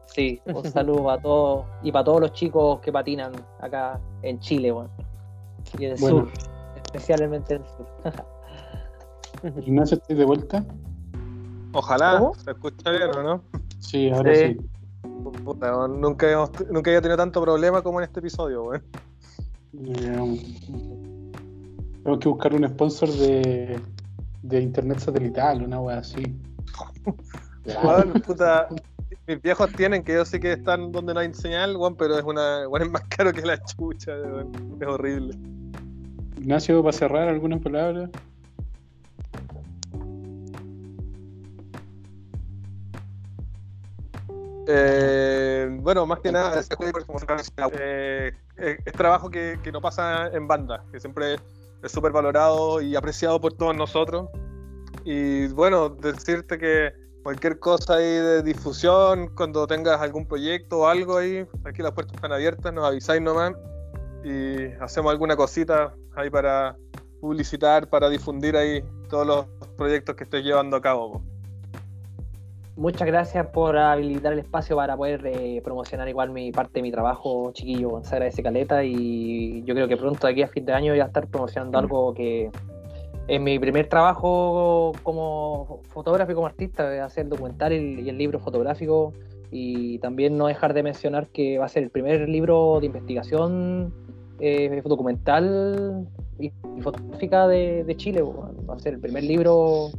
Sí, un saludo para todos y para todos los chicos que patinan acá en Chile, bueno. Y en el Bueno. sur, especialmente en el sur. Ignacio, ¿estás de vuelta? Ojalá ¿Cómo? se escucha bien, ¿o no? Sí, ahora sí. Sí. Puta, nunca, hemos- nunca había tenido tanto problema como en este episodio, weón. Eh, tengo que buscar un sponsor de, de internet satelital, una wea así. Weón, puta, mis viejos tienen que yo sé que están donde no hay señal, weón, pero es una, weón, es más caro que la chucha, weón. Es horrible. Ignacio, para cerrar, algunas palabras. Eh, bueno, más que nada, es, eh, trabajo que, que no pasa en banda, que siempre es súper valorado y apreciado por todos nosotros. Y bueno, decirte que cualquier cosa ahí de difusión, cuando tengas algún proyecto o algo ahí, aquí las puertas están abiertas, nos avisáis nomás y hacemos alguna cosita ahí para publicitar, para difundir ahí todos los proyectos que estés llevando a cabo. Muchas gracias por habilitar el espacio para poder eh, promocionar igual mi parte de mi trabajo, chiquillo. Se agradece caleta y yo creo que pronto de aquí a fin de año voy a estar promocionando algo que es mi primer trabajo como fotógrafo y como artista, hacer el documental y el libro fotográfico. Y también no dejar de mencionar que va a ser el primer libro de investigación eh, documental y, y fotográfica de, de Chile. po. Va a ser el primer libro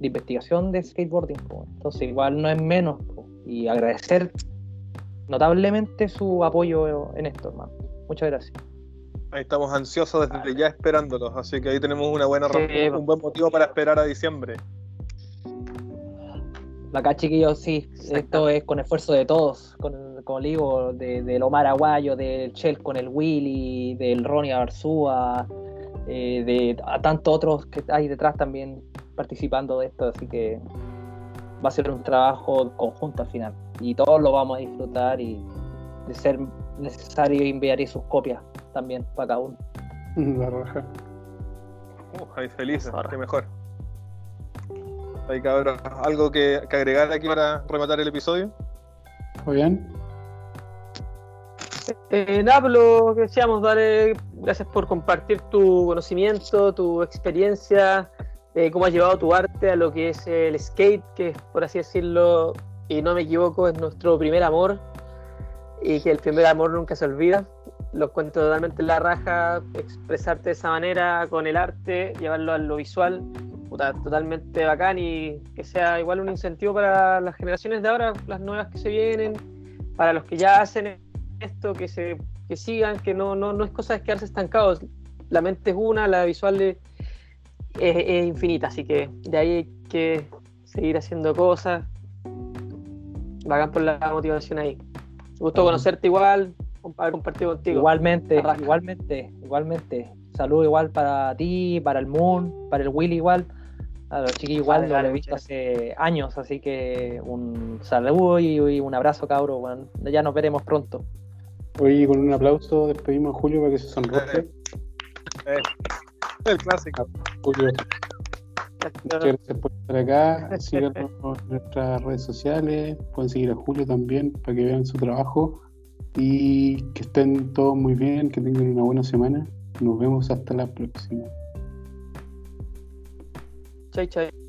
de investigación de skateboarding. po. Entonces igual no es menos. po. Y agradecer notablemente su apoyo en esto, hermano. Muchas gracias. Ahí estamos ansiosos desde ya esperándolos, así que ahí tenemos una buena razón, Sí, un buen motivo para esperar a diciembre. Acá, chiquillos, sí, esto es con esfuerzo de todos, con, como le digo, de, del Omar Aguayo, del Chel con el Willy, del Ronnie Arzúa, eh, de a tantos otros que hay detrás también participando de esto, así que va a ser un trabajo conjunto al final y todos lo vamos a disfrutar y de ser necesario enviaré sus copias también para cada uno. La raja. Uh, ahí felices, Ahora. qué mejor. Ahí cabrón, ¿algo que, que agregar aquí para rematar el episodio? Fabián, Eh, nada, pues lo que decíamos, dale, gracias por compartir tu conocimiento, tu experiencia, de cómo has llevado tu arte a lo que es el skate, que por así decirlo, y no me equivoco, es nuestro primer amor, y que el primer amor nunca se olvida. Lo cuento totalmente en la raja, expresarte de esa manera con el arte, llevarlo a lo visual, puta, totalmente bacán y que sea igual un incentivo para las generaciones de ahora, las nuevas que se vienen, para los que ya hacen esto, que se que sigan, que no, no, no es cosa de quedarse estancados. La mente es una, la visual es, es- es infinita, así que de ahí hay que seguir haciendo cosas. Bacán por la motivación ahí. Me gustó conocerte igual, haber compartido contigo. Igualmente, igualmente, igualmente. Salud igual para ti, para el Moon, para el Willy igual. A los chiquillos igual Vale, lo vale, he visto hace años, así que un saludo y, y un abrazo, cabro. Bueno, ya nos veremos pronto. Oye, con un aplauso despedimos a Julio para que se sonroje. Eh, el clásico. Julio, muchas gracias por estar acá. Síganos en nuestras redes sociales. Pueden seguir a Julio también para que vean su trabajo. Y que estén todos muy bien, que tengan una buena semana. Nos vemos hasta la próxima. Chai, chai.